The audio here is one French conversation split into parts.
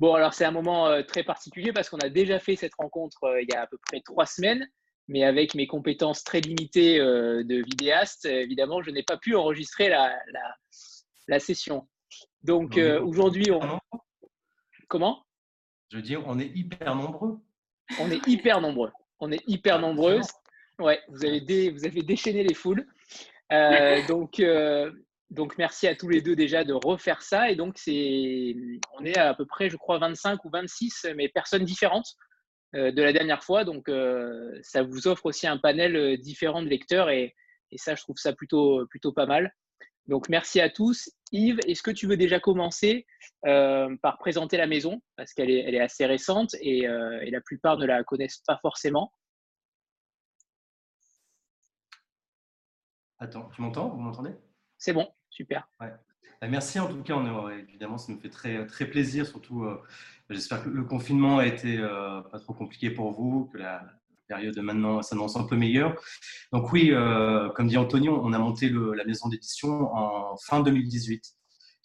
Bon, alors c'est un moment euh, très particulier parce qu'on a déjà fait cette rencontre euh, il y a à peu près trois semaines, mais avec mes compétences très limitées euh, de vidéaste, évidemment, je n'ai pas pu enregistrer la, la, session. Donc aujourd'hui, on... Comment? Je veux dire, on est hyper nombreux. On est hyper nombreux. On est hyper ah, nombreux. Ouais, vous avez, vous avez déchaîné les foules. donc, donc, merci à tous les deux déjà de refaire ça. Et donc, c'est, on est à, peu près, je crois, 25 ou 26, mais personnes différentes euh, de la dernière fois. Donc, euh, ça vous offre aussi un panel euh, différent de lecteurs. Et, ça, je trouve ça plutôt, plutôt pas mal. Donc, merci à tous. Yves, est-ce que tu veux déjà commencer par présenter la maison? Parce qu'elle est, elle est assez récente et, et la plupart ne la connaissent pas forcément. Attends, tu m'entends? Vous m'entendez? C'est bon. Super. Bah, merci en tout cas. Évidemment, ça nous fait très, très plaisir. Surtout, euh, j'espère que le confinement a été euh, pas trop compliqué pour vous, que la période de maintenant s'annonce un peu meilleure. Donc oui, euh, comme dit Anthony, on a monté la maison d'édition en fin 2018.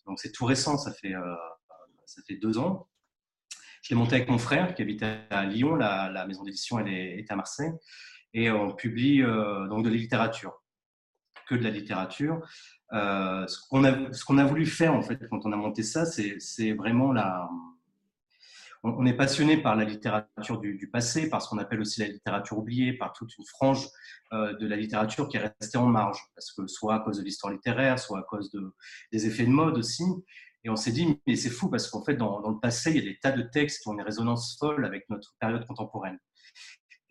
Donc c'est tout récent, ça fait, ça fait deux ans. Je l'ai monté avec mon frère qui habite à Lyon. La, maison d'édition elle est, à Marseille et on publie donc de la littérature, que de la littérature. Euh, ce qu'on a, voulu faire en fait quand on a monté ça, c'est vraiment la. On, est passionné par la littérature du, passé, par ce qu'on appelle aussi la littérature oubliée, par toute une frange euh, de la littérature qui est restée en marge, parce que soit à cause de l'histoire littéraire, soit à cause de, des effets de mode aussi. Et on s'est dit, mais c'est fou parce qu'en fait, dans, le passé, il y a des tas de textes qui ont une résonance folle avec notre période contemporaine.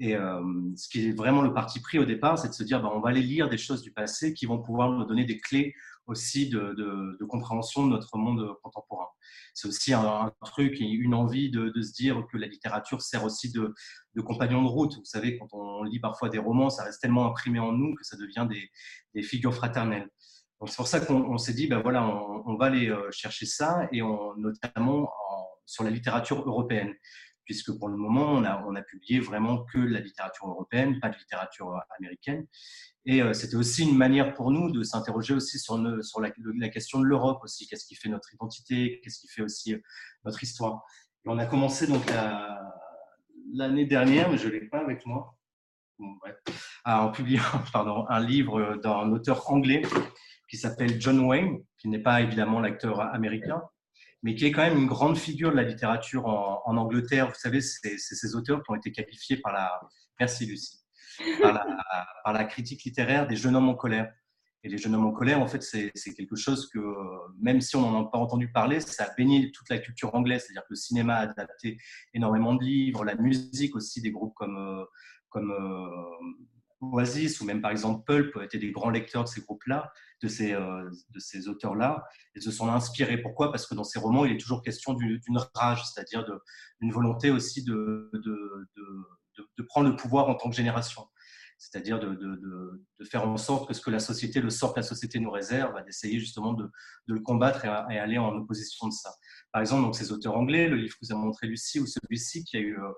Et euh, ce qui est vraiment le parti pris au départ, c'est de se dire, bah, on va aller lire des choses du passé qui vont pouvoir nous donner des clés aussi de, compréhension de notre monde contemporain. C'est aussi un, truc et une envie de, se dire que la littérature sert aussi de, compagnon de route. Vous savez, quand on lit parfois des romans, ça reste tellement imprimé en nous que ça devient des, figures fraternelles. Donc c'est pour ça qu'on s'est dit, ben voilà, on, va aller euh, chercher ça, et notamment sur la littérature européenne puisque pour le moment, on a, on a publié vraiment que de la littérature européenne, pas de littérature euh, américaine. Et euh, c'était aussi une manière pour nous de s'interroger aussi sur, sur la, question de l'Europe aussi, qu'est-ce qui fait notre identité, qu'est-ce qui fait aussi euh, notre histoire? Et on a commencé donc l'année dernière, mais je ne l'ai pas avec moi, en publiant pardon, un livre d'un auteur anglais qui s'appelle John Wayne, qui n'est pas évidemment l'acteur américain, mais qui est quand même une grande figure de la littérature en, Angleterre. Vous savez, c'est ces auteurs qui ont été qualifiés par la, merci Lucie, par la, critique littéraire des jeunes hommes en colère. Et les jeunes hommes en colère, en fait, c'est quelque chose que, même si on n'en a pas entendu parler, ça a baigné toute la culture anglaise. C'est-à-dire que le cinéma a adapté énormément de livres, la musique aussi, des groupes comme, euh, comme euh, Oasis ou même par exemple Pulp étaient des grands lecteurs de ces groupes-là, de ces, euh, de ces auteurs-là, et se sont inspirés. Pourquoi? Parce que dans ces romans, il est toujours question d'une rage, c'est-à-dire d'une volonté aussi de, de, de, prendre le pouvoir en tant que génération. C'est-à-dire de, faire en sorte que ce que la société, le sort que la société nous réserve, d'essayer justement de, le combattre et, aller en opposition de ça. Par exemple, donc, ces auteurs anglais, le livre que vous avez montré Lucie, ou celui-ci qui a eu euh,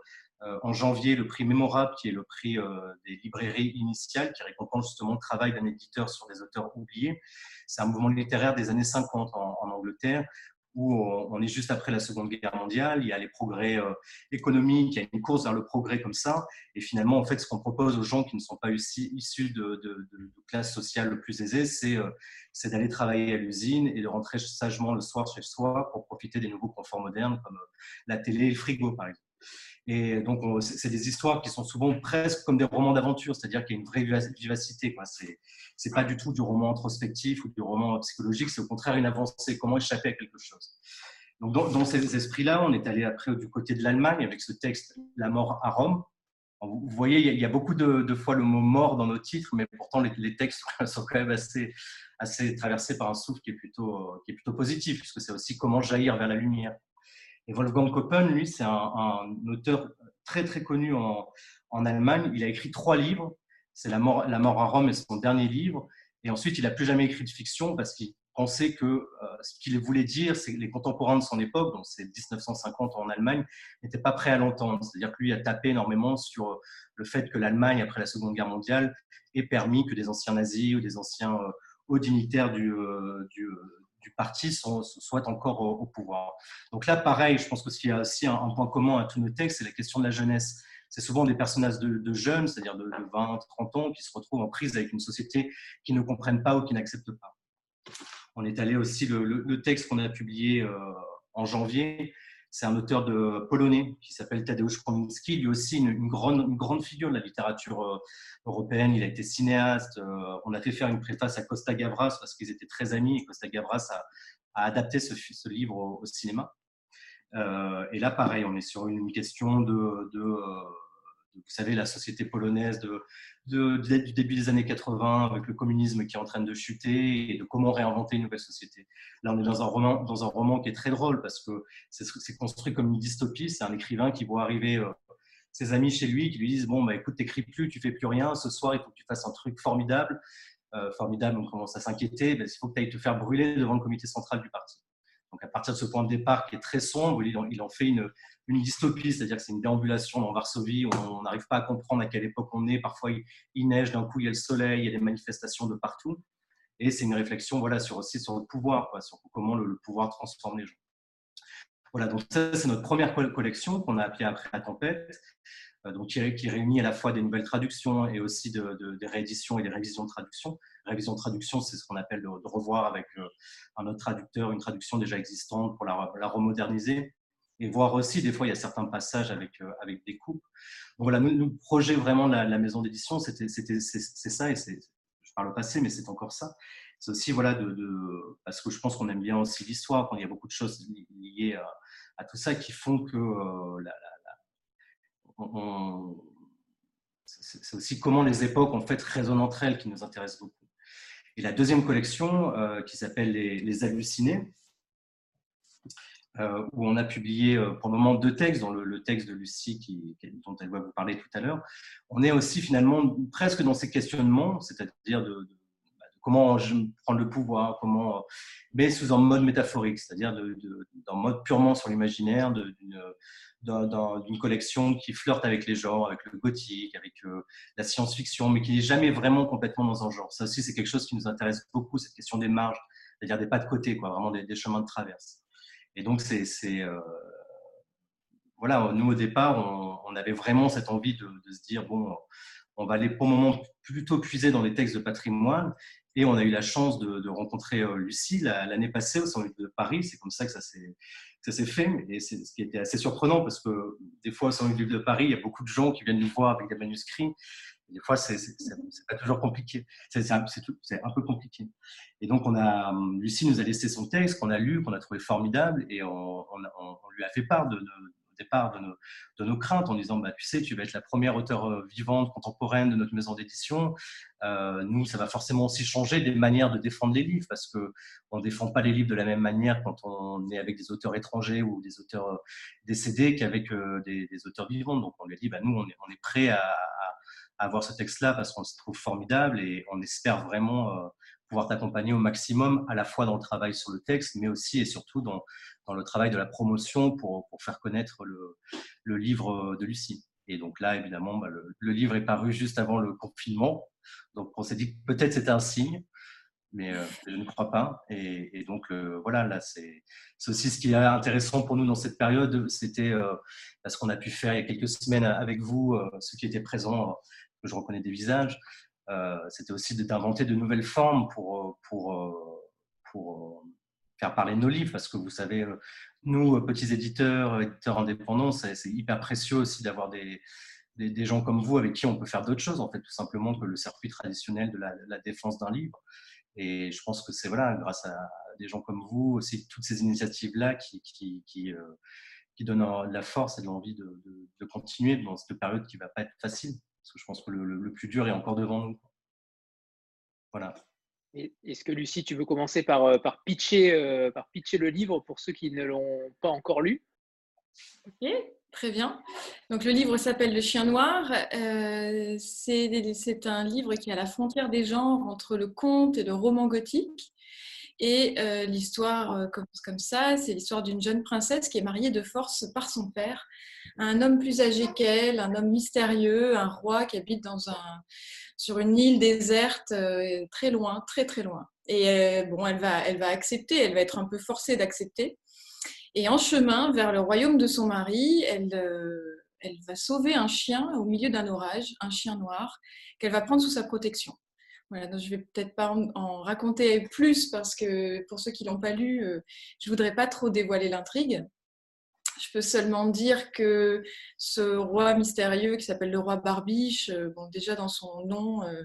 en janvier le prix Mémorable, qui est le prix euh, des librairies initiales, qui récompense justement le travail d'un éditeur sur des auteurs oubliés. C'est un mouvement littéraire des années 50 en, Angleterre, où on est juste après la Seconde Guerre mondiale, il y a les progrès euh, économiques, il y a une course vers le progrès comme ça, et finalement, en fait, ce qu'on propose aux gens qui ne sont pas issus de, de, de, classe sociale le plus aisée, c'est d'aller travailler à l'usine et de rentrer sagement le soir chez soi pour profiter des nouveaux conforts modernes comme la télé et le frigo, par exemple. Et donc, c'est des histoires qui sont souvent presque comme des romans d'aventure, c'est-à-dire qu'il y a une vraie vivacité. Ce n'est pas du tout du roman introspectif ou du roman psychologique, c'est au contraire une avancée, comment échapper à quelque chose. Donc, dans, ces esprits-là, on est allé après du côté de l'Allemagne avec ce texte La mort à Rome. Vous voyez, il y a beaucoup de, fois le mot mort dans nos titres, mais pourtant les, textes sont quand même assez, traversés par un souffle qui est plutôt, qui est plutôt positif, puisque c'est aussi comment jaillir vers la lumière. Et Wolfgang Koppen, lui, c'est un, auteur très très connu en, Allemagne. Il a écrit trois livres. C'est la mort, à Rome et son dernier livre. Et ensuite, il n'a plus jamais écrit de fiction parce qu'il pensait que euh, ce qu'il voulait dire, c'est que les contemporains de son époque, donc c'est 1950 en Allemagne, n'étaient pas prêts à l'entendre. C'est-à-dire que lui a tapé énormément sur le fait que l'Allemagne, après la Seconde Guerre mondiale, ait permis que des anciens nazis ou des anciens euh, hauts dignitaires du, euh, du, du parti soit encore au, pouvoir. Donc là, pareil, je pense qu'il y a aussi un, point commun à tous nos textes, c'est la question de la jeunesse. C'est souvent des personnages de, jeunes, c'est-à-dire de, de, 20, 30 ans, qui se retrouvent en prise avec une société qui ne comprennent pas ou qui n'acceptent pas. On est allé aussi, le, texte qu'on a publié euh, en janvier, c'est un auteur de polonais qui s'appelle Tadeusz Krominski, lui aussi une, grande, une grande figure de la littérature euh, européenne. Il a été cinéaste. Euh, on a fait faire une préface à Costa Gavras parce qu'ils étaient très amis et Costa Gavras a, adapté ce, livre au, cinéma. et là, pareil, on est sur une question de vous savez, la société polonaise du début des années 80, avec le communisme qui est en train de chuter, et de comment réinventer une nouvelle société. Là, on est dans un roman, dans un roman qui est très drôle, parce que c'est construit comme une dystopie. C'est un écrivain qui voit arriver euh, ses amis chez lui, qui lui disent, bon, bah, écoute, t'écris plus, tu fais plus rien, ce soir, il faut que tu fasses un truc formidable. Euh, formidable, on commence à s'inquiéter, il faut que tu ailles te faire brûler devant le comité central du parti. Donc à partir de ce point de départ qui est très sombre, il en, fait une, dystopie, c'est-à-dire que c'est une déambulation dans Varsovie, on n'arrive pas à comprendre à quelle époque on est. Parfois il, neige, d'un coup il y a le soleil, il y a des manifestations de partout. Et c'est une réflexion voilà, sur, aussi sur le pouvoir, sur comment le, pouvoir transforme les gens. Voilà, donc ça c'est notre première collection qu'on a appelée Après la tempête, donc qui, réunit à la fois des nouvelles traductions et aussi des rééditions et des révisions de traduction. Révision de traduction, c'est ce qu'on appelle de, revoir avec euh, un autre traducteur une traduction déjà existante pour la, remoderniser et voir aussi, des fois, il y a certains passages avec, euh, avec des coupes. Donc voilà, nous, projet vraiment de la, maison d'édition, c'est ça, et je parle au passé, mais c'est encore ça. C'est aussi, voilà, parce que je pense qu'on aime bien aussi l'histoire, il y a beaucoup de choses liées à, tout ça qui font que la, c'est aussi comment les époques en fait résonnent entre elles qui nous intéresse beaucoup. Et la deuxième collection, euh, qui s'appelle les, Hallucinés, euh, où on a publié euh, pour le moment deux textes, dont le, texte de Lucie dont elle va vous parler tout à l'heure. On est aussi finalement presque dans ces questionnements, c'est-à-dire de, comment prendre le pouvoir, comment, mais sous un mode métaphorique, c'est-à-dire d'un mode purement sur l'imaginaire, d'une d'une collection qui flirte avec les genres, avec le gothique, avec euh, la science-fiction, mais qui n'est jamais vraiment complètement dans un genre. Ça aussi, c'est quelque chose qui nous intéresse beaucoup, cette question des marges, c'est-à-dire des pas de côté, quoi, vraiment des, chemins de traverse. Et donc, c'est. Euh, voilà, nous, au départ, on, avait vraiment cette envie de, de, se dire bon, on va aller pour le moment plutôt puiser dans les textes de patrimoine et on a eu la chance de, rencontrer euh, Lucie l'année passée au Centre de Paris. C'est comme ça que ça s'est fait. Et c'est ce qui était assez surprenant parce que des fois, au Centre de Paris, il y a beaucoup de gens qui viennent nous voir avec des manuscrits. des fois, c'est pas toujours compliqué. C'est un, un, peu compliqué. Et donc, on a, Lucie nous a laissé son texte qu'on a lu, qu'on a trouvé formidable, et on, lui a fait part de, départ de nos, craintes en disant bah, Tu sais, tu vas être la première auteure euh, vivante, contemporaine de notre maison d'édition. Euh, nous, ça va forcément aussi changer des manières de défendre les livres parce qu'on ne défend pas les livres de la même manière quand on est avec des auteurs étrangers ou des auteurs euh, décédés qu'avec des, auteurs vivants. Donc, on lui dit bah, Nous, on est, on prêt à, avoir ce texte-là parce qu'on se trouve formidable et on espère vraiment pouvoir t'accompagner au maximum, à la fois dans le travail sur le texte, mais aussi et surtout dans, dans le travail de la promotion pour, pour faire connaître le, le, livre de Lucie. Et donc là, évidemment, bah, le, livre est paru juste avant le confinement. Donc on s'est dit peut-être c'était un signe, mais euh, je ne crois pas. Et, donc voilà, là, c'est aussi ce qui est intéressant pour nous dans cette période. C'était euh, ce qu'on a pu faire il y a quelques semaines avec vous, euh, ceux qui étaient présents, que je reconnais des visages. Euh, c'était aussi d'inventer de nouvelles formes pour, pour, pour faire parler nos livres, parce que vous savez, euh, nous, petits éditeurs, éditeurs indépendants, c'est hyper précieux aussi d'avoir des, des, gens comme vous avec qui on peut faire d'autres choses, en fait, tout simplement que le circuit traditionnel de la, défense d'un livre. Et je pense que c'est voilà, grâce à des gens comme vous, aussi toutes ces initiatives-là qui, qui, qui, euh, donnent de la force et de l'envie de, de, continuer dans cette période qui ne va pas être facile. Parce que je pense que le, le plus dur est encore devant nous. Voilà. Est-ce que Lucie, tu veux commencer par, euh, par, pitcher, euh, par pitcher le livre pour ceux qui ne l'ont pas encore lu? Ok, très bien. Donc le livre s'appelle Le Chien Noir. Euh, c'est un livre qui est à la frontière des genres entre le conte et le roman gothique. Et l'histoire commence comme ça, c'est l'histoire d'une jeune princesse qui est mariée de force par son père, un homme plus âgé qu'elle, un homme mystérieux, un roi qui habite sur une île déserte, euh, très loin, très très loin. Et bon, elle va, elle va accepter, elle va être un peu forcée d'accepter. Et en chemin vers le royaume de son mari, elle va sauver un chien au milieu d'un orage, un chien noir, qu'elle va prendre sous sa protection. Voilà, donc je vais peut-être pas en, raconter plus parce que pour ceux qui l'ont pas lu, euh, je voudrais pas trop dévoiler l'intrigue. Je peux seulement dire que ce roi mystérieux qui s'appelle le roi Barbiche, euh, bon, déjà dans son nom, euh,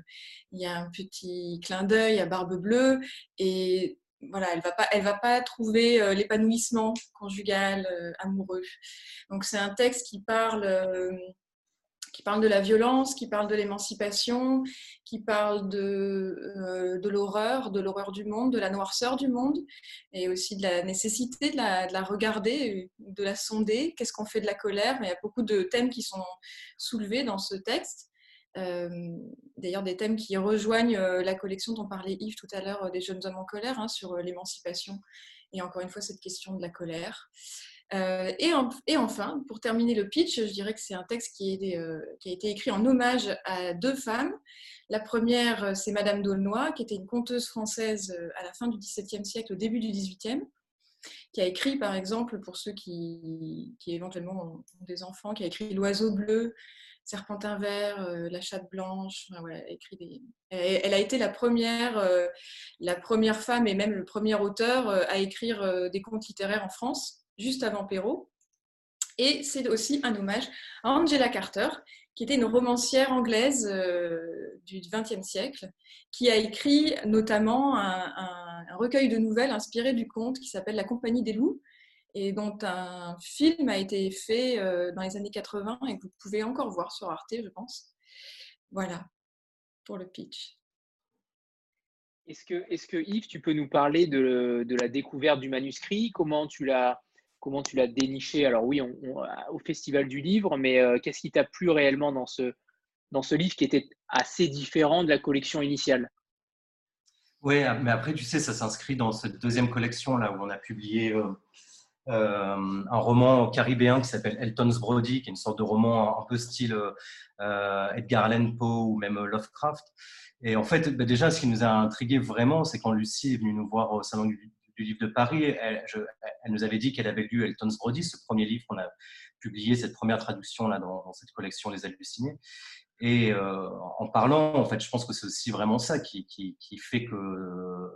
il y a un petit clin d'œil à Barbe Bleue et voilà, elle va va pas trouver l'épanouissement conjugal amoureux. Donc c'est un texte qui parle qui parle de la violence, qui parle de l'émancipation, qui parle de, euh, de l'horreur, de l'horreur du monde, de la noirceur du monde, et aussi de la nécessité de la, de la regarder, de la sonder. Qu'est-ce qu'on fait de la colère? Il y a beaucoup de thèmes qui sont soulevés dans ce texte. Euh, d'ailleurs, des thèmes qui rejoignent euh, la collection dont parlait Yves tout à l'heure des jeunes hommes en colère hein, sur l'émancipation et encore une fois cette question de la colère. Euh, et, enfin, pour terminer le pitch, je dirais que c'est un texte euh, qui, a été écrit en hommage à deux femmes. La première, euh, c'est Madame d'Aulnoy, qui était une conteuse française à la fin du XVIIe siècle, au début du XVIIIe, qui a écrit, par exemple, pour ceux qui, éventuellement ont des enfants, qui a écrit L'oiseau bleu, Serpentin vert, La chatte blanche. elle, a été la première, la première femme et même le premier auteur à écrire des contes littéraires en France juste avant Perrault. Et c'est aussi un hommage à Angela Carter, qui était une romancière anglaise euh, du XXe siècle, qui a écrit notamment un, recueil de nouvelles inspiré du conte qui s'appelle La Compagnie des loups, et dont un film a été fait euh, dans les années 80 et que vous pouvez encore voir sur Arte, je pense. Voilà pour le pitch. Est-ce que, est que, Yves, tu peux nous parler de, de la découverte du manuscrit? Comment tu l'as comment tu l'as déniché Alors oui, au Festival du Livre, mais euh, qu'est-ce qui t'a plu réellement dans ce, dans ce livre qui était assez différent de la collection initiale? Oui, ah, mais après, tu sais, ça s'inscrit dans cette deuxième collection là où on a publié euh, euh, un roman caribéen qui s'appelle Elton's Brody, qui est une sorte de roman un peu style Edgar Allan Poe ou même Lovecraft. Et en fait, bah, déjà, ce qui nous a intrigué vraiment, c'est quand Lucie est venue nous voir au Salon du, du livre de Paris, elle, nous avait dit qu'elle avait lu Elton's Brody, ce premier livre qu'on a publié, cette première traduction là dans, cette collection Les Hallucinés. Et euh, en parlant, en fait, je pense que c'est aussi vraiment ça qui, fait que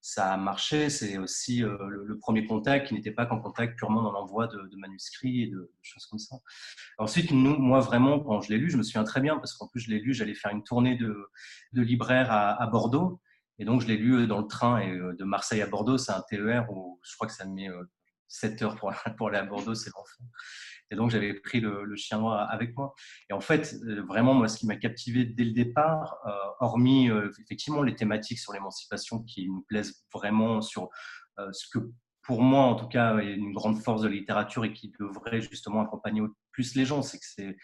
ça a marché. C'est aussi euh, le, premier contact qui n'était pas qu'en contact purement dans l'envoi de, manuscrits et de, choses comme ça. Ensuite, moi, vraiment, quand je l'ai lu, je me souviens très bien parce qu'en plus, je l'ai lu, j'allais faire une tournée de, de libraire à Bordeaux. Et donc, je l'ai lu euh, dans le train et euh, de Marseille à Bordeaux. C'est un TER où je crois que ça me met 7 euh, heures pour, aller à Bordeaux, c'est l'enfer. Et donc, j'avais pris le, chien noir avec moi. Et en fait, vraiment, moi, ce qui m'a captivé dès le départ, hormis effectivement les thématiques sur l'émancipation qui me plaisent vraiment sur ce que, pour moi, en tout cas, est une grande force de la littérature et qui devrait justement accompagner plus les gens, c'est que c'est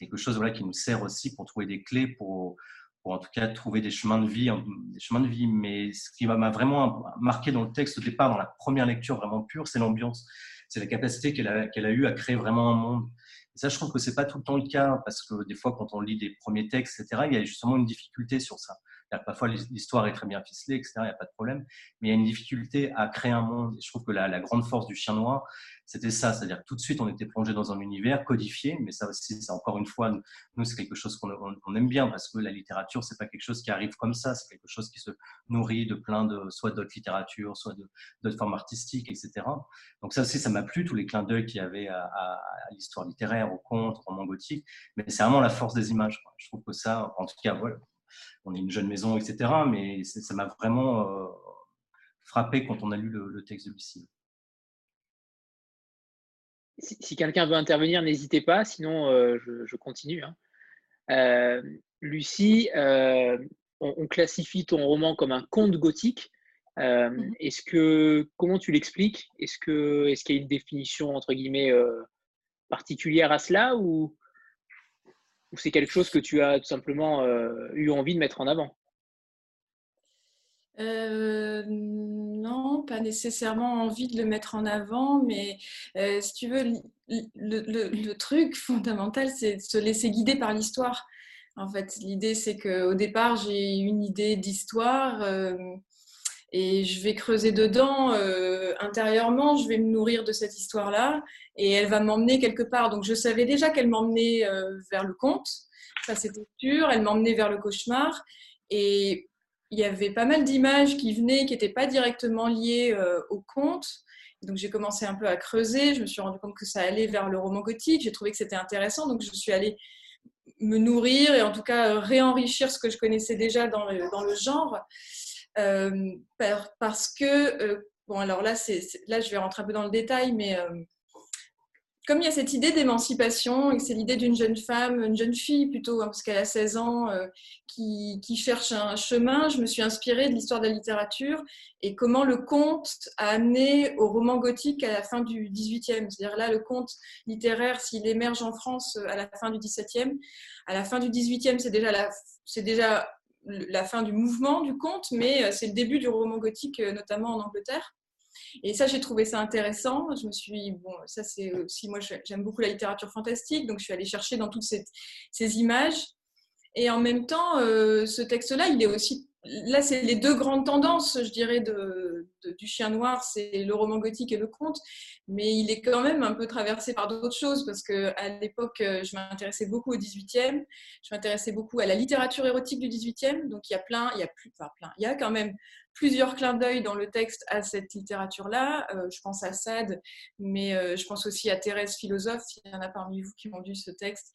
quelque chose voilà, qui nous sert aussi pour trouver des clés pour pour en tout cas trouver des chemins de vie, des chemins de vie. Mais ce qui m'a vraiment marqué dans le texte au départ, dans la première lecture vraiment pure, c'est l'ambiance, c'est la capacité qu'elle a, a eue à créer vraiment un monde. Ça, je trouve que c'est pas tout le temps le cas parce que des fois, quand on lit des premiers textes, etc., il y a justement une difficulté sur ça. Parfois, l'histoire est très bien ficelée, etc., il n'y a pas de problème, mais il y a une difficulté à créer un monde. Je trouve que la, grande force du chien noir, c'était ça, c'est-à-dire que tout de suite, on était plongé dans un univers codifié, mais ça aussi, c'est encore une fois, nous, c'est quelque chose qu'on aime bien parce que la littérature, c'est pas quelque chose qui arrive comme ça, c'est quelque chose qui se nourrit de plein de, soit d'autres littératures, soit d'autres formes artistiques, etc. Donc ça aussi, ça m'a plu, tous les clins d'œil qu'il y avait à, à, l'histoire littéraire, au conte, au roman gothique, mais c'est vraiment la force des images. Je trouve que ça, en tout cas, voilà, on est une jeune maison, etc., mais ça m'a vraiment euh, frappé quand on a lu le, texte de Lucie si, quelqu'un veut intervenir, n'hésitez pas, sinon euh, je, continue. Hein. Euh, Lucie, euh, on, classifie ton roman comme un conte gothique. Mhm. Est-ce que comment tu l'expliques? Est-ce que est-ce qu'il y a une définition entre guillemets particulière à cela ou, ou c'est quelque chose que tu as tout simplement eu envie de mettre en avant? Euh, non, pas nécessairement envie de le mettre en avant, mais euh, si tu veux, le, truc fondamental, c'est de se laisser guider par l'histoire. En fait, l'idée, c'est qu'au départ, j'ai une idée d'histoire. Et je vais creuser dedans euh, intérieurement, je vais me nourrir de cette histoire-là et elle va m'emmener quelque part. Donc je savais déjà qu'elle m'emmenait euh, vers le conte, ça c'était sûr, elle m'emmenait vers le cauchemar et il y avait pas mal d'images qui venaient, qui n'étaient pas directement liées euh, au conte. Donc j'ai commencé un peu à creuser, je me suis rendu compte que ça allait vers le roman gothique, j'ai trouvé que c'était intéressant, donc je suis allée me nourrir et en tout cas réenrichir ce que je connaissais déjà dans dans le genre. Euh, parce que, euh, bon, alors là, là, je vais rentrer un peu dans le détail, mais euh, comme il y a cette idée d'émancipation, et c'est l'idée d'une jeune femme, une jeune fille plutôt, hein, parce qu'elle a 16 ans, qui, cherche un chemin, je me suis inspirée de l'histoire de la littérature et comment le conte a amené au roman gothique à la fin du 18e. C'est-à-dire là, le conte littéraire, s'il émerge en France à la fin du 17e, à la fin du 18e, c'est déjà la fin du mouvement du conte, mais euh, c'est le début du roman gothique, euh, notamment en Angleterre. Et ça, j'ai trouvé ça intéressant. Je me suis, bon, ça c'est aussi, moi j'aime beaucoup la littérature fantastique, donc je suis allée chercher dans toutes ces, images. Et en même temps, euh, ce texte-là, il est aussi là, c'est les deux grandes tendances, je dirais, de, du chien noir, c'est le roman gothique et le conte, mais il est quand même un peu traversé par d'autres choses, parce qu'à l'époque, je m'intéressais beaucoup au 18e, je m'intéressais beaucoup à la littérature érotique du 18e, donc il y a plein, il y a plus, plein, il y a quand même plusieurs clins d'œil dans le texte à cette littérature-là. Euh, je pense à Sade, mais euh, je pense aussi à Thérèse Philosophe, s'il y en a parmi vous qui ont lu ce texte,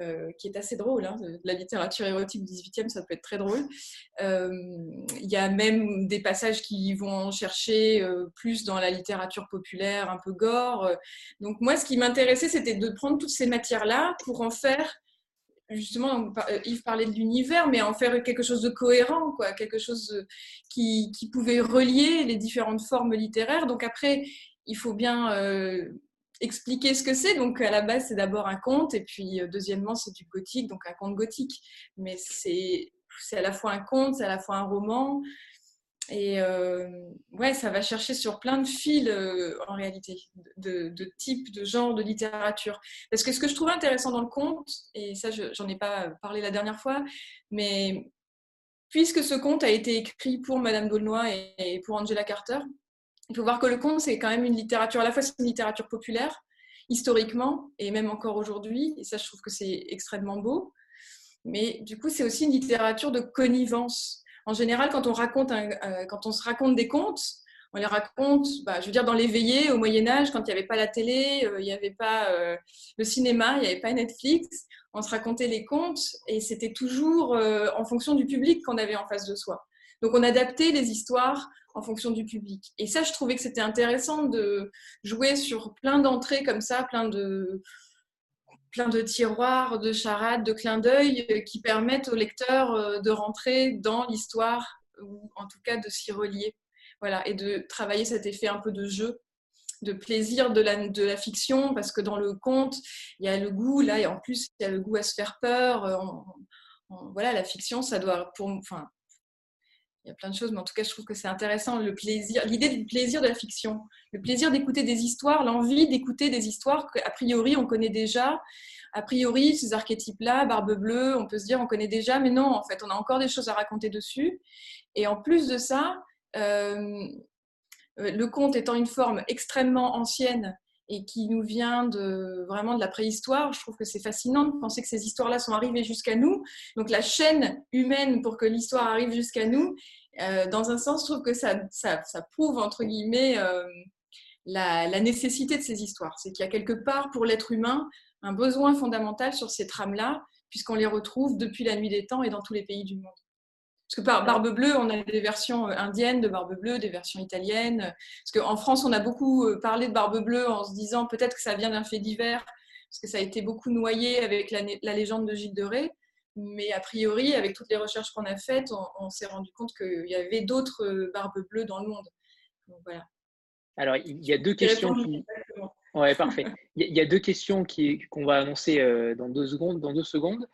euh, qui est assez drôle. Hein, la littérature érotique du 18e, ça peut être très drôle. Il y a même des passages qui vont chercher plus dans la littérature populaire, un peu gore. Donc moi, ce qui m'intéressait, c'était de prendre toutes ces matières-là pour en faire justement, euh, Yves parlait de l'univers, mais en faire quelque chose de cohérent, quoi, quelque chose qui, pouvait relier les différentes formes littéraires. Donc après, il faut bien euh, expliquer ce que c'est. Donc à la base, c'est d'abord un conte, et puis euh, deuxièmement, c'est du gothique, donc un conte gothique. Mais c'est à la fois un conte, c'est à la fois un roman, et euh, ouais, ça va chercher sur plein de fils euh, en réalité, de, de types, de genres de littérature. Parce que ce que je trouve intéressant dans le conte, et ça j'en ai pas parlé la dernière fois, mais puisque ce conte a été écrit pour Madame d'Aulnoy et, pour Angela Carter, il faut voir que le conte c'est quand même une littérature, à la fois c'est une littérature populaire, historiquement, et même encore aujourd'hui, et ça je trouve que c'est extrêmement beau, mais du coup c'est aussi une littérature de connivence en général, quand on, raconte euh, quand on se raconte des contes, on les raconte, bah, je veux dire, dans l'éveillé, au Moyen-Âge, quand il n'y avait pas la télé, euh, il n'y avait pas euh, le cinéma, il n'y avait pas Netflix, on se racontait les contes et c'était toujours en fonction du public qu'on avait en face de soi. Donc on adaptait les histoires en fonction du public. Et ça, je trouvais que c'était intéressant de jouer sur plein d'entrées comme ça, plein de, plein de tiroirs, de charades, de clins d'œil euh, qui permettent au lecteur euh, de rentrer dans l'histoire ou en tout cas de s'y relier. Voilà, et de travailler cet effet un peu de jeu, de plaisir de la, de la fiction, parce que dans le conte, il y a le goût, là, et en plus, il y a le goût à se faire peur. Euh, voilà, la fiction, ça doit, pour, enfin, il y a plein de choses, mais en tout cas, je trouve que c'est intéressant, le plaisir, l'idée du plaisir de la fiction, le plaisir d'écouter des histoires, l'envie d'écouter des histoires qu'a priori on connaît déjà. A priori, ces archétypes-là, Barbe Bleue, on peut se dire on connaît déjà, mais non, en fait, on a encore des choses à raconter dessus. Et en plus de ça, euh, le conte étant une forme extrêmement ancienne et qui nous vient de vraiment de la préhistoire, je trouve que c'est fascinant de penser que ces histoires-là sont arrivées jusqu'à nous. Donc la chaîne humaine pour que l'histoire arrive jusqu'à nous, euh, dans un sens, je trouve que ça, prouve, entre guillemets, euh, la, la, nécessité de ces histoires. C'est qu'il y a quelque part pour l'être humain un besoin fondamental sur ces trames-là, puisqu'on les retrouve depuis la nuit des temps et dans tous les pays du monde. Parce que par Barbe Bleue, on a des versions euh, indiennes de Barbe Bleue, des versions italiennes. Parce qu'en France, on a beaucoup euh, parlé de Barbe Bleue en se disant peut-être que ça vient d'un fait divers, parce que ça a été beaucoup noyé avec la, légende de Gilles de Ré. Mais a priori, avec toutes les recherches qu'on a faites, on, s'est rendu compte qu'il y avait d'autres euh, Barbes Bleues dans le monde. voilà. Alors, il y a deux questions. Qui... Ouais, parfait. Il y a deux questions qu'on va annoncer dans deux secondes. Dans deux secondes.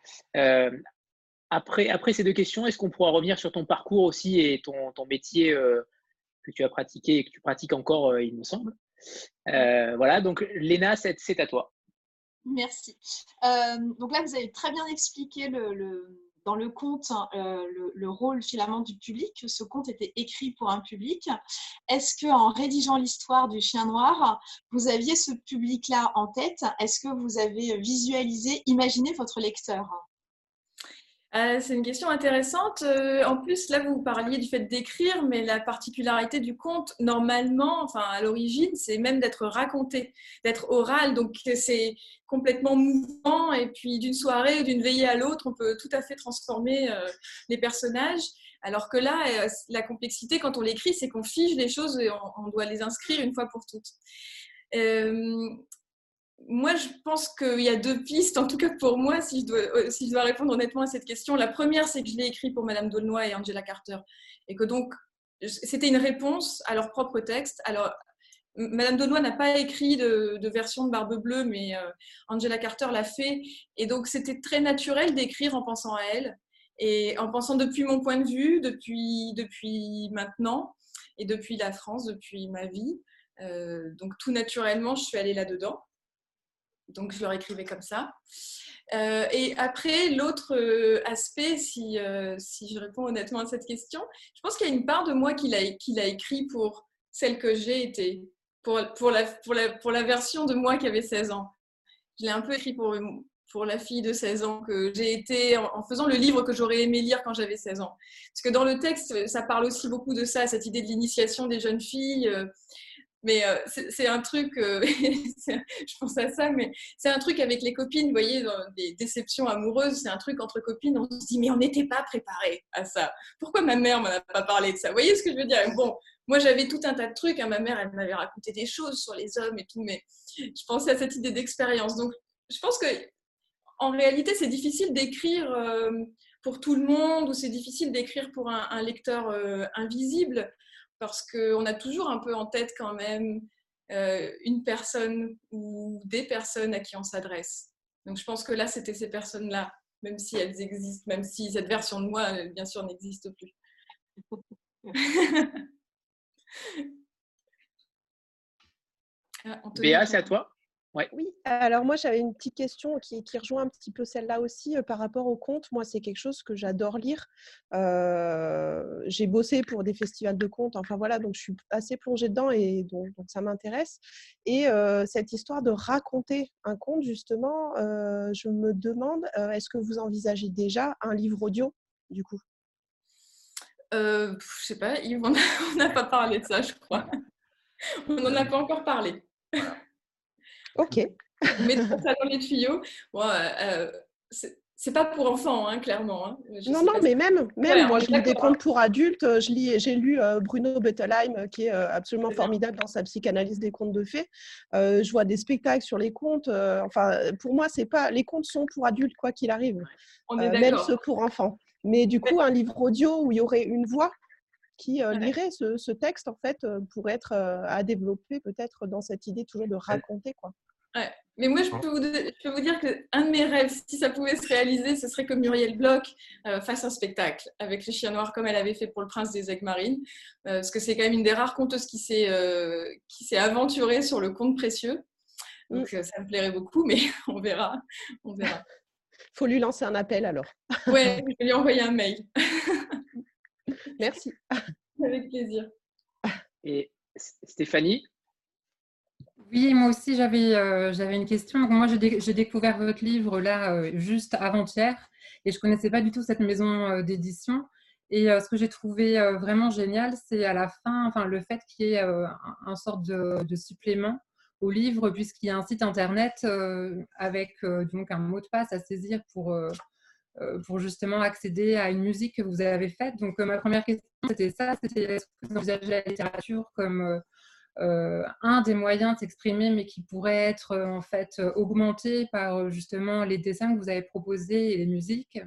Après, ces deux questions, est-ce qu'on pourra revenir sur ton parcours aussi et ton, métier euh, que tu as pratiqué et que tu pratiques encore, euh, il me semble euh, Voilà, donc Léna, c'est à toi. Merci. donc là, vous avez très bien expliqué le, dans le conte le, rôle finalement du public, ce conte était écrit pour un public. Est-ce que en rédigeant l'histoire du chien noir, vous aviez ce public-là en tête? Est-ce que vous avez visualisé, imaginé votre lecteur? Euh, c'est une question intéressante. Euh, en plus, là, vous parliez du fait d'écrire, mais la particularité du conte, normalement, enfin à l'origine, c'est même d'être raconté, d'être oral. Donc, c'est complètement mouvant. Et puis, d'une soirée ou d'une veillée à l'autre, on peut tout à fait transformer euh, les personnages. Alors que là, la complexité, quand on l'écrit, c'est qu'on fige les choses et on, doit les inscrire une fois pour toutes moi, je pense qu'il y a deux pistes, en tout cas pour moi, si je dois, euh, si je dois répondre honnêtement à cette question. La première, c'est que je l'ai écrit pour Madame Dolnoy et Angela Carter, et que donc c'était une réponse à leur propre texte. Alors, Madame Dolnoy n'a pas écrit de, version de Barbe Bleue, mais euh, Angela Carter l'a fait, et donc c'était très naturel d'écrire en pensant à elle, et en pensant depuis mon point de vue, depuis, depuis maintenant, et depuis la France, depuis ma vie. Euh, donc tout naturellement, je suis allée là-dedans. Donc, je leur écrivais comme ça. Euh, et après, l'autre euh, aspect, si, euh, si, je réponds honnêtement à cette question, je pense qu'il y a une part de moi qui l'a, écrit pour celle que j'ai été, pour, la, version de moi qui avait 16 ans. Je l'ai un peu écrit pour la fille de 16 ans que j'ai été en, faisant le livre que j'aurais aimé lire quand j'avais 16 ans. Parce que dans le texte, ça parle aussi beaucoup de ça, cette idée de l'initiation des jeunes filles. Mais euh, c'est un truc, euh, je pense à ça, mais c'est un truc avec les copines, vous voyez, dans des déceptions amoureuses, c'est un truc entre copines, on se dit, mais on n'était pas préparé à ça. Pourquoi ma mère m'en a pas parlé de ça? Vous voyez ce que je veux dire? Bon, moi j'avais tout un tas de trucs, hein. ma mère, elle m'avait raconté des choses sur les hommes et tout, mais je pensais à cette idée d'expérience. Donc, je pense que en réalité, c'est difficile d'écrire euh, pour tout le monde ou c'est difficile d'écrire pour un, un lecteur invisible parce qu'on a toujours un peu en tête quand même euh, une personne ou des personnes à qui on s'adresse. Donc je pense que là, c'était ces personnes-là, même si elles existent, même si cette version de moi, bien sûr, n'existe plus. ah, Béa, c'est à toi. Oui, alors moi j'avais une petite question qui, rejoint un petit peu celle-là aussi euh, par rapport au conte. Moi c'est quelque chose que j'adore lire. Euh, j'ai bossé pour des festivals de contes, enfin voilà, donc je suis assez plongée dedans et donc, ça m'intéresse. Et euh, cette histoire de raconter un conte, justement, je me demande, est-ce que vous envisagez déjà un livre audio du coup? Je sais pas, Yves, on n'a pas parlé de ça, je crois. On n'en a pas encore parlé. Ok. Mais ça dans les tuyaux. Bon, euh, c'est pas pour enfants, hein, clairement. Hein. non, non, mais même, même moi, je lis des contes pour adultes. J'ai lu euh, Bruno Bettelheim, euh, qui est absolument formidable dans sa psychanalyse des contes de fées. je vois des spectacles sur les contes. enfin, pour moi, c'est pas les contes sont pour adultes, quoi qu'il arrive. On est même ceux pour enfants. Mais du coup, un livre audio où il y aurait une voix qui lirait ce, ce, texte, en fait, pourrait être à développer peut-être dans cette idée toujours de raconter. Quoi. Mais moi, je peux, vous, je peux vous dire qu'un de mes rêves, si ça pouvait se réaliser, ce serait que Muriel Bloch euh, fasse un spectacle avec les chiens noirs comme elle avait fait pour le prince des aigues marines. Euh, parce que c'est quand même une des rares conteuses qui s'est euh, aventurée sur le conte précieux. Donc mm. ça me plairait beaucoup, mais on verra. On verra. faut lui lancer un appel alors. Oui, je vais lui envoyer un mail. Merci. Avec plaisir. Et Stéphanie, oui, moi aussi, j'avais euh, une question. Moi, j'ai découvert votre livre là euh, juste avant-hier et je ne connaissais pas du tout cette maison euh, d'édition. Et ce que j'ai trouvé vraiment génial, c'est à la fin, enfin, le fait qu'il y ait un, sorte de, de, supplément au livre, puisqu'il y a un site internet avec donc un mot de passe à saisir pour, pour justement accéder à une musique que vous avez faite. Donc, ma première question, c'était ça c'était est-ce que vous envisagez la littérature comme euh, un des moyens de s'exprimer, mais qui pourrait être euh, en fait euh, augmenté par justement les dessins que vous avez proposés et les musiques.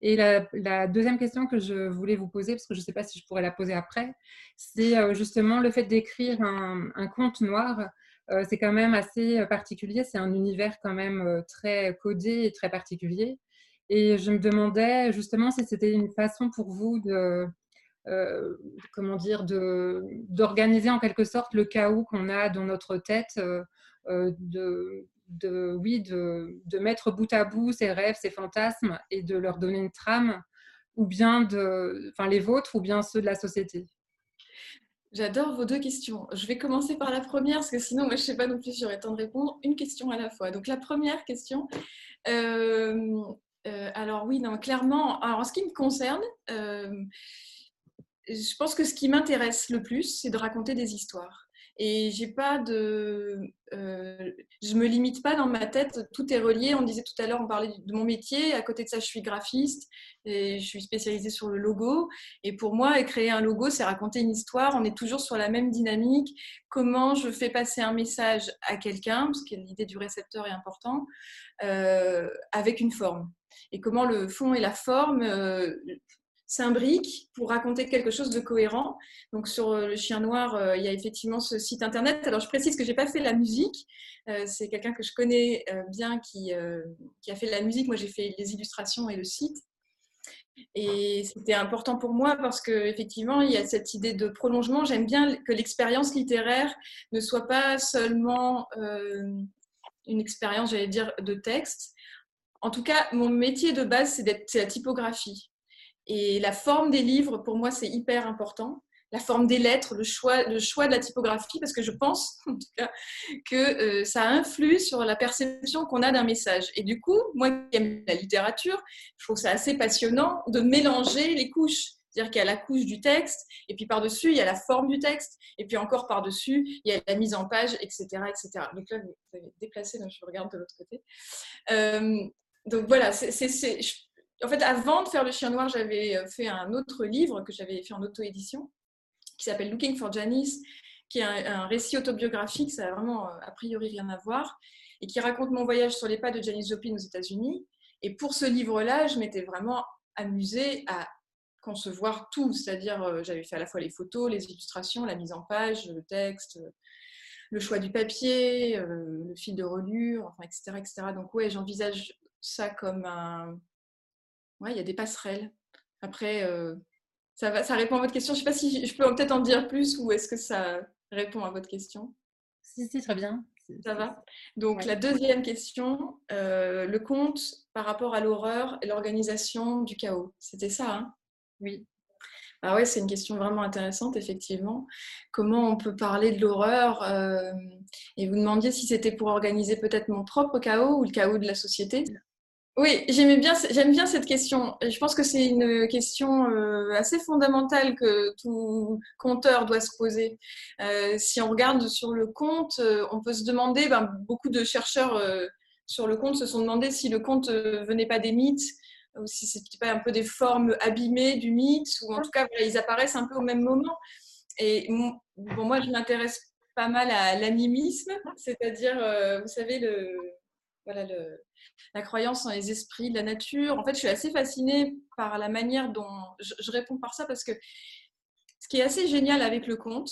Et la, deuxième question que je voulais vous poser, parce que je ne sais pas si je pourrais la poser après, c'est justement le fait d'écrire un, conte noir. c'est quand même assez particulier, c'est un univers quand même très codé et très particulier. Et je me demandais justement si c'était une façon pour vous de, euh, comment dire, d'organiser en quelque sorte le chaos qu'on a dans notre tête, euh, euh, de, de, oui, de, de, mettre bout à bout ses rêves, ses fantasmes et de leur donner une trame, ou bien de, enfin, les vôtres, ou bien ceux de la société J'adore vos deux questions. Je vais commencer par la première, parce que sinon, moi, je ne sais pas non plus si j'aurais temps de répondre. Une question à la fois. Donc, la première question. Alors, oui, non, clairement, alors, en ce qui me concerne, je pense que ce qui m'intéresse le plus, c'est de raconter des histoires. Et j'ai pas de, euh, je me limite pas dans ma tête. Tout est relié. On disait tout à l'heure, on parlait de mon métier. À côté de ça, je suis graphiste et je suis spécialisée sur le logo. Et pour moi, créer un logo, c'est raconter une histoire. On est toujours sur la même dynamique. Comment je fais passer un message à quelqu'un, parce que l'idée du récepteur est importante, euh, avec une forme. Et comment le fond et la forme euh, s'imbriquent pour raconter quelque chose de cohérent. Donc sur euh, le chien noir, euh, il y a effectivement ce site internet. Alors je précise que j'ai pas fait la musique. Euh, c'est quelqu'un que je connais bien qui, a fait la musique. Moi j'ai fait les illustrations et le site. Et c'était important pour moi parce qu'effectivement, il y a cette idée de prolongement. J'aime bien que l'expérience littéraire ne soit pas seulement une expérience, j'allais dire, de texte. En tout cas, mon métier de base, c'est la typographie. Et la forme des livres, pour moi, c'est hyper important. La forme des lettres, le choix, le choix de la typographie, parce que je pense, en tout cas, que euh, ça influe sur la perception qu'on a d'un message. Et du coup, moi qui aime la littérature, je trouve ça assez passionnant de mélanger les couches. C'est-à-dire qu'il y a la couche du texte, et puis par-dessus, il y a la forme du texte, et puis encore par-dessus, il y a la mise en page, etc. etc. Donc là, vous avez déplacé, je regarde de l'autre côté. Euh, donc voilà, c'est, en fait, avant de faire Le Chien Noir, j'avais euh, fait un autre livre que j'avais fait en auto-édition qui s'appelle Looking for Janice, qui est un, récit autobiographique, ça n'a vraiment euh, a priori rien à voir, et qui raconte mon voyage sur les pas de Janice Joplin aux États-Unis. Et pour ce livre-là, je m'étais vraiment amusée à concevoir tout, c'est-à-dire euh, j'avais fait à la fois les photos, les illustrations, la mise en page, le texte, le choix du papier, le fil de reliure, enfin, etc., etc. Donc ouais, j'envisage ça comme un, ouais, il y a des passerelles. Après, euh, ça, va, ça répond à votre question. Je ne sais pas si je peux peut-être en dire plus ou est-ce que ça répond à votre question? Si, si, très bien. Ça va? Donc, la deuxième question, euh, le conte par rapport à l'horreur et l'organisation du chaos. C'était ça, hein? Oui. Ah ouais, c'est une question vraiment intéressante, effectivement. Comment on peut parler de l'horreur euh, Et vous demandiez si c'était pour organiser peut-être mon propre chaos ou le chaos de la société? Oui, j'aime bien, j'aime bien cette question. Je pense que c'est une question euh, assez fondamentale que tout conteur doit se poser. Euh, si on regarde sur le conte, euh, on peut se demander, ben, beaucoup de chercheurs sur le conte se sont demandé si le conte venait pas des mythes ou si c'était pas un peu des formes abîmées du mythe, ou en tout cas, ils apparaissent un peu au même moment. Et bon, moi, je m'intéresse pas mal à l'animisme, c'est-à-dire, vous savez, le, voilà, le, la croyance en les esprits la nature. En fait, je suis assez fascinée par la manière dont je, réponds par ça parce que ce qui est assez génial avec le conte,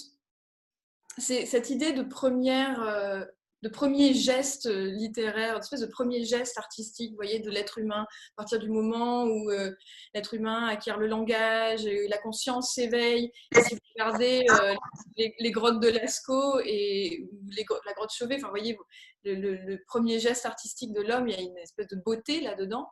c'est cette idée de première, euh, de premier geste littéraire, une de premier geste artistique, voyez, de l'être humain, à partir du moment où euh, l'être humain acquiert le langage, la conscience s'éveille. Si vous regardez euh, les, grottes de Lascaux et la grotte Chauvet, enfin, vous voyez, le, premier geste artistique de l'homme, il y a une espèce de beauté là-dedans.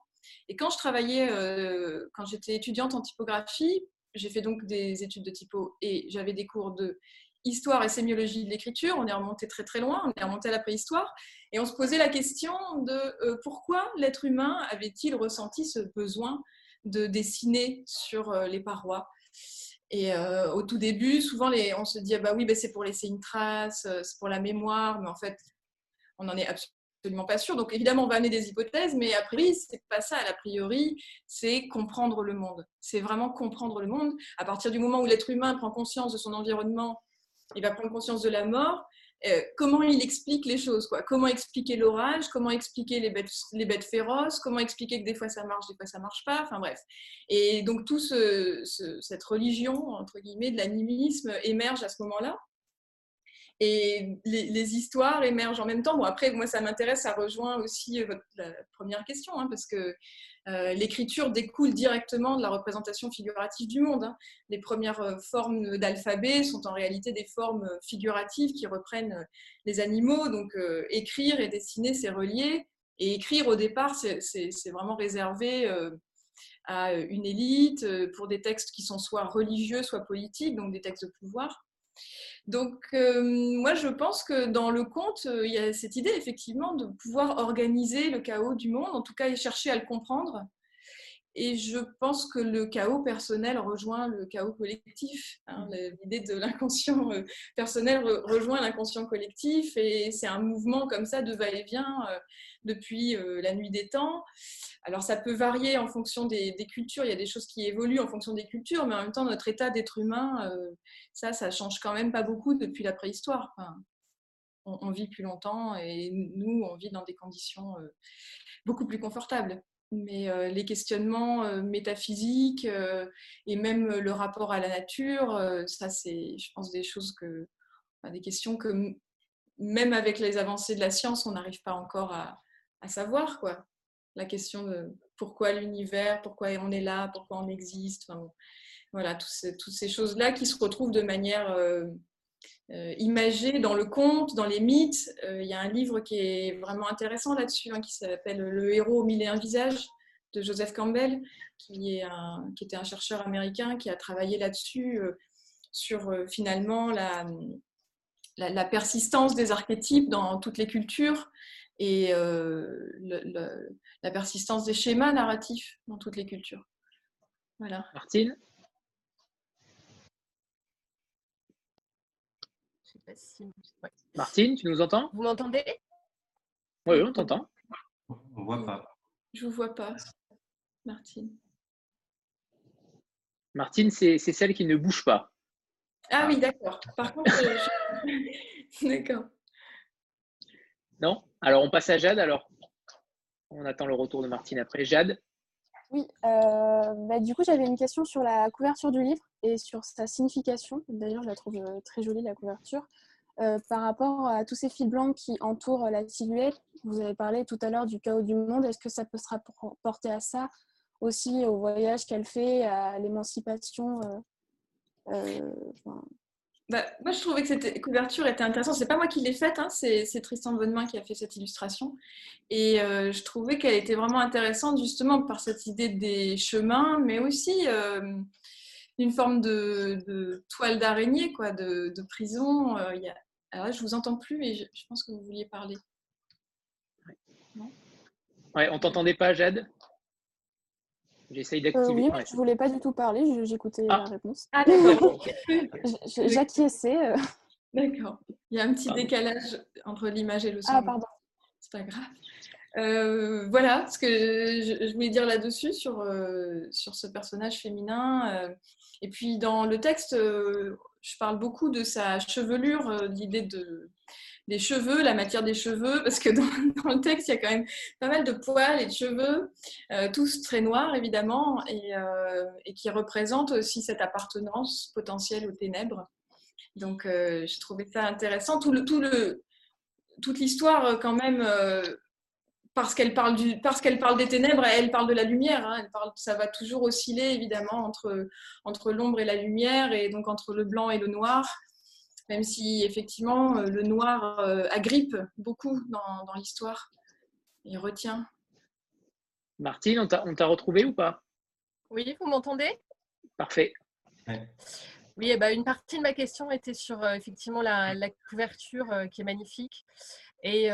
Et quand je travaillais, euh, quand j'étais étudiante en typographie, j'ai fait donc des études de typo et j'avais des cours de histoire et sémiologie de l'écriture. On est remonté très très loin, on est remonté à la préhistoire et on se posait la question de euh, pourquoi l'être humain avait-il ressenti ce besoin de dessiner sur euh, les parois? Et au tout début, souvent, on se dit ah bah oui, bah c'est pour laisser une trace, c'est pour la mémoire, mais en fait, on n'en est absolument pas sûr. Donc évidemment, on va amener des hypothèses, mais a priori, c'est pas ça. A priori, c'est comprendre le monde. C'est vraiment comprendre le monde. À partir du moment où l'être humain prend conscience de son environnement, il va prendre conscience de la mort. Euh, comment il explique les choses quoi? Comment expliquer l'orage? Comment expliquer les bêtes, féroces? Comment expliquer que des fois ça marche, des fois ça marche pas? Enfin bref. Et donc tout cette religion entre guillemets de l'animisme émerge à ce moment-là. Et les, histoires émergent en même temps. Bon, après, moi, ça m'intéresse, ça rejoint aussi votre, la première question, hein, parce que euh, l'écriture découle directement de la représentation figurative du monde. Hein. Les premières euh, formes d'alphabet sont en réalité des formes figuratives qui reprennent les animaux. Donc, écrire et dessiner, c'est relié. Et écrire, au départ, c'est vraiment réservé à une élite pour des textes qui sont soit religieux, soit politiques, donc des textes de pouvoir. Donc, euh, moi, je pense que dans le conte, euh, il y a cette idée, effectivement, de pouvoir organiser le chaos du monde, en tout cas, et chercher à le comprendre. Et je pense que le chaos personnel rejoint le chaos collectif. Hein. L'idée de l'inconscient euh, personnel rejoint l'inconscient collectif. Et c'est un mouvement comme ça de va-et-vient depuis la nuit des temps. Alors ça peut varier en fonction des, cultures, il y a des choses qui évoluent en fonction des cultures, mais en même temps notre état d'être humain, euh, ça, ça change quand même pas beaucoup depuis la préhistoire. on, vit plus longtemps et nous, on vit dans des conditions euh, beaucoup plus confortables. Mais euh, les questionnements métaphysiques et même le rapport à la nature, ça c'est, je pense, des choses que, des questions que même avec les avancées de la science, on n'arrive pas encore à, à savoir quoi la question de pourquoi l'univers, pourquoi on est là, pourquoi on existe. voilà, toutes ces, choses-là qui se retrouvent de manière euh, euh, imagée dans le conte, dans les mythes. Euh, il y a un livre qui est vraiment intéressant là-dessus, hein, qui s'appelle Le héros aux mille et un visages de Joseph Campbell, qui, est qui était un chercheur américain qui a travaillé là-dessus, sur finalement la, la, persistance des archétypes dans toutes les cultures et la persistance des schémas narratifs dans toutes les cultures. Voilà. Martine? Martine, tu nous entends? Vous m'entendez? Oui, on t'entend. On ne voit pas. Je ne vous vois pas, Martine. Martine, c'est celle qui ne bouge pas. Ah, oui, d'accord. Par contre, d'accord. Non? Alors, on passe à Jade. Alors, on attend le retour de Martine après. Jade Oui, euh, bah, du coup, j'avais une question sur la couverture du livre et sur sa signification. D'ailleurs, je la trouve euh, très jolie, la couverture. Euh, par rapport à tous ces fils blancs qui entourent la silhouette, vous avez parlé tout à l'heure du chaos du monde. Est-ce que ça peut se rapporter à ça aussi, au voyage qu'elle fait, à l'émancipation bah, moi, je trouvais que cette couverture était intéressante. C'est pas moi qui l'ai faite, hein, c'est, Tristan Bonnemain qui a fait cette illustration. Et euh, je trouvais qu'elle était vraiment intéressante justement par cette idée des chemins, mais aussi euh, une forme de, toile d'araignée, quoi, de, prison. Euh, y je vous entends plus, mais je, pense que vous vouliez parler. Non ouais, on t'entendait pas, Jade? J'essaye euh, d'activer. oui, je voulais pas du tout parler, j'écoutais ah. la réponse. Ah, d'accord. J'acquiesçais. Euh. D'accord. Il y a un petit décalage entre l'image et le son. Ah, pardon. C'est pas grave. Euh, voilà ce que je, voulais dire là-dessus sur, sur ce personnage féminin. et puis dans le texte, je parle beaucoup de sa chevelure, l'idée de, des cheveux, la matière des cheveux, parce que dans, le texte, il y a quand même pas mal de poils et de cheveux, euh, tous très noirs évidemment, euh, et, qui représentent aussi cette appartenance potentielle aux ténèbres. Donc, euh, je trouvais ça intéressant. Toute l'histoire, quand même, parce qu'elle parle, des ténèbres, elle parle de la lumière. Hein. ça va toujours osciller, évidemment, entre l'ombre et la lumière, et donc entre le blanc et le noir même si effectivement euh, le noir euh, agrippe beaucoup dans, l'histoire. Il retient. Martine, on t'a retrouvé ou pas? Oui, vous m'entendez? Parfait. Oui, eh ben, une partie de ma question était sur euh, effectivement la, couverture qui est magnifique. Et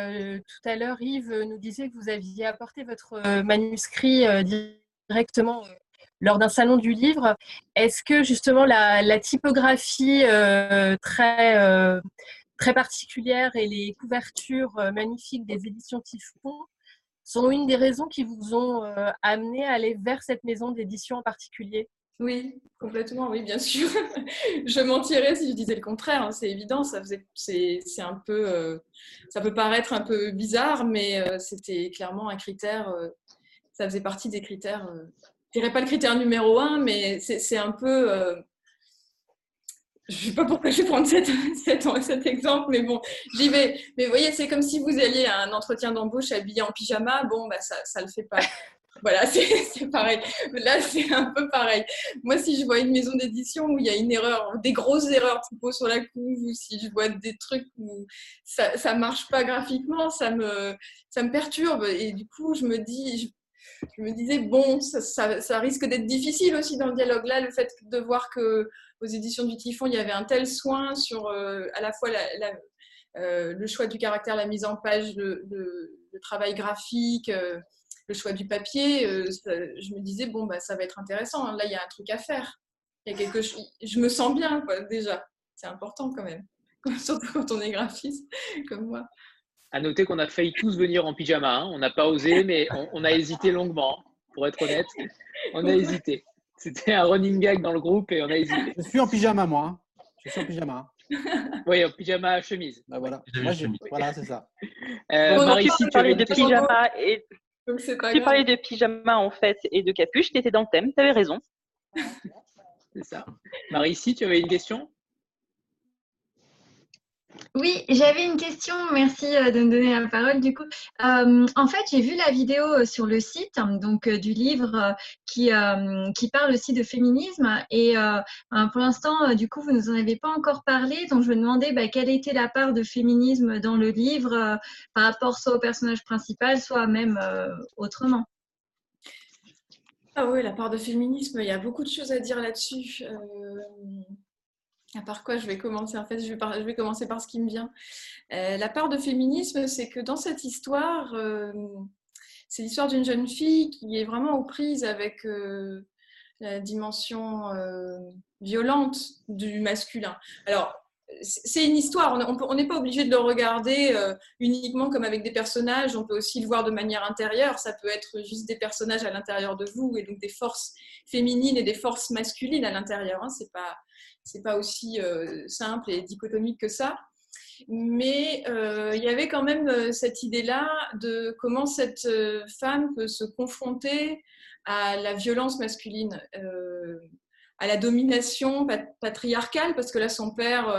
tout à l'heure, Yves nous disait que vous aviez apporté votre manuscrit directement lors d'un salon du livre. Est-ce que justement la, typographie euh, très, euh, très particulière et les couvertures euh, magnifiques des éditions Typhon sont une des raisons qui vous ont amené à aller vers cette maison d'édition en particulier? Oui, complètement, oui, bien sûr. je mentirais si je disais le contraire, hein, c'est évident, ça peut paraître un peu bizarre, mais c'était clairement un critère, ça faisait partie des critères je dirais pas le critère numéro un, mais c'est un peu. Euh, je ne sais pas pourquoi je vais prendre cet, cet, exemple, mais bon, j'y vais. Mais vous voyez, c'est comme si vous alliez à un entretien d'embauche habillé en pyjama. Bon, bah, ça ne le fait pas. Voilà, c'est pareil. Là, c'est un peu pareil. Moi, si je vois une maison d'édition où il y a une erreur, des grosses erreurs typo sur la couve, ou si je vois des trucs où ça ne marche pas graphiquement, ça me, ça me perturbe. Et du coup, je me dis, je, me disais, bon, ça, risque d'être difficile aussi dans le dialogue. Là, le fait de voir que aux éditions du Typhon, il y avait un tel soin sur euh, à la fois euh, le choix du caractère, la mise en page, le, travail graphique. Euh, le choix du papier, je me disais, bon, bah, ça va être intéressant. Là, il y a un truc à faire. Il y a quelque chose. Je me sens bien, quoi, déjà. C'est important quand même. Surtout quand on est graphiste, comme moi. À noter qu'on a failli tous venir en pyjama. Hein. On n'a pas osé, mais on, a hésité longuement, pour être honnête. On a hésité. C'était un running gag dans le groupe et on a hésité. Je suis en pyjama, moi. Hein. Je suis en pyjama. Oui, en pyjama chemise. Bah, voilà, moi, voilà c'est ça. Euh, Marie, si tu de pyjama et tu parlais de pyjama en fait et de capuche, tu étais dans le thème, tu avais raison. C'est ça. Marie, si tu avais une question? Oui, j'avais une question. Merci euh, de me donner la parole. Du coup, euh, en fait, j'ai vu la vidéo euh, sur le site donc du livre qui qui parle aussi de féminisme et pour l'instant, du coup, vous nous en avez pas encore parlé. Donc, je me demandais bah, quelle était la part de féminisme dans le livre par rapport soit au personnage principal, soit même autrement? Ah oui, la part de féminisme, il y a beaucoup de choses à dire là-dessus. Par quoi je vais commencer En fait, je vais, commencer par ce qui me vient. Euh, la part de féminisme, c'est que dans cette histoire, euh, c'est l'histoire d'une jeune fille qui est vraiment aux prises avec euh, la dimension violente du masculin. Alors, c'est une histoire, on n'est pas obligé de le regarder uniquement comme avec des personnages, on peut aussi le voir de manière intérieure, ça peut être juste des personnages à l'intérieur de vous et donc des forces féminines et des forces masculines à l'intérieur. Hein. C'est pas c'est pas aussi euh, simple et dichotomique que ça. Mais euh, il y avait quand même euh, cette idée-là de comment cette femme peut se confronter à la violence masculine, à la domination patriarcale, parce que là, son père,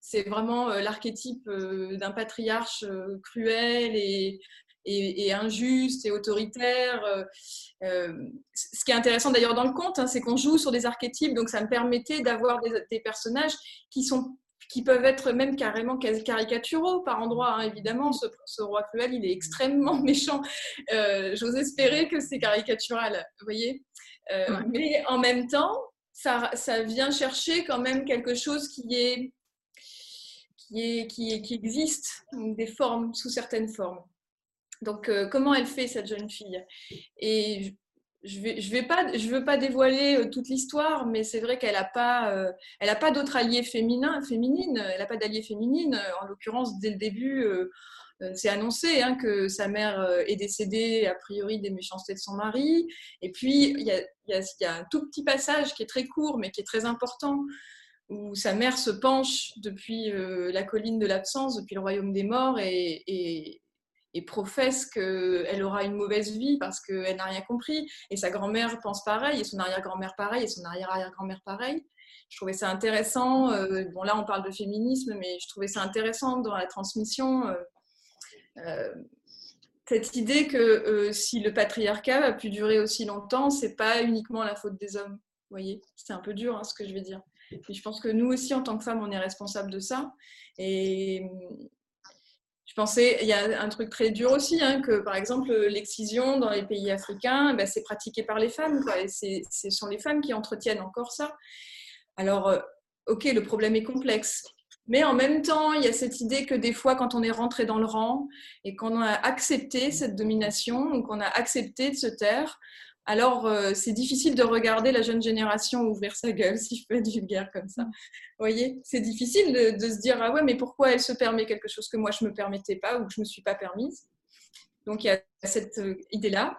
c'est vraiment l'archétype d'un patriarche cruel et, et, injuste et autoritaire. Euh, euh, ce qui est intéressant d'ailleurs dans le conte, hein, c'est qu'on joue sur des archétypes, donc ça me permettait d'avoir des, personnages qui sont qui peuvent être même carrément caricaturaux par endroits, hein, évidemment. Ce, roi cruel, il est extrêmement méchant. Euh, j'ose espérer que c'est caricatural, vous voyez. Mais en même temps, ça, ça, vient chercher quand même quelque chose qui est qui, est, qui, qui existe, des formes, sous certaines formes. Donc, euh, comment elle fait, cette jeune fille? Et je ne vais, pas, veux pas dévoiler euh, toute l'histoire, mais c'est vrai qu'elle n'a pas, euh, elle a. Elle n'a pas d'alliés féminines. En l'occurrence, dès le début, c'est annoncé hein, que sa mère est décédée, a priori, des méchancetés de son mari. Et puis, il y a, un tout petit passage qui est très court, mais qui est très important, où sa mère se penche depuis la colline de l'absence, depuis le royaume des morts, et et professe qu'elle aura une mauvaise vie parce qu'elle n'a rien compris. Et sa grand-mère pense pareil, et son arrière-grand-mère pareil, et son arrière-arrière-grand-mère pareil. Je trouvais ça intéressant. Euh, bon, là, on parle de féminisme, mais je trouvais ça intéressant dans la transmission. Euh, euh, cette idée que si le patriarcat a pu durer aussi longtemps, c'est pas uniquement la faute des hommes. Vous voyez, c'est un peu dur hein, ce que je vais dire. Et je pense que nous aussi, en tant que femmes, on est responsable de ça. Et, je pensais, il y a un truc très dur aussi, hein, que par exemple l'excision dans les pays africains, ben, c'est pratiqué par les femmes, et ce sont les femmes qui entretiennent encore ça. Alors, euh, ok, le problème est complexe, mais en même temps, il y a cette idée que des fois, quand on est rentré dans le rang et qu'on a accepté cette domination, ou qu'on a accepté de se taire, alors euh, c'est difficile de regarder la jeune génération ouvrir sa gueule, si je peux être vulgaire comme ça. Vous voyez, c'est difficile de, se dire ah ouais, mais pourquoi elle se permet quelque chose que moi je me permettais pas ou que je me suis pas permise? Donc il y a cette euh, idée-là.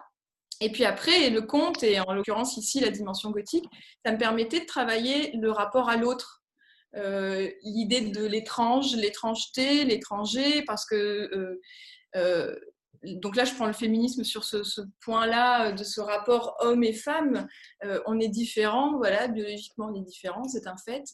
Et puis après, le conte, et en l'occurrence ici la dimension gothique, ça me permettait de travailler le rapport à l'autre, euh, l'idée de l'étrange, l'étrangeté, l'étranger, parce que donc là, je prends le féminisme sur ce, point-là, de ce rapport homme et femme. on est différents, voilà, biologiquement on est différents, c'est un fait.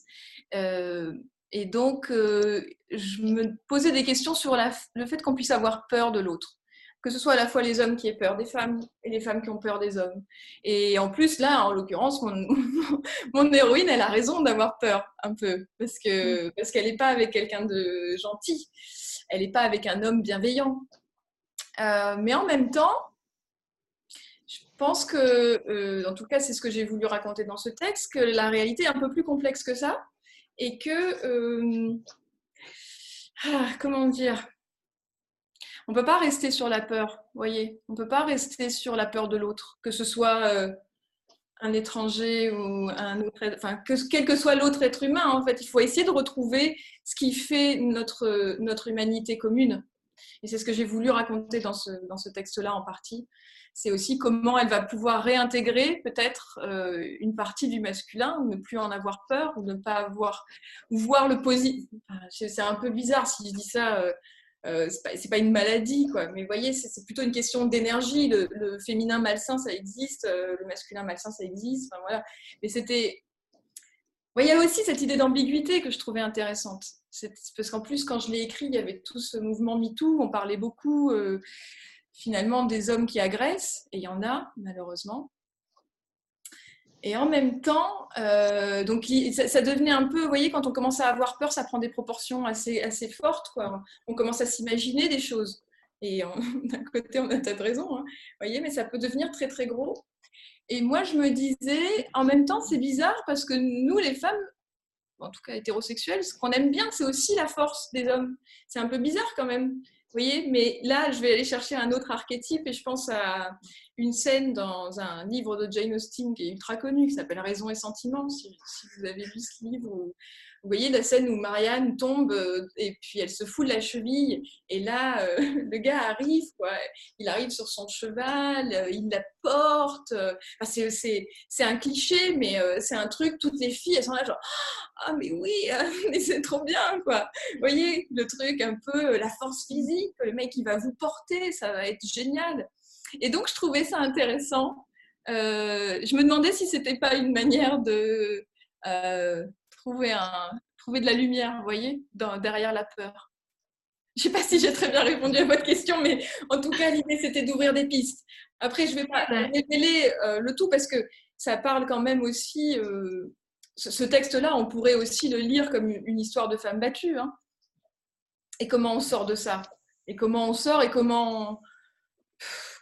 et donc, je me posais des questions sur le fait qu'on puisse avoir peur de l'autre que ce soit à la fois les hommes qui aient peur des femmes et les femmes qui ont peur des hommes. Et en plus, là, en l'occurrence, mon, mon, héroïne, elle a raison d'avoir peur un peu, parce parce qu'elle n'est pas avec quelqu'un de gentil, elle n'est pas avec un homme bienveillant. Euh, mais en même temps, je pense que, euh, en tout cas, c'est ce que j'ai voulu raconter dans ce texte, que la réalité est un peu plus complexe que ça, et que, euh, ah, comment dire, on ne peut pas rester sur la peur, voyez. On ne peut pas rester sur la peur de l'autre, que ce soit un étranger ou un autre, enfin, que, quel que soit l'autre être humain, en fait. Il faut essayer de retrouver ce qui fait notre, notre humanité commune. Et c'est ce que j'ai voulu raconter dans ce, dans ce texte-là en partie. C'est aussi comment elle va pouvoir réintégrer peut-être euh, une partie du masculin, ou ne plus en avoir peur, ou ne pas avoir, ou voir le positif. c'est un peu bizarre si je dis ça. Euh, euh, c'est pas, une maladie, quoi. Mais vous voyez, c'est plutôt une question d'énergie. Le, féminin malsain, ça existe. Euh, le masculin malsain, ça existe. Enfin, voilà. Mais c'était. il y a aussi cette idée d'ambiguïté que je trouvais intéressante. Parce qu'en plus, quand je l'ai écrit, il y avait tout ce mouvement MeToo. On parlait beaucoup, euh, finalement, des hommes qui agressent. Et il y en a, malheureusement. Et en même temps, euh, donc ça, devenait un peu, vous voyez, quand on commence à avoir peur, ça prend des proportions assez, assez fortes. Quoi. On commence à s'imaginer des choses. Et d'un côté, on a peut-être raison, hein, voyez, mais ça peut devenir très très gros. Et moi, je me disais, en même temps, c'est bizarre parce que nous, les femmes, en tout cas hétérosexuelles, ce qu'on aime bien, c'est aussi la force des hommes. C'est un peu bizarre quand même voyez, mais là, je vais aller chercher un autre archétype et je pense à une scène dans un livre de Jane Austen qui est ultra connu, qui s'appelle Raison et Sentiment, si, vous avez lu ce livre, vous voyez la scène où Marianne tombe euh, et puis elle se fout de la cheville et là euh, le gars arrive quoi. il arrive sur son cheval euh, il la porte c'est un cliché mais c'est un truc toutes les filles elles sont là genre ah mais oui mais c'est trop bien quoi vous voyez le truc un peu la force physique le mec il va vous porter ça va être génial. Et donc je trouvais ça intéressant. Je me demandais si c'était pas une manière de trouver, un, trouver de la lumière, vous voyez, derrière la peur. Je ne sais pas si j'ai très bien répondu à votre question, mais en tout cas, l'idée, c'était d'ouvrir des pistes. Après, je ne vais pas révéler euh, le tout parce que ça parle quand même aussi. Euh, ce, texte-là, on pourrait aussi le lire comme une, histoire de femme battue. Hein. Et comment on sort de ça? Et comment on sort et comment,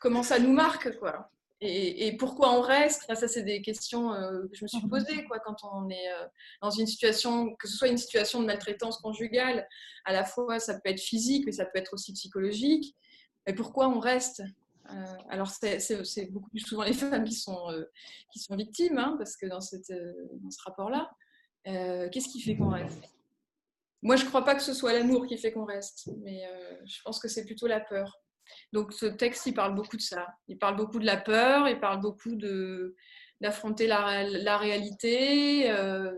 comment ça nous marque, quoi? Et, pourquoi on reste? Ça, c'est des questions euh, que je me suis posées quoi, quand on est euh, dans une situation, que ce soit une situation de maltraitance conjugale, à la fois ça peut être physique, mais ça peut être aussi psychologique. Mais pourquoi on reste? Euh, Alors, c'est beaucoup plus souvent les femmes qui sont, qui sont victimes, hein, parce que dans, cette, dans ce rapport-là, qu'est-ce qui fait qu'on reste? Moi, je ne crois pas que ce soit l'amour qui fait qu'on reste, mais je pense que c'est plutôt la peur. Donc ce texte, il parle beaucoup de ça. Il parle beaucoup de la peur, il parle beaucoup de d'affronter la, la, réalité, euh,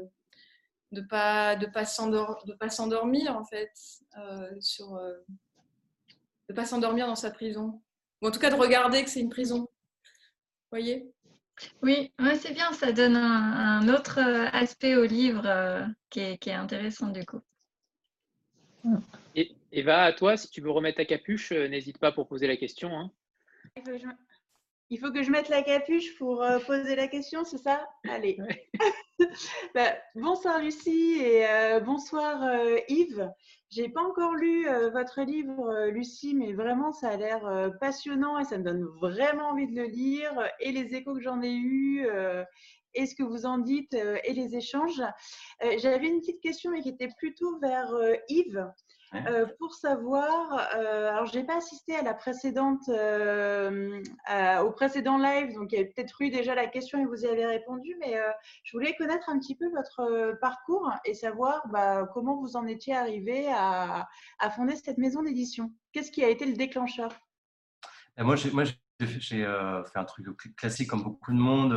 de pas de pas s'endormir en fait, euh, sur euh, de pas s'endormir dans sa prison, ou en tout cas de regarder que c'est une prison. Vous voyez? Oui, c'est bien, ça donne un, autre aspect au livre qui est, qui, est, intéressant du coup. Eva, à toi, si tu veux remettre ta capuche, euh, n'hésite pas pour poser la question. Hein. Il faut que je mette la capuche pour euh, poser la question, c'est ça? Allez. Bah, bonsoir Lucie et euh, bonsoir Yves. J'ai pas encore lu votre livre, Lucie, mais vraiment ça a l'air passionnant et ça me donne vraiment envie de le lire. Et les échos que j'en ai eus, et ce que vous en dites, et les échanges. J'avais une petite question, mais qui était plutôt vers Yves. Euh, pour savoir, euh, alors je n'ai pas assisté à la précédente, euh, au précédent live, donc il y a peut-être eu déjà la question et vous y avez répondu, mais je voulais connaître un petit peu votre parcours et savoir bah, comment vous en étiez arrivé à, fonder cette maison d'édition. Qu'est-ce qui a été le déclencheur? Moi, j'ai fait un truc classique comme beaucoup de monde.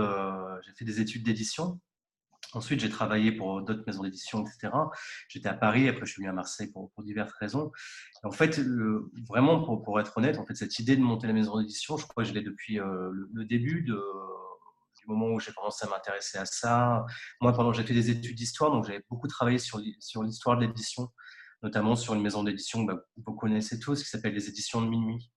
j'ai fait des études d'édition Ensuite, j'ai travaillé pour d'autres maisons d'édition, etc. J'étais à Paris, après je suis venu à Marseille pour, diverses raisons. en fait, vraiment, pour, être honnête, en fait, cette idée de monter la maison d'édition, je crois que je l'ai depuis euh, le, début du moment où j'ai commencé à m'intéresser à ça. Moi, pendant j'ai fait des études d'histoire, donc j'avais beaucoup travaillé sur, l'histoire de l'édition, notamment sur une maison d'édition que bah, vous connaissez tous, qui s'appelle les éditions de minuit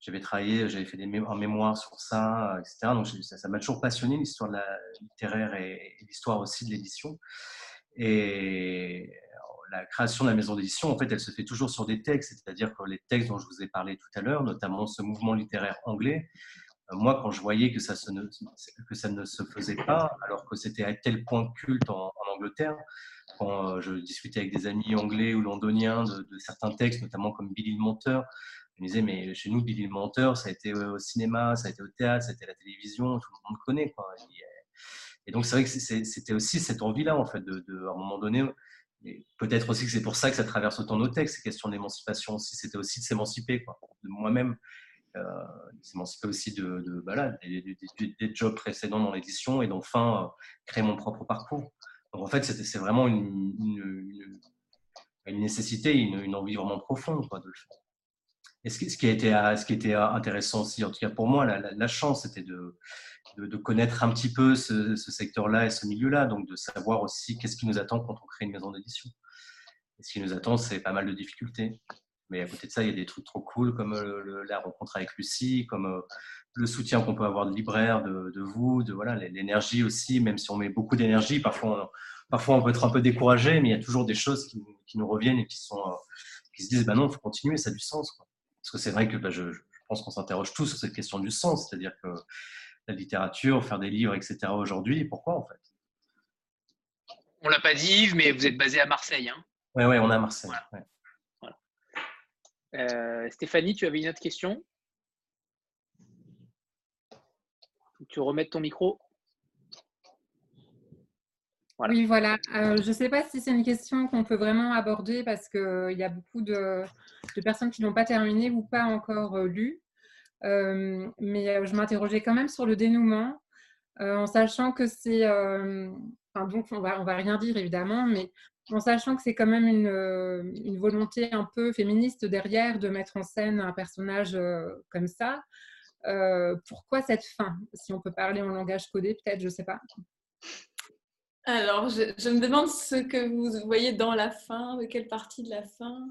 j'avais travaillé, j'avais fait des un mémoire sur ça, etc. Donc ça m'a toujours passionné, l'histoire littéraire et, l'histoire aussi de l'édition. Et la création de la maison d'édition, en fait, elle se fait toujours sur des textes, c'est-à-dire que les textes dont je vous ai parlé tout à l'heure, notamment ce mouvement littéraire anglais, euh, moi, quand je voyais que ça, ne, que ça ne se faisait pas, alors que c'était à tel point culte en, Angleterre, quand euh, je discutais avec des amis anglais ou londoniens de, de certains textes, notamment comme Billy le Monteur, je me disais, mais chez nous, Billy le Menteur, ça a été au cinéma, ça a été au théâtre, ça a été à la télévision, tout le monde connaît. Quoi. Et, donc, c'est vrai que c'était aussi cette envie-là, en fait, à un moment donné, peut-être aussi que c'est pour ça que ça traverse autant nos textes, ces questions d'émancipation aussi. C'était aussi de s'émanciper, de moi-même, euh, s'émanciper aussi de, de bah des, jobs précédents dans l'édition et d'enfin euh, créer mon propre parcours. Donc, en fait, c'est vraiment une, une, une, nécessité, une, envie vraiment profonde quoi, de le faire. Et ce qui, a été, qui était intéressant aussi, en tout cas pour moi, la, chance, c'était de, connaître un petit peu ce, secteur-là et ce milieu-là, donc de savoir aussi qu'est-ce qui nous attend quand on crée une maison d'édition. Et ce qui nous attend, c'est pas mal de difficultés. Mais à côté de ça, il y a des trucs trop cool comme euh, la rencontre avec Lucie, comme euh, le soutien qu'on peut avoir de libraire, de, vous, de voilà l'énergie aussi, même si on met beaucoup d'énergie, parfois on, peut être un peu découragé, mais il y a toujours des choses qui, nous reviennent et qui euh, se disent bah non, faut continuer, ça a du sens. Parce que c'est vrai que bah, je, pense qu'on s'interroge tous sur cette question du sens, c'est-à-dire que la littérature, faire des livres, etc. aujourd'hui, pourquoi en fait? On l'a pas dit Yves, mais vous êtes basé à Marseille. Hein? Oui, ouais, on est à Marseille. Euh, Stéphanie, tu avais une autre question? Tu remets ton micro oui, voilà. Euh, je ne sais pas si c'est une question qu'on peut vraiment aborder parce qu'il euh, y a beaucoup de, personnes qui n'ont pas terminé ou pas encore euh, lu. mais je m'interrogeais quand même sur le dénouement, en sachant que c'est... Enfin, donc, on va, on va rien dire évidemment, mais en sachant que c'est quand même une, volonté un peu féministe derrière de mettre en scène un personnage comme ça. pourquoi cette fin? Si on peut parler en langage codé, peut-être, je ne sais pas. Alors, je, me demande ce que vous voyez dans la fin, de quelle partie de la fin,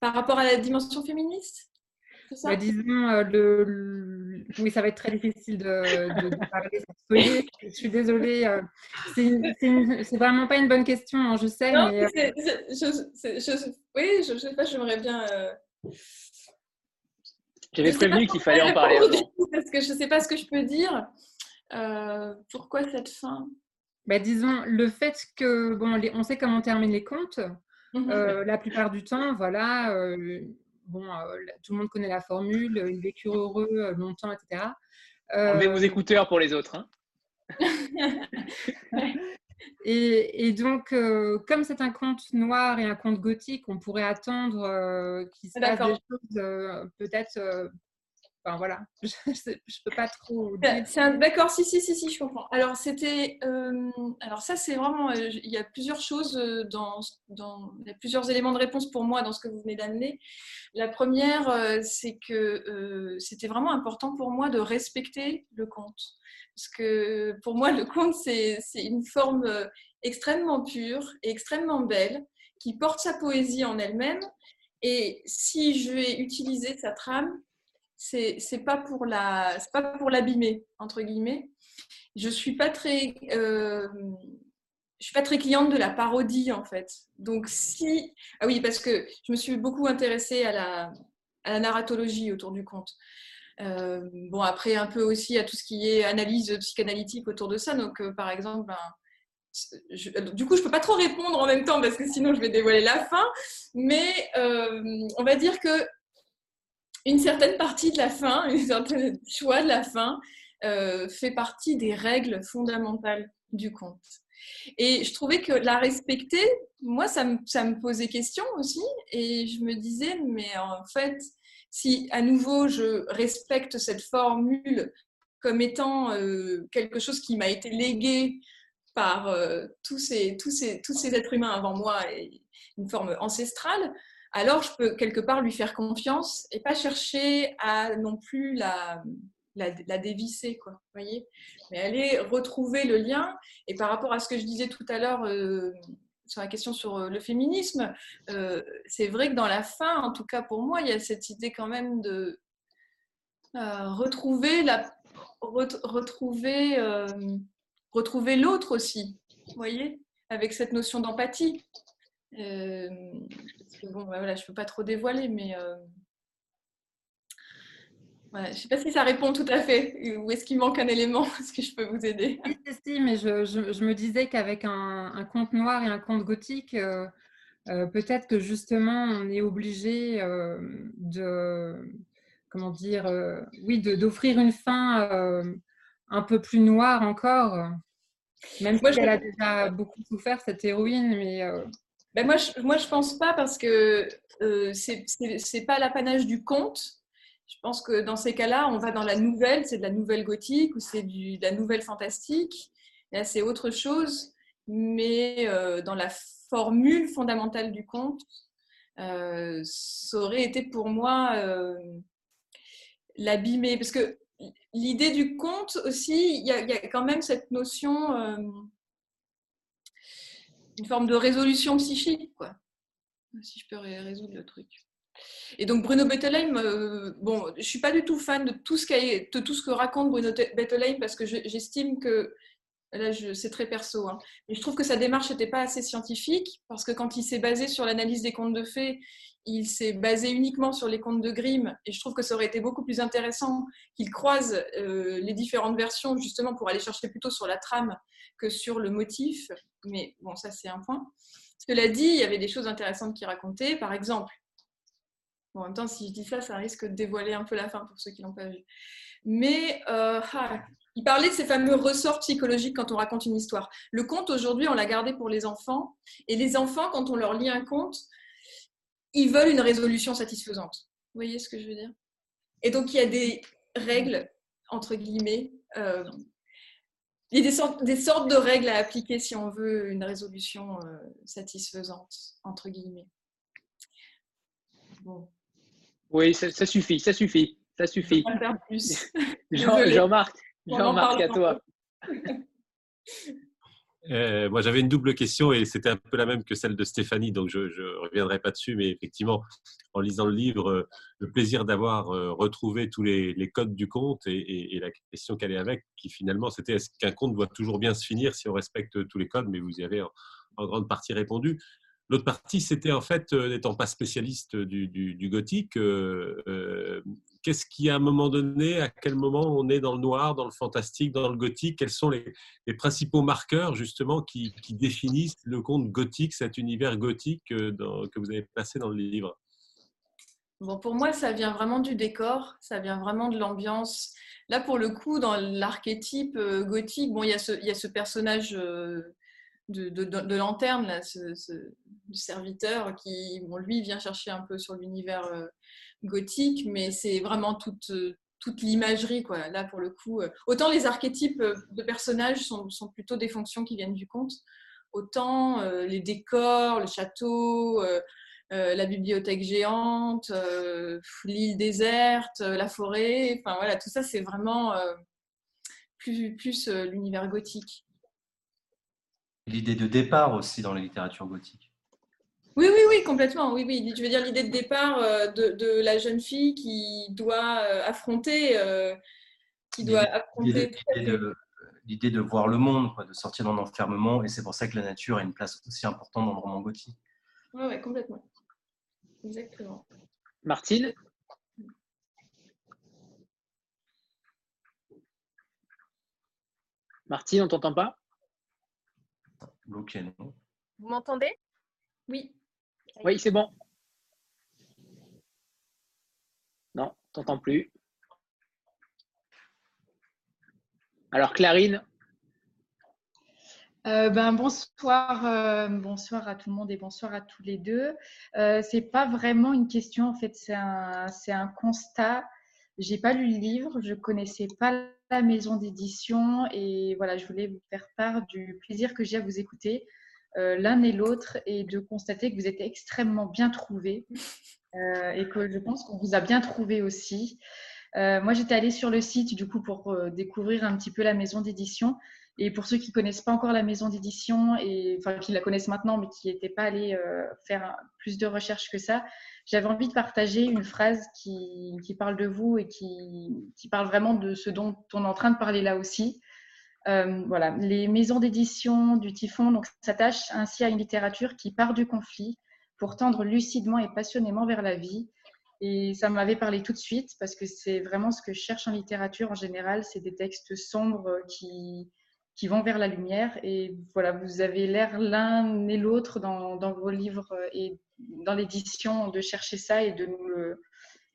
par rapport à la dimension féministe ça? Bah, Disons, euh, le, oui, ça va être très difficile de, parler. je suis désolée. Euh, c'est vraiment pas une bonne question, hein, je sais. mais, euh, je, oui, je, sais pas, j'aimerais bien. J'avais prévenu qu'il fallait en parler. Parce que je sais pas ce que je peux dire. pourquoi cette fin? Bah, disons, le fait que, bon, on sait comment on termine les comptes, mmh euh, la plupart du temps, voilà, euh, bon, euh, tout le monde connaît la formule, ils vécurent heureux longtemps, etc. Met vos écouteurs pour les autres. Hein. et, donc, comme c'est un conte noir et un conte gothique, on pourrait attendre qu'il se passe des choses peut-être Enfin voilà, je ne peux pas trop. D'accord, si, si, si, si, je comprends. Alors, c'était. Euh, alors, ça, c'est vraiment. Euh, il y a plusieurs choses euh, dans, dans. Il y a plusieurs éléments de réponse pour moi dans ce que vous venez d'amener. La première, c'est que c'était vraiment important pour moi de respecter le conte. Parce que pour moi, le conte, c'est une forme extrêmement pure et extrêmement belle qui porte sa poésie en elle-même. Et si je vais utiliser sa trame, c'est c'est pas pour la c'est pas pour l'abîmer entre guillemets. Je suis pas très euh, je suis pas très cliente de la parodie en fait. Donc si ah oui parce que je me suis beaucoup intéressée à la, à la narratologie autour du conte. Euh, bon après un peu aussi à tout ce qui est analyse psychanalytique autour de ça. Donc euh, par exemple ben, du coup, je peux pas trop répondre en même temps parce que sinon je vais dévoiler la fin. Mais on va dire que une certaine partie de la fin, un certain choix de la fin euh, fait partie des règles fondamentales du conte. Et je trouvais que la respecter, moi, ça me, posait question aussi. Et je me disais, mais en fait, si à nouveau je respecte cette formule comme étant euh, quelque chose qui m'a été légué par euh, tous, ces, tous, ces, tous ces êtres humains avant moi une forme ancestrale, alors je peux quelque part lui faire confiance et pas chercher à non plus la, dévisser, quoi, voyez Mais aller retrouver le lien. Et par rapport à ce que je disais tout à l'heure euh, sur la question sur euh, le féminisme, c'est vrai que dans la fin, en tout cas pour moi, il y a cette idée quand même de retrouver retrouver l'autre aussi, voyez, avec cette notion d'empathie. Euh, bon, bah voilà, je ne peux pas trop dévoiler, mais euh, je ne sais pas si ça répond tout à fait. Ou est-ce qu'il manque un élément? Est-ce que je peux vous aider? Si, mais je, je, me disais qu'avec un, un, conte noir et un conte gothique, euh, peut-être que justement on est obligé de, comment dire, oui, d'offrir une fin un peu plus noire encore. Même si elle a déjà beaucoup souffert, cette héroïne, mais... Euh, ben moi, je, moi, je pense pas parce que euh, c'est pas l'apanage du conte. Je pense que dans ces cas-là, on va dans la nouvelle, c'est de la nouvelle gothique ou c'est de la nouvelle fantastique. Là, c'est autre chose, mais euh, dans la formule fondamentale du conte, euh, ça aurait été pour moi l'abîmer. Parce que l'idée du conte aussi, il y, a, quand même cette notion, euh, une forme de résolution psychique, quoi. Si je peux résoudre le truc. Et donc Bruno Bettelheim, euh, bon, je suis pas du tout fan de tout ce, de tout ce que raconte Bruno Bettelheim parce que j'estime que là c'est très perso, hein, mais je trouve que sa démarche n'était pas assez scientifique parce que quand il s'est basé sur l'analyse des contes de fées, il s'est basé uniquement sur les contes de Grimm et je trouve que ça aurait été beaucoup plus intéressant qu'il croise euh, les différentes versions justement pour aller chercher plutôt sur la trame que sur le motif. Mais bon, ça c'est un point. Cela dit, il y avait des choses intéressantes qu'il racontait. Par exemple, en même temps, si je dis ça, ça risque de dévoiler un peu la fin pour ceux qui l'ont pas vu. Mais euh, ah, il parlait de ces fameux ressorts psychologiques quand on raconte une histoire. Le conte, aujourd'hui, on l'a gardé pour les enfants. Et les enfants, quand on leur lit un conte, ils veulent une résolution satisfaisante. Vous voyez ce que je veux dire? Et donc, il y a des règles, entre guillemets. Euh, il y a des sortes, des sortes, de règles à appliquer si on veut une résolution euh, satisfaisante, entre guillemets. Oui, ça, suffit, ça suffit, ça suffit. Jean-Marc, Jean-Marc, à toi. Euh, moi, j'avais une double question et c'était un peu la même que celle de Stéphanie, donc je ne reviendrai pas dessus, mais effectivement, en lisant le livre, euh, le plaisir d'avoir euh, retrouvé tous les, codes du conte et, la question qu'elle est avec, qui finalement, c'était est-ce qu'un conte doit toujours bien se finir si on respecte tous les codes, mais vous y avez en grande partie répondu. L'autre partie, c'était en fait, n'étant pas spécialiste du, gothique, qu'est-ce qui, à un moment donné, à quel moment on est dans le noir, dans le fantastique, dans le gothique? Quels sont les, principaux marqueurs, justement, qui, définissent le conte gothique, cet univers gothique que vous avez placé dans le livre? Bon, pour moi, ça vient vraiment du décor, ça vient vraiment de l'ambiance. Là, pour le coup, dans l'archétype gothique, bon, il y, a ce, ce personnage de, lanterne, là, ce, serviteur qui, bon, lui, vient chercher un peu sur l'univers euh, gothique, mais c'est vraiment toute, toute l'imagerie. Là, pour le coup, euh, autant les archétypes de personnages sont, plutôt des fonctions qui viennent du conte, autant euh, les décors, le château, la bibliothèque géante, l'île déserte, la forêt, enfin voilà, tout ça, c'est vraiment plus, plus l'univers gothique l'idée de départ aussi dans la littérature gothique. Oui, oui, oui, complètement. Oui, oui. Je veux dire l'idée de départ euh, de, la jeune fille qui doit euh, affronter, euh, qui doit affronter. L'idée de, voir le monde, de sortir d'un enfermement, et c'est pour ça que la nature a une place aussi importante dans le roman gothique. Oui, ouais, complètement. Exactement. Martine? Martine, on t'entend pas? Vous m'entendez? Oui. Oui, c'est bon. Non, t'entends plus. Alors, Clarine? Euh, ben, bonsoir, euh, bonsoir à tout le monde et bonsoir à tous les deux. Euh, c'est pas vraiment une question, en fait, c'est un, un, constat. J'ai pas lu le livre, je connaissais pas la maison d'édition et voilà, je voulais vous faire part du plaisir que j'ai à vous écouter l'un et l'autre et de constater que vous êtes extrêmement bien trouvés euh, et que je pense qu'on vous a bien trouvé aussi. Euh, moi, j'étais allée sur le site du coup pour découvrir un petit peu la maison d'édition. Et pour ceux qui connaissent pas encore la maison d'édition et enfin qui la connaissent maintenant mais qui n'étaient pas allés faire plus de recherches que ça, j'avais envie de partager une phrase qui, qui parle de vous et qui, qui, parle vraiment de ce dont on est en train de parler là aussi. Euh, voilà, les maisons d'édition du Typhon s'attachent ainsi à une littérature qui part du conflit pour tendre lucidement et passionnément vers la vie. Et ça m'avait parlé tout de suite parce que c'est vraiment ce que je cherche en littérature en général, c'est des textes sombres qui, qui vont vers la lumière. Et voilà, vous avez l'air l'un et l'autre dans, vos livres et dans l'édition de chercher ça et de nous,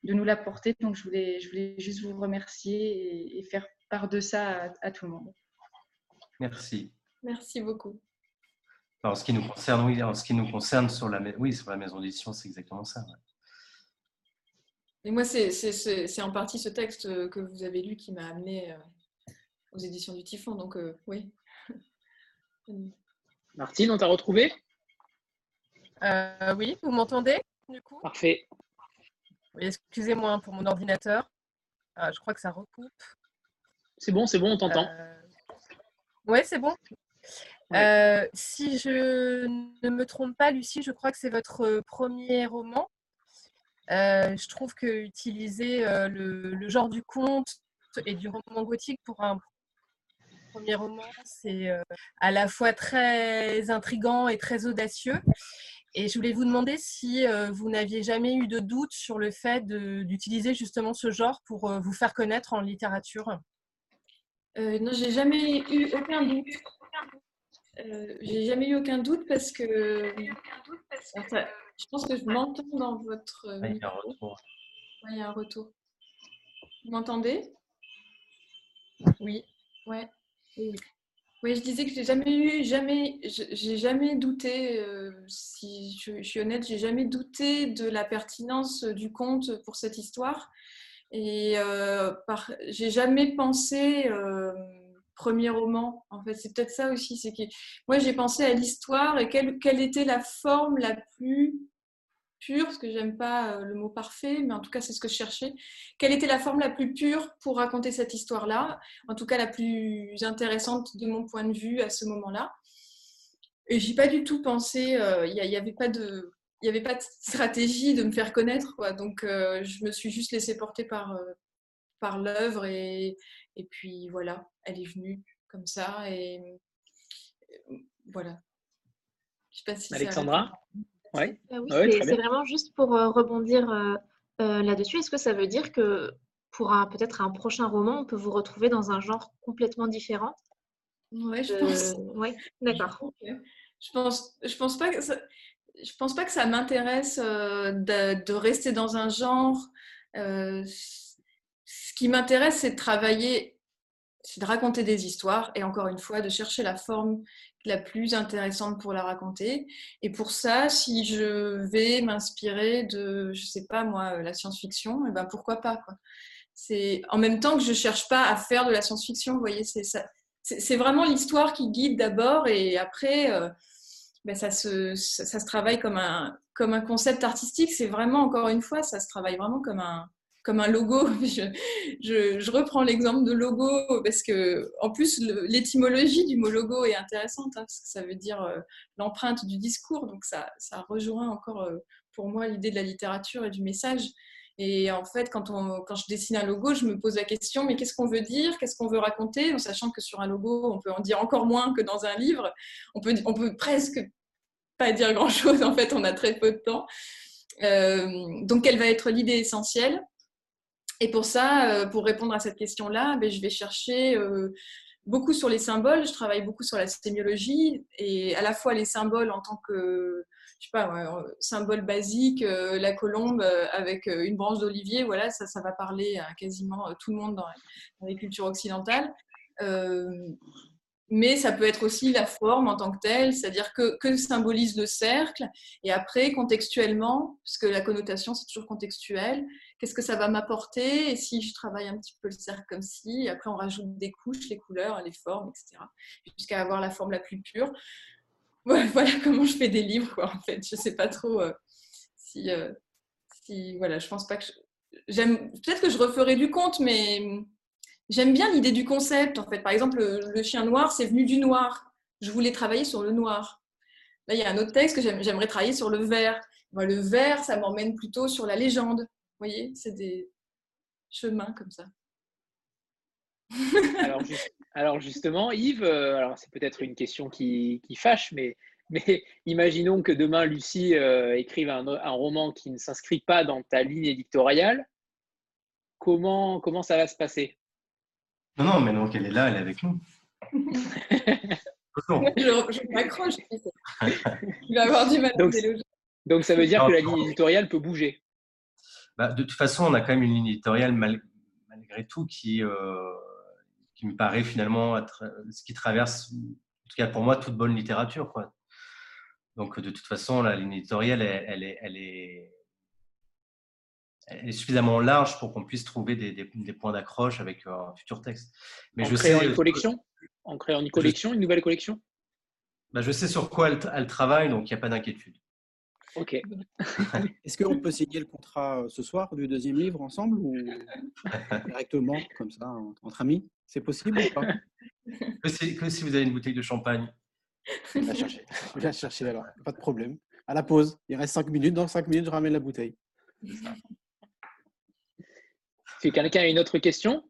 de nous l'apporter. Donc je voulais, je voulais juste vous remercier et, faire part de ça à tout le monde. Merci. Merci beaucoup. En ce qui nous concerne, oui, en ce qui nous concerne sur la, oui, sur la maison d'édition, c'est exactement ça. Et moi, c'est en partie ce texte que vous avez lu qui m'a amené euh, aux éditions du Typhon. Donc, euh, oui. Martine, on t'a retrouvé? Euh, Oui, vous m'entendez du coup? Parfait. Excusez-moi hein, pour mon ordinateur. Ah, je crois que ça recoupe. C'est bon, c'est bon, on t'entend. Oui, c'est bon. Euh, si je ne me trompe pas, Lucie, je crois que c'est votre premier roman. Euh, je trouve que utiliser euh, le, genre du conte et du roman gothique pour un premier roman, c'est à la fois très intrigant et très audacieux. Et je voulais vous demander si vous n'aviez jamais eu de doute sur le fait d'utiliser justement ce genre pour vous faire connaître en littérature. Euh, non, j'ai jamais eu aucun doute. Euh, j'ai jamais eu aucun doute parce que. je pense que je m'entends dans votre. il y a un retour. il y a un retour. Vous m'entendez? Oui. Ouais. Oui. Oui, je disais que j'ai jamais eu, jamais, j'ai jamais douté. Euh, si je, je, suis honnête, j'ai jamais douté de la pertinence du conte pour cette histoire. Et euh, j'ai jamais pensé euh, premier roman. En fait, c'est peut-être ça aussi. C'est que moi, j'ai pensé à l'histoire et quelle, quelle, était la forme la plus pure, parce que j'aime pas euh, le mot parfait, mais en tout cas, c'est ce que je cherchais. Quelle était la forme la plus pure pour raconter cette histoire-là En tout cas, la plus intéressante de mon point de vue à ce moment-là. Et j'ai pas du tout pensé, il n'y avait pas de il n'y avait pas de stratégie de me faire connaître. Quoi. Donc, euh, je me suis juste laissée porter par, euh, par l'œuvre et, et puis voilà, elle est venue comme ça. Et euh, voilà. Je sais pas si Alexandra? ouais. Oui, c'est vraiment juste pour rebondir là-dessus. Est-ce que ça veut dire que pour peut-être un prochain roman, on peut vous retrouver dans un genre complètement différent? Oui, je pense. Oui, d'accord. Je pense, je pense pas que ça je pense pas que ça m'intéresse euh, de, rester dans un genre. Euh, ce qui m'intéresse, c'est de travailler, c'est de raconter des histoires et encore une fois, de chercher la forme la plus intéressante pour la raconter. Et pour ça, si je vais m'inspirer de, je sais pas moi, la science-fiction, eh ben pourquoi pas quoi. C'est en même temps que je cherche pas à faire de la science-fiction, vous voyez, c'est vraiment l'histoire qui guide d'abord et après. Euh, ben, ça, se, ça, se travaille comme un, comme un concept artistique. C'est vraiment, encore une fois, ça se travaille vraiment comme un, comme un logo. Je, je, reprends l'exemple de logo parce que, en plus, l'étymologie du mot logo est intéressante hein, parce que ça veut dire euh, l'empreinte du discours. Donc, ça, ça rejoint encore euh, pour moi l'idée de la littérature et du message. Et en fait, quand, on, quand je dessine un logo, je me pose la question, mais qu'est-ce qu'on veut dire? Qu'est-ce qu'on veut raconter? En sachant que sur un logo, on peut en dire encore moins que dans un livre. On peut, on peut presque pas dire grand-chose, en fait, on a très peu de temps. Euh, donc, quelle va être l'idée essentielle? Et pour ça, euh, pour répondre à cette question-là, ben, je vais chercher euh, beaucoup sur les symboles. Je travaille beaucoup sur la sémiologie et à la fois les symboles en tant que je sais pas, symbole basique, la colombe avec une branche d'olivier, voilà, ça, ça va parler à quasiment tout le monde dans, les cultures occidentales. mais ça peut être aussi la forme en tant que telle, c'est-à-dire que, que symbolise le cercle, et après, contextuellement, puisque la connotation, c'est toujours contextuel, qu'est-ce que ça va m'apporter, et si je travaille un petit peu le cercle comme ci, après on rajoute des couches, les couleurs, les formes, etc., jusqu'à avoir la forme la plus pure. Voilà, comment je fais des livres, en fait. Je ne sais pas trop euh, si, euh, si, Voilà, je pense pas que... J'aime... Peut-être que je referai du conte, mais J'aime bien l'idée du concept. En fait, par exemple, le, chien noir, c'est venu du noir. Je voulais travailler sur le noir. Là, il y a un autre texte que j'aimerais travailler sur le vert. le vert, ça m'emmène plutôt sur la légende. Vous voyez, c'est des chemins comme ça. Alors, justement, Yves, euh, alors c'est peut-être une question qui, fâche, mais, mais, imaginons que demain Lucie euh, écrive un, un, roman qui ne s'inscrit pas dans ta ligne éditoriale. Comment, comment ça va se passer? Non, non, mais donc elle est là, elle est avec nous. je, m'accroche. Il va avoir du mal donc, donc ça veut dire que la ligne éditoriale peut bouger? Bah, de toute façon, on a quand même une ligne éditoriale malgré tout qui, euh, qui me paraît finalement ce qui traverse, en tout cas pour moi, toute bonne littérature. Quoi. Donc de toute façon, la ligne éditoriale, elle est, elle est elle est suffisamment large pour qu'on puisse trouver des, des, points d'accroche avec un futur texte. Mais en je créant sais, une collection? En créant une collection, une nouvelle collection? Bah, Je sais sur quoi elle, travaille, donc il n'y a pas d'inquiétude. Ok. Est-ce qu'on peut signer le contrat euh, ce soir du deuxième livre ensemble ou directement, comme ça, entre amis? C'est possible ou pas? Que si, que si vous avez une bouteille de champagne. Je vais chercher. Je vais chercher alors. Pas de problème. À la pause. Il reste 5 minutes. Dans 5 minutes, je ramène la bouteille. Si quelqu'un a une autre question?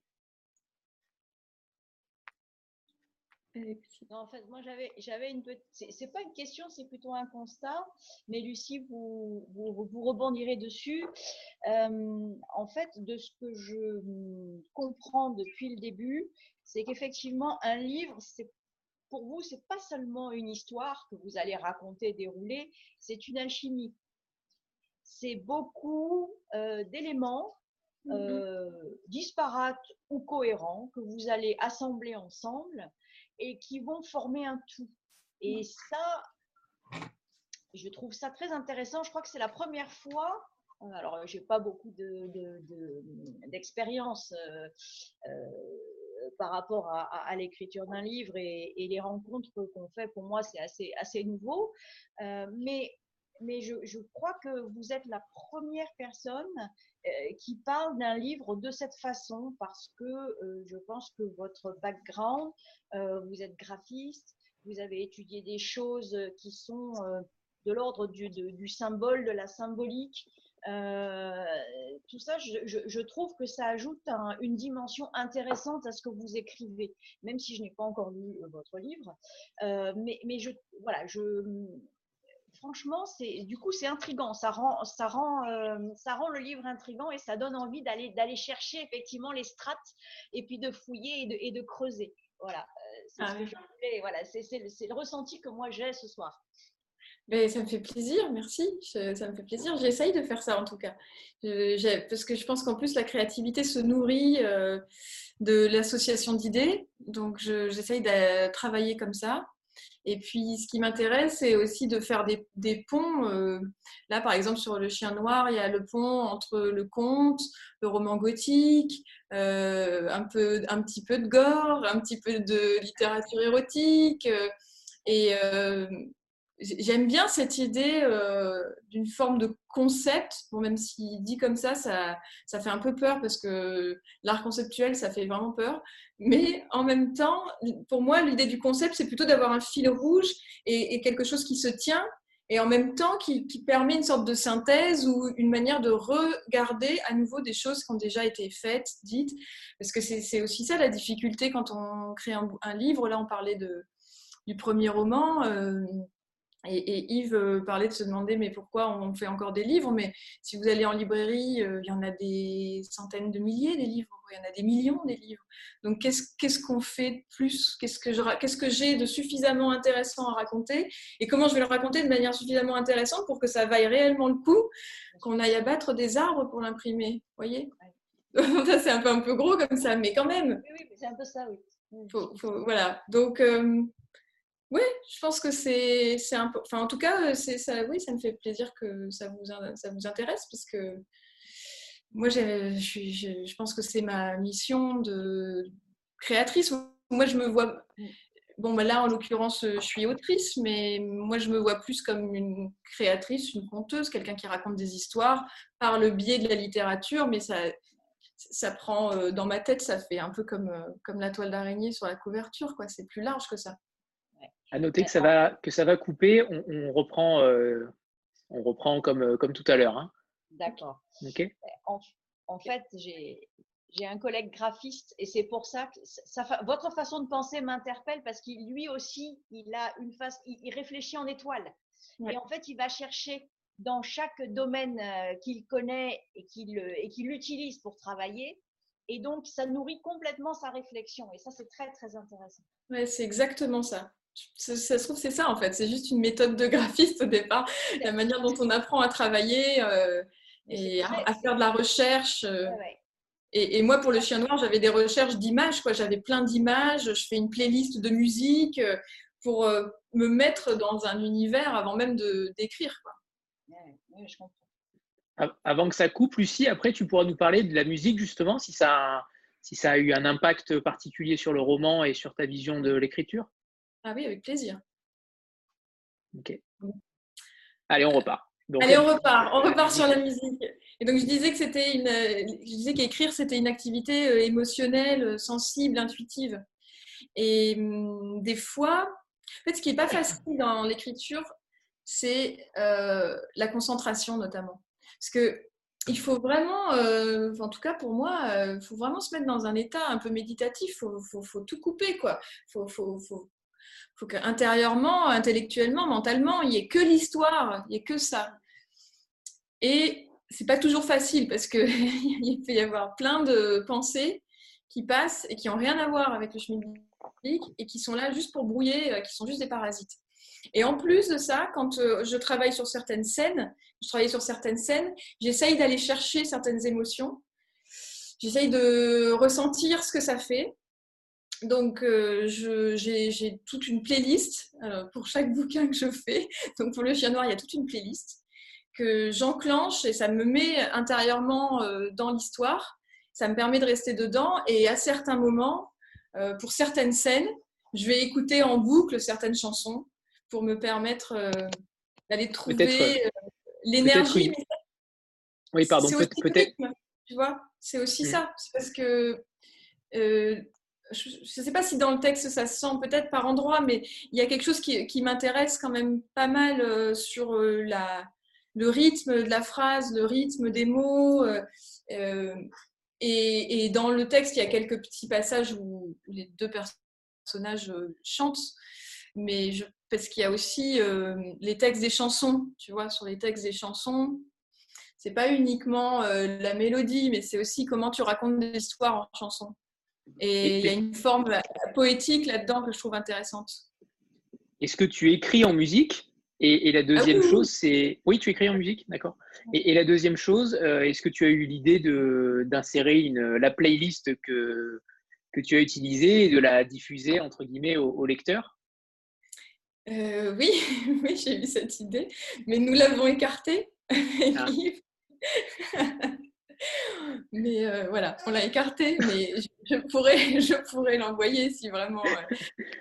Non, en fait, moi j'avais, j'avais une petite. C'est, pas une question, c'est plutôt un constat. Mais Lucie, vous, vous, rebondirez dessus. Euh, en fait, de ce que je comprends depuis le début, c'est qu'effectivement, un livre, c'est pour vous, c'est pas seulement une histoire que vous allez raconter, dérouler, c'est une alchimie. C'est beaucoup euh, d'éléments Mmh euh, disparates ou cohérents que vous allez assembler ensemble et qui vont former un tout. Et ça, je trouve ça très intéressant. Je crois que c'est la première fois. Euh, alors, j'ai pas beaucoup d'expérience de, euh, par rapport à, l'écriture d'un livre et, les rencontres qu'on fait. Pour moi, c'est assez, assez nouveau. mais mais je, crois que vous êtes la première personne euh, qui parle d'un livre de cette façon parce que euh, je pense que votre background, euh, vous êtes graphiste, vous avez étudié des choses qui sont de l'ordre du, symbole, de la symbolique. tout ça, je, trouve que ça ajoute une dimension intéressante à ce que vous écrivez, même si je n'ai pas encore lu votre livre. mais, voilà, je, franchement, c'est du coup c'est intrigant. Ça rend, ça rend, euh, ça rend le livre intrigant et ça donne envie d'aller d'aller chercher effectivement les strates et puis de fouiller et de, et de creuser. Voilà, euh, c'est ah Voilà, c'est le, le ressenti que moi j'ai ce soir. Mais ça me fait plaisir, merci. ça me fait plaisir. J'essaye de faire ça en tout cas. parce que je pense qu'en plus, la créativité se nourrit euh, de l'association d'idées. Donc, j'essaye de travailler comme ça. Et puis, ce qui m'intéresse, c'est aussi de faire des, ponts. Euh, là, par exemple, sur Le Chien Noir, il y a le pont entre le conte, le roman gothique, euh, un, peu, un petit peu de gore, un petit peu de littérature érotique. Euh, et j'aime bien cette idée d'une forme de concept. Bon, même s'il dit comme ça, ça, ça fait un peu peur parce que l'art conceptuel, ça fait vraiment peur. Mais en même temps, pour moi, l'idée du concept, c'est plutôt d'avoir un fil rouge et, quelque chose qui se tient et en même temps qui, permet une sorte de synthèse ou une manière de regarder à nouveau des choses qui ont déjà été faites, dites. Parce que c'est aussi ça la difficulté quand on crée un, livre. Là, on parlait de, du premier roman. Euh, et, Yves euh, parlait de se demander mais pourquoi on fait encore des livres? Mais si vous allez en librairie, euh, il y en a des centaines de milliers des livres, il y en a des millions des livres. Donc qu'est-ce qu'on fait de plus? Qu'est-ce que j'ai de suffisamment intéressant à raconter? Et comment je vais le raconter de manière suffisamment intéressante pour que ça vaille réellement le coup, qu'on aille abattre des arbres pour l'imprimer? Voyez? C'est un peu, un peu gros comme ça, mais quand même. Oui, oui, c'est un peu ça, oui. Voilà. Donc, euh, oui, je pense que c'est un peu. Enfin, en tout cas, c'est ça. Oui, ça me fait plaisir que ça vous, ça vous intéresse, parce que moi, je, pense que c'est ma mission de créatrice. Moi, je me vois. Bon, bah là, en l'occurrence, je suis autrice, mais moi, je me vois plus comme une créatrice, une conteuse, quelqu'un qui raconte des histoires par le biais de la littérature, mais ça, ça prend euh, dans ma tête, ça fait un peu comme, euh, comme la toile d'araignée sur la couverture, quoi. C'est plus large que ça. À noter que ça va, que ça va couper. On, reprend, euh, on reprend comme, comme tout à l'heure. Hein. D'accord. Ok. En, en fait, j'ai j'ai un collègue graphiste et c'est pour ça que ça, votre façon de penser m'interpelle parce qu'il lui aussi, il a une face, il, réfléchit en étoile. Et en fait, il va chercher dans chaque domaine euh, qu'il connaît et qu'il et qu'il utilise pour travailler. Et donc, ça nourrit complètement sa réflexion. Et ça, c'est très, très intéressant. Ouais, c'est exactement ça. Ça, se trouve, c'est ça en fait. C'est juste une méthode de graphiste au départ. La manière dont on apprend à travailler euh, et à, faire de la recherche. Euh, et, moi, pour le chien noir, j'avais des recherches d'images. J'avais plein d'images. Je fais une playlist de musique euh, pour euh, me mettre dans un univers avant même d'écrire. Oui, je comprends. Avant que ça coupe, Lucie, après, tu pourras nous parler de la musique, justement, si ça, a, si ça a eu un impact particulier sur le roman et sur ta vision de l'écriture? Ah oui, avec plaisir. Ok. Allez, on repart. Allez, on repart. On repart sur la musique. Et donc, je disais que c'était une, je disais qu'écrire, c'était une activité euh, émotionnelle, euh, sensible, intuitive. Et hum, des fois, en fait, ce qui n'est pas facile dans l'écriture, c'est euh, la concentration notamment. Parce que il faut vraiment, en tout cas pour moi, il faut vraiment se mettre dans un état un peu méditatif. Il faut, faut, faut, tout couper, quoi. Il faut, faut, faut, qu'intérieurement, intellectuellement, mentalement, il n'y ait que l'histoire, il n'y ait que ça. Et c'est pas toujours facile parce qu'il peut y avoir plein de pensées qui passent et qui n'ont rien à voir avec le chemin public et qui sont là juste pour brouiller, euh, qui sont juste des parasites. Et en plus de ça, quand euh, je travaille sur certaines scènes, je travaille sur certaines scènes, j'essaye d'aller chercher certaines émotions. J'essaye de ressentir ce que ça fait. Donc, euh, j'ai toute une playlist pour chaque bouquin que je fais. Donc, pour le chien noir, il y a toute une playlist que j'enclenche et ça me met intérieurement euh, dans l'histoire. Ça me permet de rester dedans et à certains moments, euh, pour certaines scènes, je vais écouter en boucle certaines chansons pour me permettre euh, d'aller trouver l'énergie. Oui, pardon, peut-être. tu vois, c'est aussi mm. ça. C'est parce que je ne sais pas si dans le texte ça se sent peut-être par endroit, mais il y a quelque chose qui, m'intéresse quand même pas mal sur la, le rythme de la phrase, le rythme des mots. Euh, euh, et, dans le texte, il y a quelques petits passages où les deux personnages euh, chantent, mais parce qu'il y a aussi les textes des chansons, tu vois, sur les textes des chansons. C'est pas uniquement la mélodie, mais c'est aussi comment tu racontes des histoires en chanson. Et il y a une forme poétique là-dedans que je trouve intéressante. Est-ce que tu écris en musique? Et, la deuxième ah chose, c'est. Oui, tu écris en musique, d'accord. Et, la deuxième chose, euh, est-ce que tu as eu l'idée d'insérer la playlist que, que tu as utilisée et de la diffuser, entre guillemets, au, au lecteur? Euh, Oui, oui j'ai eu cette idée, mais nous l'avons écartée. Ah. mais euh, voilà, on l'a écarté, mais je, pourrais, je pourrais l'envoyer si vraiment.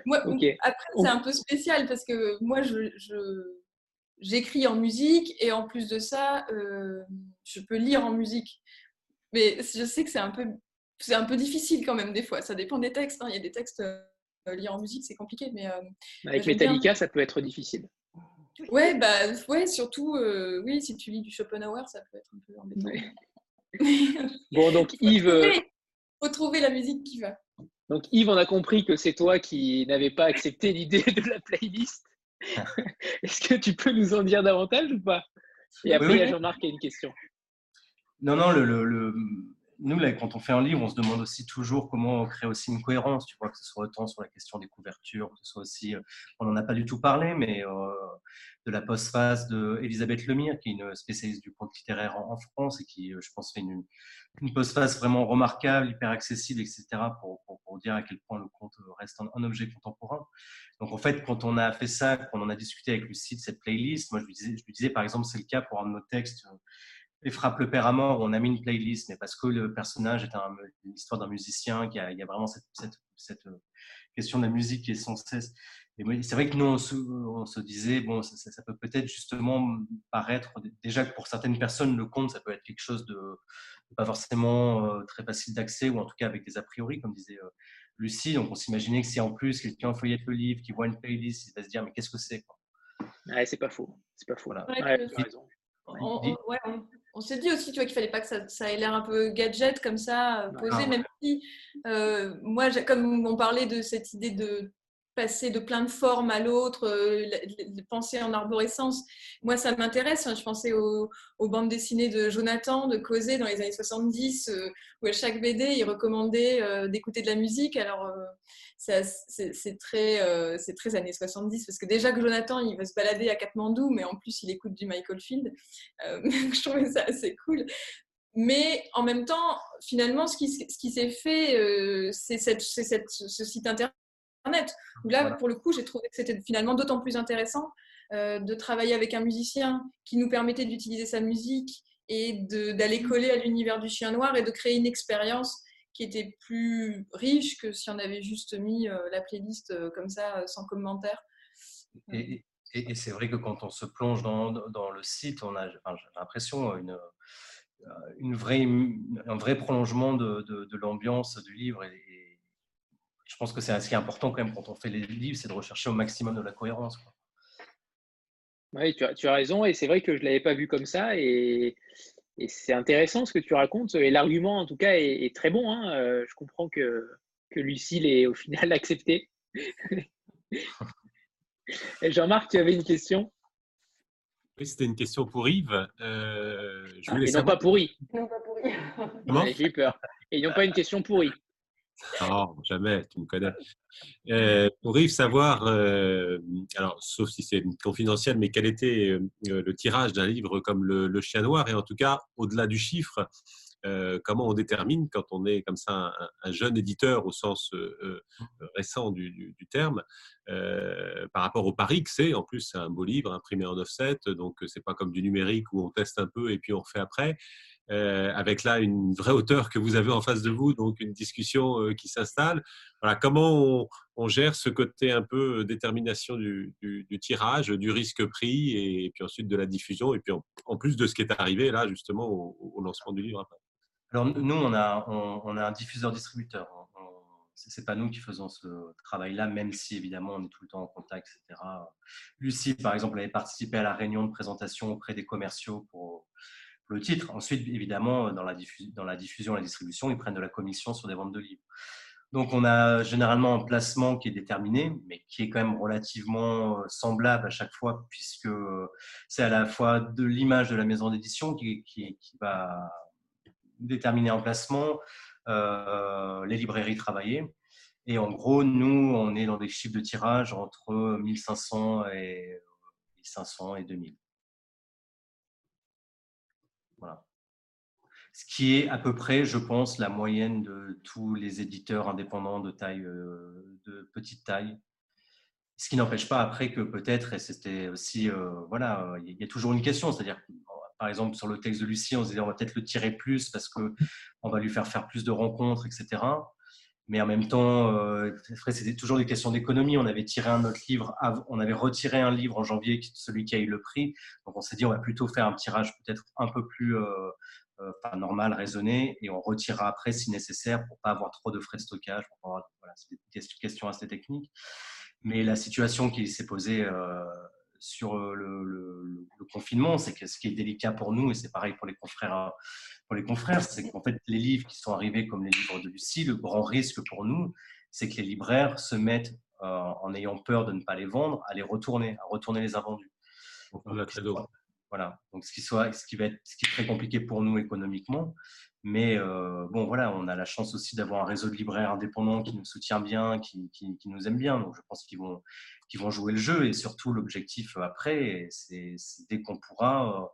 Moi, Après, c'est un peu spécial parce que moi, je, j'écris en musique et en plus de ça, euh, je peux lire en musique. Mais je sais que c'est un peu, c'est un peu difficile quand même des fois. Ça dépend des textes. Hein. Il y a des textes euh, lire en musique, c'est compliqué, mais avec Metallica, ça peut être difficile. Ouais, bah ouais, surtout, oui, si tu lis du Schopenhauer, ça peut être un peu embêtant. Bon, donc Yves. Il euh, faut trouver la musique qui va. Donc Yves, on a compris que c'est toi qui n'avais pas accepté l'idée de la playlist. Est-ce que tu peux nous en dire davantage ou pas? Et après, il y a Jean-Marc qui a une question. Non, non, le, nous, quand on fait un livre, on se demande aussi toujours comment créer aussi une cohérence, tu vois, que ce soit autant sur la question des couvertures, que ce soit aussi, on n'en a pas du tout parlé, mais de la postface d'Elisabeth Lemire, qui est une spécialiste du conte littéraire en, France et qui, je pense, fait une, une postface vraiment remarquable, hyper accessible, etc., pour, dire à quel point le conte reste un, objet contemporain. Donc, en fait, quand on a fait ça, quand on en a discuté avec Lucie de cette playlist, moi, je je lui disais par exemple, c'est le cas pour un de nos textes et frappe le père à mort, on a mis une playlist, mais parce que le personnage est l'histoire d'un musicien, qu'il y, a vraiment cette, cette, euh, question de la musique qui est sans cesse. Et c'est vrai que nous, on se, disait, bon, ça, peut peut-être justement paraître, déjà que pour certaines personnes, le conte, ça peut être quelque chose de, pas forcément euh, très facile d'accès, ou en tout cas avec des a priori, comme disait euh, Lucie. Donc on s'imaginait que si en plus quelqu'un feuillette le livre, qui voit une playlist, il va se dire, mais qu'est-ce que c'est Ouais, c'est pas faux. C'est pas faux. Voilà. on, s'est dit aussi tu vois, qu'il fallait pas que ça, ça ait l'air un peu gadget comme ça, posé, même si euh, moi, comme on parlait de cette idée de passer de plein de formes à l'autre, euh, penser en arborescence. Moi, ça m'intéresse. Je pensais aux, bandes dessinées de Jonathan, de Cosé dans les années 70, euh, où à chaque BD, il recommandait euh, d'écouter de la musique. Alors, c'est très, c'est très années 70, parce que déjà que Jonathan, il va se balader à Katmandou, mais en plus, il écoute du Michael Field. je trouvais ça assez cool. Mais en même temps, finalement, ce qui s'est fait, c'est ce site internet Internet. là, pour le coup, j'ai trouvé que c'était finalement d'autant plus intéressant euh, de travailler avec un musicien qui nous permettait d'utiliser sa musique et d'aller mmh. coller à l'univers du chien noir et de créer une expérience qui était plus riche que si on avait juste mis euh, la playlist euh, comme ça, sans commentaire. Et, c'est vrai que quand on se plonge dans, dans le site, on a l'impression une, une vraie, un vrai prolongement de, de, l'ambiance du livre et, je pense que c'est ce qui est important quand même quand on fait les livres, c'est de rechercher au maximum de la cohérence. Oui, tu as, tu as, raison, et c'est vrai que je ne l'avais pas vu comme ça, et, c'est intéressant ce que tu racontes, et l'argument en tout cas est, très bon. Hein. Euh, je comprends que, que Lucie l'ait au final accepté. Jean-Marc, tu avais une question? Oui, c'était une question pour Yves. Euh, je ah, et non pas pour Yves. Non pas pour Yves. J'ai eu peur. Et ils n'ont pas une question pourrie. Non, jamais, tu me connais. Euh, pour Yves, savoir, euh, alors, sauf si c'est confidentiel, mais quel était euh, le tirage d'un livre comme le, Chien Noir, et en tout cas, au-delà du chiffre, comment on détermine quand on est comme ça un, jeune éditeur au sens récent du, terme, par rapport au pari que c'est. En plus, c'est un beau livre imprimé en offset, donc c'est pas comme du numérique où on teste un peu et puis on refait après. Euh, avec là une vraie hauteur que vous avez en face de vous, donc une discussion euh, qui s'installe. Voilà, comment on, gère ce côté un peu euh, détermination du, tirage, du risque pris, et, puis ensuite de la diffusion, et puis en, plus de ce qui est arrivé là justement au, lancement du livre. Alors nous, on a, on, a un diffuseur-distributeur. Ce n'est pas nous qui faisons ce travail-là, même si évidemment on est tout le temps en contact, etc. Lucie, par exemple, avait participé à la réunion de présentation auprès des commerciaux pour le titre. Ensuite, évidemment, dans la, dans la diffusion et la distribution, ils prennent de la commission sur des ventes de livres. Donc, on a généralement un placement qui est déterminé, mais qui est quand même relativement euh, semblable à chaque fois, puisque c'est à la fois de l'image de la maison d'édition qui, va déterminer un placement, euh, les librairies travaillées. Et en gros, nous, on est dans des chiffres de tirage entre 1500 et 1500 et 2000. Ce qui est à peu près, je pense, la moyenne de tous les éditeurs indépendants de euh, petite taille. Ce qui n'empêche pas après que peut-être, et c'était aussi, euh, voilà, il y a toujours une question, c'est-à-dire, par exemple, sur le texte de Lucie, on se disait, on va peut-être le tirer plus parce qu'on va lui faire faire plus de rencontres, etc. Mais en même temps, euh, c'était toujours des questions d'économie. On avait tiré un autre livre, on avait retiré un livre en janvier, celui qui a eu le prix. Donc on s'est dit, on va plutôt faire un tirage peut-être un peu plus euh, euh, normal, raisonné, et on retirera après si nécessaire pour pas avoir trop de frais de stockage. voilà, c'est des questions assez techniques. Mais la situation qui s'est posée sur le, le, confinement, c'est que ce qui est délicat pour nous, et c'est pareil pour les confrères pour les confrères, c'est qu'en fait, les livres qui sont arrivés comme les livres de Lucie, le grand risque pour nous, c'est que les libraires se mettent, euh, en ayant peur de ne pas les vendre, à les retourner, à retourner les invendus. voilà, Voilà. Donc, ce qui, va être, est très compliqué pour nous économiquement. Mais euh, bon, voilà, on a la chance aussi d'avoir un réseau de libraires indépendants qui nous soutient bien, qui, nous aime bien. Donc, je pense qu'ils vont, jouer le jeu. Et surtout, l'objectif après, c'est dès qu'on pourra,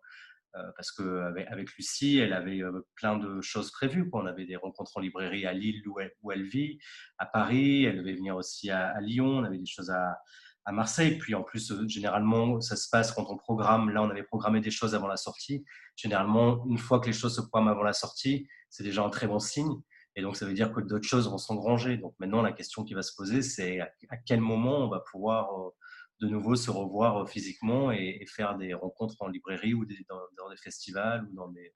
euh, parce qu'avec avec Lucie, elle avait plein de choses prévues. On avait des rencontres en librairie à Lille où elle, vit, à Paris, elle devait venir aussi à Lyon, on avait des choses à, à Marseille. Puis en plus, euh, généralement, ça se passe quand on programme. Là, on avait programmé des choses avant la sortie. Généralement, une fois que les choses se programment avant la sortie, c'est déjà un très bon signe. Et donc, ça veut dire que d'autres choses vont s'engranger. Donc maintenant, la question qui va se poser, c'est à quel moment on va pouvoir euh, de nouveau se revoir euh, physiquement et, faire des rencontres en librairie ou dans, des festivals ou dans des,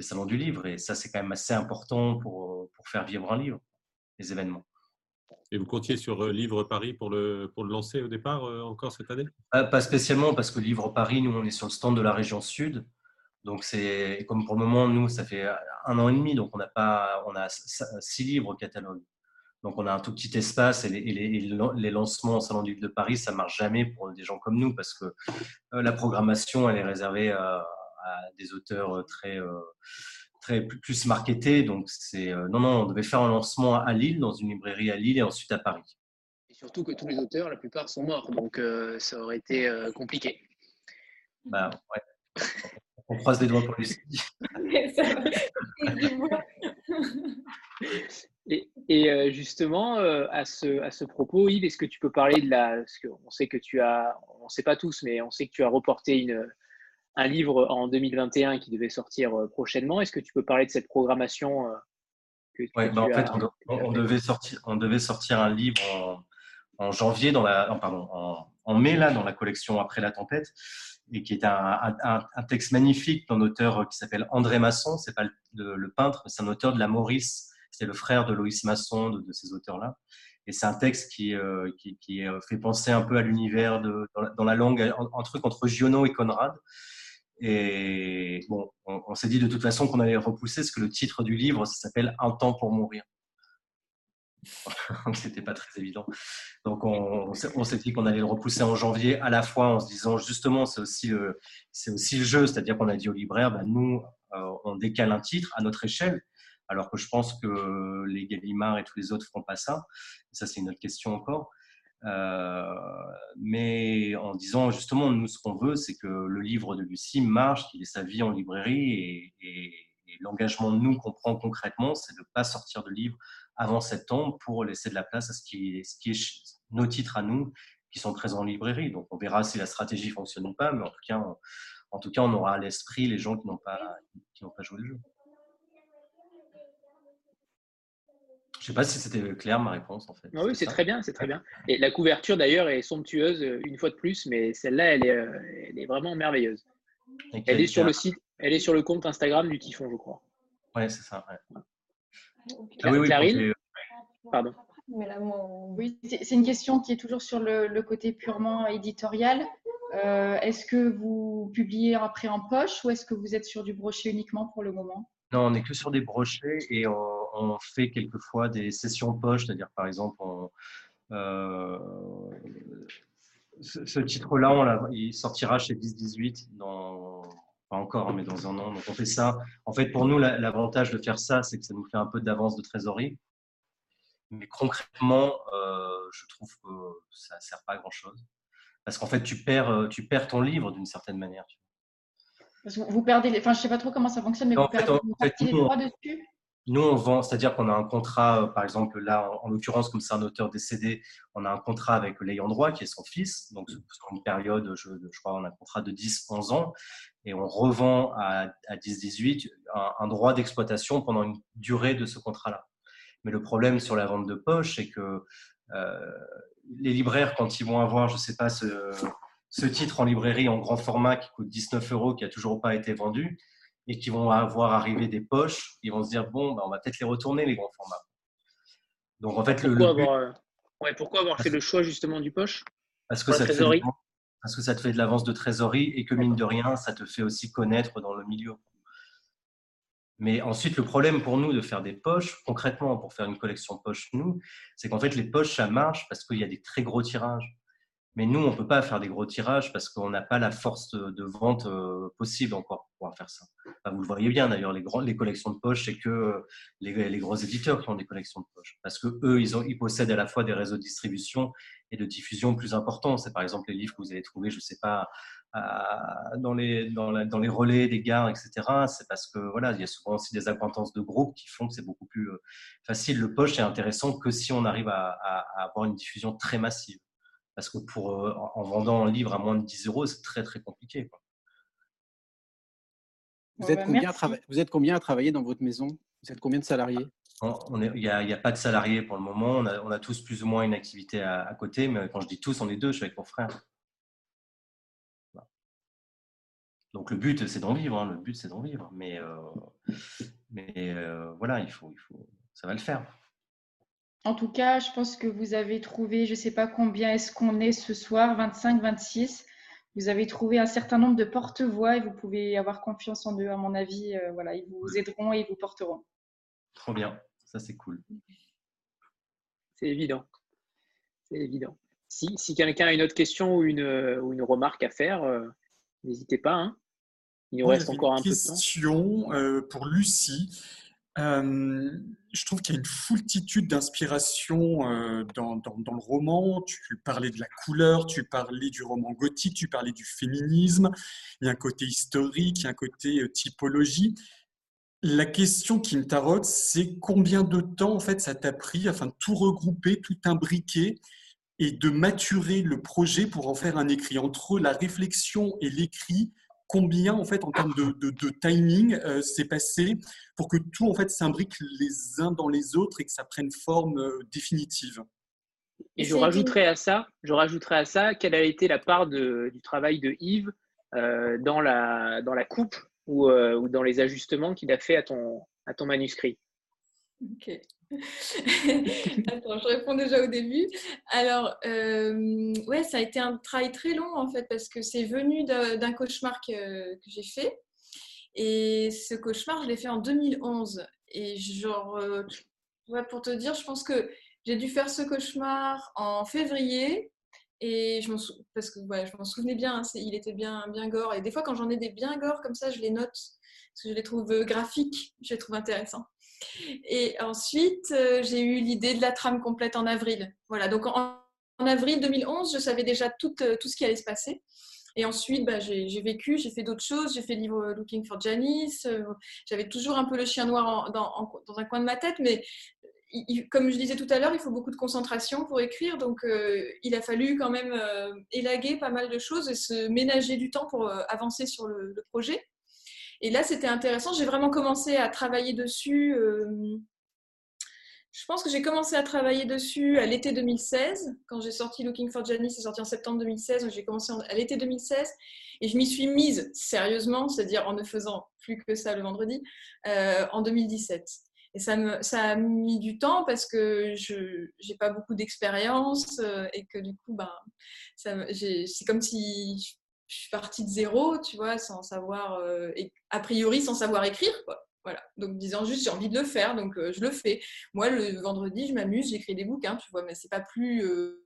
salons du livre. Et ça, c'est quand même assez important pour, pour faire vivre un livre, les événements. Et vous comptiez sur euh, Livre Paris pour le, pour le lancer au départ, euh, encore cette année? Pas spécialement, parce que Livre Paris, nous, on est sur le stand de la région sud. Donc, c'est comme pour le moment, nous, ça fait un an et demi, donc on a, pas, on a six livres au catalogue. Donc, on a un tout petit espace et les, les, lancements au Salon du Livre de Paris, ça marche jamais pour des gens comme nous parce que euh, la programmation, elle est réservée à, des auteurs très plus marketé. Donc, c'est euh, non, non, on devait faire un lancement à Lille, dans une librairie à Lille et ensuite à Paris. Et surtout que tous les auteurs, la plupart sont morts, donc euh, ça aurait été euh, compliqué. Bah, ouais. on croise les doigts pour lui. et, et justement, à, ce, à ce propos, Yves, est-ce que tu peux parler de la. Parce on sait que tu as. On ne sait pas tous, mais on sait que tu as reporté une un livre en 2021 qui devait sortir euh, prochainement. Est-ce que tu peux parler de cette programmation euh, Oui, bah, en fait, on, devait sortir, on devait sortir un livre en, janvier, dans la, pardon, en, mai, là, dans la collection Après la tempête, et qui est un, un, texte magnifique d'un auteur qui s'appelle André Masson. C'est pas le, peintre, c'est un auteur de la Maurice. C'est le frère de Loïs Masson, de, ces auteurs-là. Et c'est un texte qui, euh, qui, qui, fait penser un peu à l'univers dans, la langue, un, truc entre Giono et Conrad. Et bon, on, s'est dit de toute façon qu'on allait repousser, parce que le titre du livre, s'appelle Un temps pour mourir. C'était pas très évident. Donc, on, s'est dit qu'on allait le repousser en janvier, à la fois en se disant justement, c'est aussi, le, aussi le jeu, c'est-à-dire qu'on a dit au libraire, bah, nous, euh, on décale un titre à notre échelle, alors que je pense que les Gallimard et tous les autres ne feront pas ça. Ça, c'est une autre question encore. Euh, mais en disant justement, nous, ce qu'on veut, c'est que le livre de Lucie marche, qu'il ait sa vie en librairie et, l'engagement de nous qu'on prend concrètement, c'est de ne pas sortir de livre avant septembre pour laisser de la place à ce qui est, ce qui est nos titres à nous qui sont présents en librairie. Donc on verra si la stratégie fonctionne ou pas, mais en tout cas, on, en tout cas, on aura à l'esprit les gens qui n'ont pas, qui pas joué le jeu. Je ne sais pas si c'était clair ma réponse en fait. Ah oui, c'est très bien, c'est très bien. Et la couverture d'ailleurs est somptueuse euh, une fois de plus, mais celle-là, elle est, euh, elle est vraiment merveilleuse. Elle est sur le site, elle est sur le compte Instagram du Typhon, je crois. Ouais, c'est ça. Ah oui, Clarine, pardon. Oui, c'est une question qui est toujours sur le, côté purement éditorial. Euh, est-ce que vous publiez après en poche ou est-ce que vous êtes sur du brochet uniquement pour le moment? Non, on n'est que sur des brochets et on, fait quelquefois des sessions poche, c'est-à-dire par exemple, euh, ce, titre-là, il sortira chez 10-18 dans, pas encore, hein, mais dans un an. Donc on fait ça. En fait, pour nous, l'avantage de faire ça, c'est que ça nous fait un peu d'avance de trésorerie. Mais concrètement, euh, je trouve que ça ne sert pas à grand-chose. Parce qu'en fait, tu perds, tu perds ton livre d'une certaine manière vous perdez les... Enfin, je ne sais pas trop comment ça fonctionne, mais vous perdez les droits dessus? Nous, on vend, c'est-à-dire qu'on a un contrat, euh, par exemple, là, en, l'occurrence, comme c'est un auteur décédé, on a un contrat avec l'ayant droit, qui est son fils. Donc, sur une période, je, je crois, on a un contrat de 10-11 ans. Et on revend à, 10-18 un, droit d'exploitation pendant une durée de ce contrat-là. Mais le problème sur la vente de poche, c'est que euh, les libraires, quand ils vont avoir, je ne sais pas, ce, ce titre en librairie en grand format qui coûte 19 euros, qui n'a toujours pas été vendu, et qui vont avoir arrivé des poches, ils vont se dire bon, bah, on va peut-être les retourner, les grands formats. Donc en fait, pourquoi, le, avoir, pourquoi avoir fait le choix justement du poche parce que, ça te fait, parce que ça te fait de l'avance de trésorerie et que mine de rien, ça te fait aussi connaître dans le milieu. Mais ensuite, le problème pour nous de faire des poches, concrètement, pour faire une collection poche, nous, c'est qu'en fait, les poches, ça marche parce qu'il y a des très gros tirages. Mais nous, on ne peut pas faire des gros tirages parce qu'on n'a pas la force de vente euh, possible encore pour pouvoir faire ça. vous le voyez bien d'ailleurs, les, les collections de poche, c'est que euh, les, gros éditeurs qui ont des collections de poche. Parce que eux, ils, ils possèdent à la fois des réseaux de distribution et de diffusion plus importants. C'est par exemple les livres que vous allez trouver, je ne sais pas, dans, les, dans, dans, les relais des gares, etc. C'est parce que voilà, il y a souvent aussi des acquaintances de groupes qui font que c'est beaucoup plus euh, facile. Le poche est intéressant que si on arrive à avoir une diffusion très massive. Parce que pour, euh, en vendant un livre à moins de 10 euros, c'est très très compliqué. Vous, êtes combien à vous êtes combien à travailler dans votre maison? Vous êtes combien de salariés? Il n'y a, pas de salariés pour le moment. On a, tous plus ou moins une activité à, côté. Mais quand je dis tous, on est deux. Je suis avec mon frère. Donc le but, c'est d'en vivre. Hein. Le but, c'est d'en vivre. Mais, euh, mais euh, voilà, il faut, il faut, ça va le faire. En tout cas, je pense que vous avez trouvé, je ne sais pas combien est-ce qu'on est ce soir, 25, 26. Vous avez trouvé un certain nombre de porte-voix et vous pouvez avoir confiance en eux, à mon avis. Euh, voilà, ils vous aideront et ils vous porteront. Trop bien, ça c'est cool. C'est évident. C'est évident. Si, quelqu'un a une autre question ou une, ou une remarque à faire, euh, n'hésitez pas. Hein. Il nous reste encore un peu de temps. question euh, pour Lucie. Euh, je trouve qu'il y a une foultitude d'inspiration euh, dans, le roman. Tu parlais de la couleur, tu parlais du roman gothique, tu parlais du féminisme. Il y a un côté historique, il y a un côté euh, typologie. La question qui me tarote, c'est combien de temps en fait ça t'a pris afin de tout regrouper, tout imbriquer et de maturer le projet pour en faire un écrit. Entre la réflexion et l'écrit, combien en fait en termes de, timing euh, s'est passé pour que tout en fait s'imbrique les uns dans les autres et que ça prenne forme euh, définitive? Et je rajouterai à ça, je rajouterai à ça, quelle a été la part du travail de Yves euh, dans, la, dans la coupe ou, ou dans les ajustements qu'il a fait à ton, à ton manuscrit? Ok. Attends, je réponds déjà au début. Alors, euh, ouais, ça a été un travail très long en fait parce que c'est venu d'un cauchemar que, j'ai fait. Et ce cauchemar, je l'ai fait en 2011. Et genre, euh, pour te dire, je pense que j'ai dû faire ce cauchemar en février. Et je m'en parce que je m'en souvenais bien, hein, il était bien, bien gore. Et des fois, quand j'en ai des bien gore comme ça, je les note parce que je les trouve graphiques, je les trouve intéressants. Et ensuite, euh, j'ai eu l'idée de la trame complète en avril. Voilà, donc en, avril 2011, je savais déjà tout, euh, tout, ce qui allait se passer. Et ensuite, bah, j'ai vécu, j'ai fait d'autres choses. J'ai fait le livre Looking for Janice. Euh, j'avais toujours un peu le chien noir dans, dans, un coin de ma tête, mais comme je disais tout à l'heure, il faut beaucoup de concentration pour écrire. Donc, il a fallu quand même élaguer pas mal de choses et se ménager du temps pour avancer sur le projet. Et là, c'était intéressant. J'ai vraiment commencé à travailler dessus. Euh, je pense que j'ai commencé à travailler dessus à l'été 2016. Quand j'ai sorti Looking for Janice, c'est sorti en septembre 2016. J'ai commencé à l'été 2016 et je m'y suis mise sérieusement, c'est-à-dire en ne faisant plus que ça le vendredi, euh, en 2017. Et ça, me, a mis du temps parce que je n'ai pas beaucoup d'expérience euh, et que du coup, ben, c'est comme si je suis partie de zéro, tu vois, sans savoir, euh, a priori sans savoir écrire, quoi. Voilà. Donc, disant juste, j'ai envie de le faire, donc euh, je le fais. Moi, le vendredi, je m'amuse, j'écris des bouquins, tu vois, mais c'est pas plus. Euh,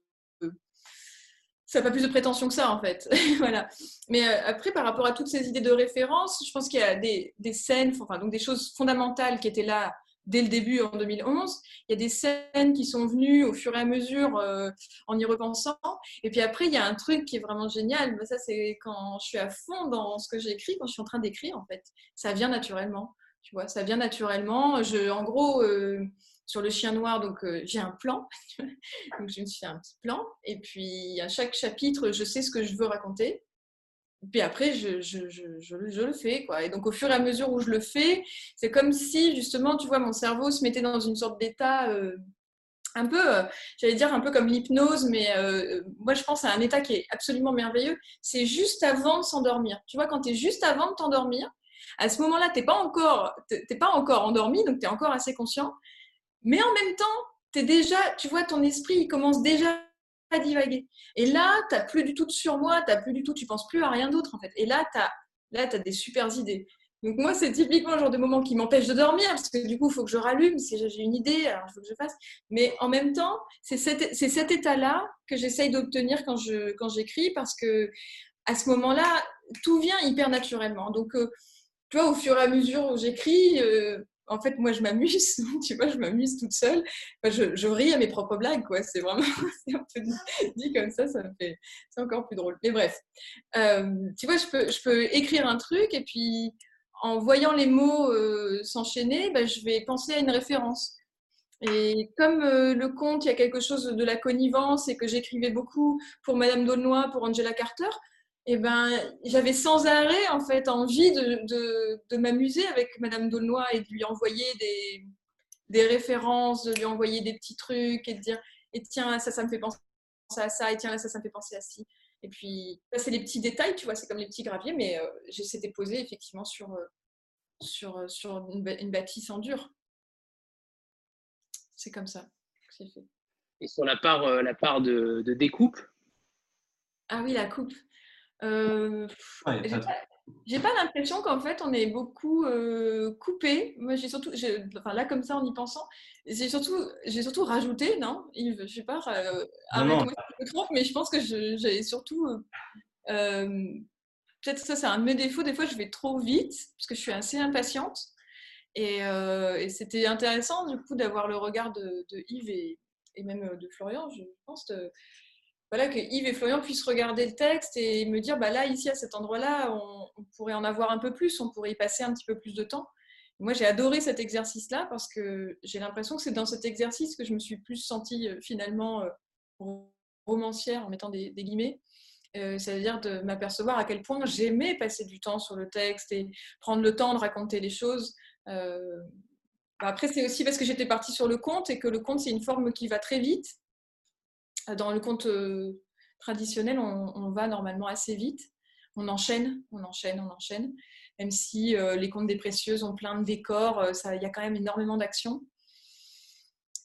ça n'a pas plus de prétention que ça, en fait. voilà. Mais après, par rapport à toutes ces idées de référence, je pense qu'il y a des, des scènes, enfin, donc des choses fondamentales qui étaient là dès le début en 2011. Il y a des scènes qui sont venues au fur et à mesure euh, en y repensant. Et puis après, il y a un truc qui est vraiment génial. Mais ça, c'est quand je suis à fond dans ce que j'écris, quand je suis en train d'écrire, en fait. Ça vient naturellement. Tu vois, ça vient naturellement. Je, en gros, euh, sur le chien noir, donc euh, j'ai un plan. donc je me suis fait un petit plan. Et puis à chaque chapitre, je sais ce que je veux raconter puis après, je, le fais. Quoi. Et donc, au fur et à mesure où je le fais, c'est comme si, justement, tu vois, mon cerveau se mettait dans une sorte d'état euh, un peu, euh, j'allais dire, un peu comme l'hypnose, mais euh, moi, je pense à un état qui est absolument merveilleux. C'est juste avant de s'endormir. Tu vois, quand tu es juste avant de t'endormir, à ce moment-là, tu n'es pas, encore, pas encore endormi, donc tu es encore assez conscient. Mais en même temps, tu déjà, tu vois, ton esprit, il commence déjà à divaguer. Et là, tu n'as plus du tout de surmoi, tu plus du tout, tu penses plus à rien d'autre en fait. Et là, tu as, là, as des super idées. Donc moi, c'est typiquement le genre de moment qui m'empêche de dormir, parce que du coup, il faut que je rallume, si j'ai une idée, alors il faut que je fasse. Mais en même temps, c'est cet, cet état-là que j'essaye d'obtenir quand j'écris, quand parce que à ce moment-là, tout vient hyper naturellement. Donc, euh, tu vois, au fur et à mesure où j'écris, euh, en fait, moi, je m'amuse, tu vois, je m'amuse toute seule. je, je, ris à mes propres blagues, quoi. C'est vraiment, un peu dit comme ça, ça me fait, c'est encore plus drôle. Mais bref, euh, tu vois, je peux, je peux écrire un truc et puis en voyant les mots euh, s'enchaîner, bah, je vais penser à une référence. Et comme euh, le conte, il y a quelque chose de la connivence et que j'écrivais beaucoup pour Madame d'Aulnoy, pour Angela Carter, et eh ben, j'avais sans arrêt en fait envie de, de, de m'amuser avec Madame d'Aulnoy et de lui envoyer des, des, références, de lui envoyer des petits trucs et de dire et tiens ça ça me fait penser à ça et tiens là ça ça me fait penser à ci. Et puis c'est les petits détails, tu vois, c'est comme les petits graviers, mais euh, de poser effectivement sur euh, sur euh, sur une, une, bâtisse en dur. C'est comme ça que c'est fait. Et sur la part la part de, de découpe? Ah oui, la coupe. Euh, j'ai pas, l'impression qu'en fait on est beaucoup euh, coupé. Moi, j'ai surtout, enfin là comme ça en y pensant, j'ai surtout, j'ai surtout rajouté, non Yves, je sais pas, euh, je me trompe, mais je pense que j'ai surtout, euh, peut-être ça c'est un de mes défauts. Des fois, je vais trop vite parce que je suis assez impatiente. Et, et c'était intéressant du coup d'avoir le regard de, de Yves et, et, même de Florian, je pense. De, voilà, que Yves et Florian puissent regarder le texte et me dire, bah là, ici, à cet endroit-là, on, pourrait en avoir un peu plus, on pourrait y passer un petit peu plus de temps. Moi, j'ai adoré cet exercice-là parce que j'ai l'impression que c'est dans cet exercice que je me suis plus sentie euh, finalement euh, romancière, en mettant des, guillemets. Euh, c'est-à-dire de m'apercevoir à quel point j'aimais passer du temps sur le texte et prendre le temps de raconter les choses. Bah, après, c'est aussi parce que j'étais partie sur le conte et que le conte, c'est une forme qui va très vite dans le conte euh, traditionnel, on, va normalement assez vite. On enchaîne, on enchaîne, on enchaîne. Même si euh, les contes des précieuses ont plein de décors, euh, il y a quand même énormément d'actions.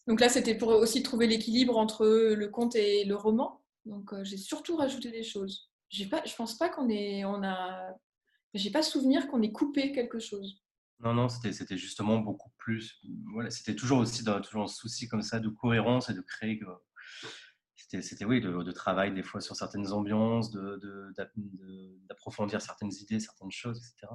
Donc là, c'était pour aussi trouver l'équilibre entre le conte et le roman. Donc j'ai surtout rajouté des choses. Pas, je pense pas qu'on ait, pas souvenir qu'on ait coupé quelque chose. Non, non, c'était justement beaucoup plus. Voilà, c'était toujours aussi dans, toujours un souci comme ça de cohérence et de créer c'était oui, de, travail des fois sur certaines ambiances, d'approfondir certaines idées, certaines choses, etc.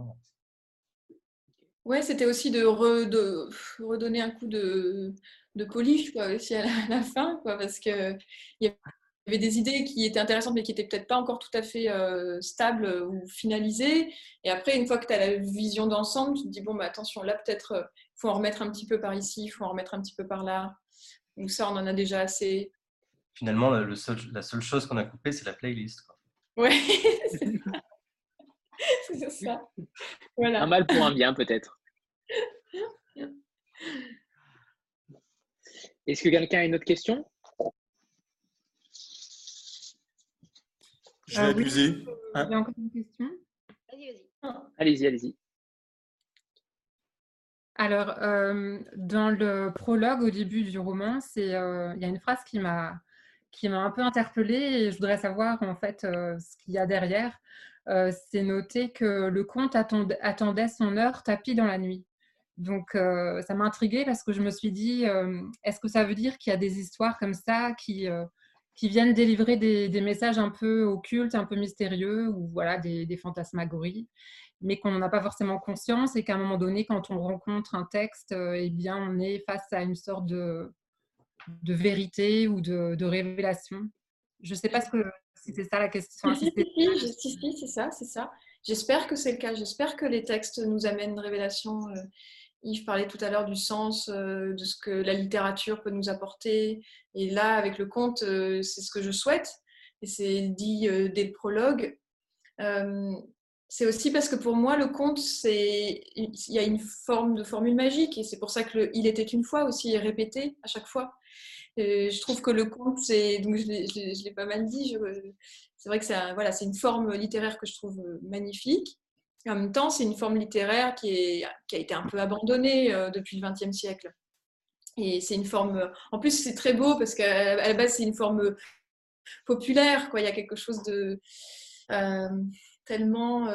Ouais, c'était aussi de, redonner un coup de, de polish quoi, aussi à la, fin, quoi, parce qu'il y avait des idées qui étaient intéressantes mais qui n'étaient peut-être pas encore tout à fait euh, stables ou finalisées. Et après, une fois que tu as la vision d'ensemble, tu te dis, bon, bah, attention, là, peut-être, il euh, faut en remettre un petit peu par ici, il faut en remettre un petit peu par là. Donc ça, on en a déjà assez finalement, le seul, la seule chose qu'on a coupée, c'est la playlist. Quoi. Ouais, c'est ça. Voilà. Un mal pour un bien, peut-être. Est-ce que quelqu'un a une autre question? Je vais ah abuser. Ah. Il y a encore une question Allez-y, allez-y. Alors, euh, dans le prologue au début du roman, euh, il y a une phrase qui m'a qui m'a un peu interpellée et je voudrais savoir en fait euh, ce qu'il y a derrière. Euh, c'est noté que le comte attendait son heure tapis dans la nuit. Donc euh, ça m'a intriguée parce que je me suis dit, est-ce que ça veut dire qu'il y a des histoires comme ça qui, qui viennent délivrer des, messages un peu occultes, un peu mystérieux ou voilà des, des fantasmagories mais qu'on n'en a pas forcément conscience et qu'à un moment donné, quand on rencontre un texte, eh bien, on est face à une sorte de, de vérité ou de, révélation Je ne sais pas ce que, si c'est ça la question. Si, c'est ça, c'est ça. J'espère que c'est le cas. J'espère que les textes nous amènent une révélation. Euh, Yves parlait tout à l'heure du sens, euh, de ce que la littérature peut nous apporter. Et là, avec le conte, euh, c'est ce que je souhaite. Et c'est dit dès le prologue. c'est aussi parce que pour moi, le conte, c'est il y a une forme de formule magique. Et c'est pour ça que Il était une fois aussi est répété à chaque fois je trouve que le conte, c'est, donc je l'ai pas mal dit, c'est vrai que c'est une forme littéraire que je trouve euh, magnifique. en même temps, c'est une forme littéraire qui, est, qui, a été un peu abandonnée euh, depuis le XXe siècle. Et c'est une forme. En plus, c'est très beau parce qu'à la base, c'est une forme populaire. Quoi. Il y a quelque chose de euh, tellement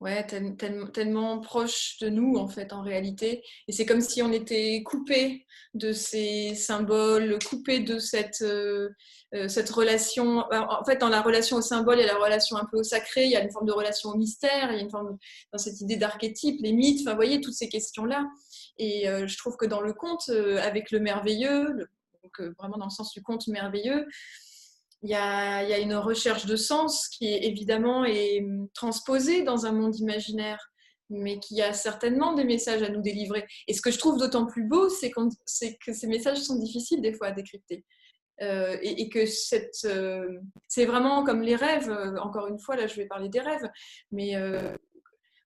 ouais, tellement proche de nous, en fait, en réalité. Et c'est comme si on était coupé de ces symboles, coupé de cette, euh, euh, cette relation. En fait, dans la relation au symbole, il y a la relation un peu au sacré, il y a une forme de relation au mystère, il y a une forme dans cette idée d'archétype, les mythes, enfin, vous voyez, toutes ces questions-là. Et euh, je trouve que dans le conte, avec le merveilleux, donc vraiment dans le sens du conte merveilleux, il y, a, une recherche de sens qui évidemment est hum, transposée dans un monde imaginaire, mais qui a certainement des messages à nous délivrer. Et ce que je trouve d'autant plus beau, c'est que ces messages sont difficiles des fois à décrypter. Euh, et, que euh, c'est vraiment comme les rêves. Euh, encore une fois, là, je vais parler des rêves. Mais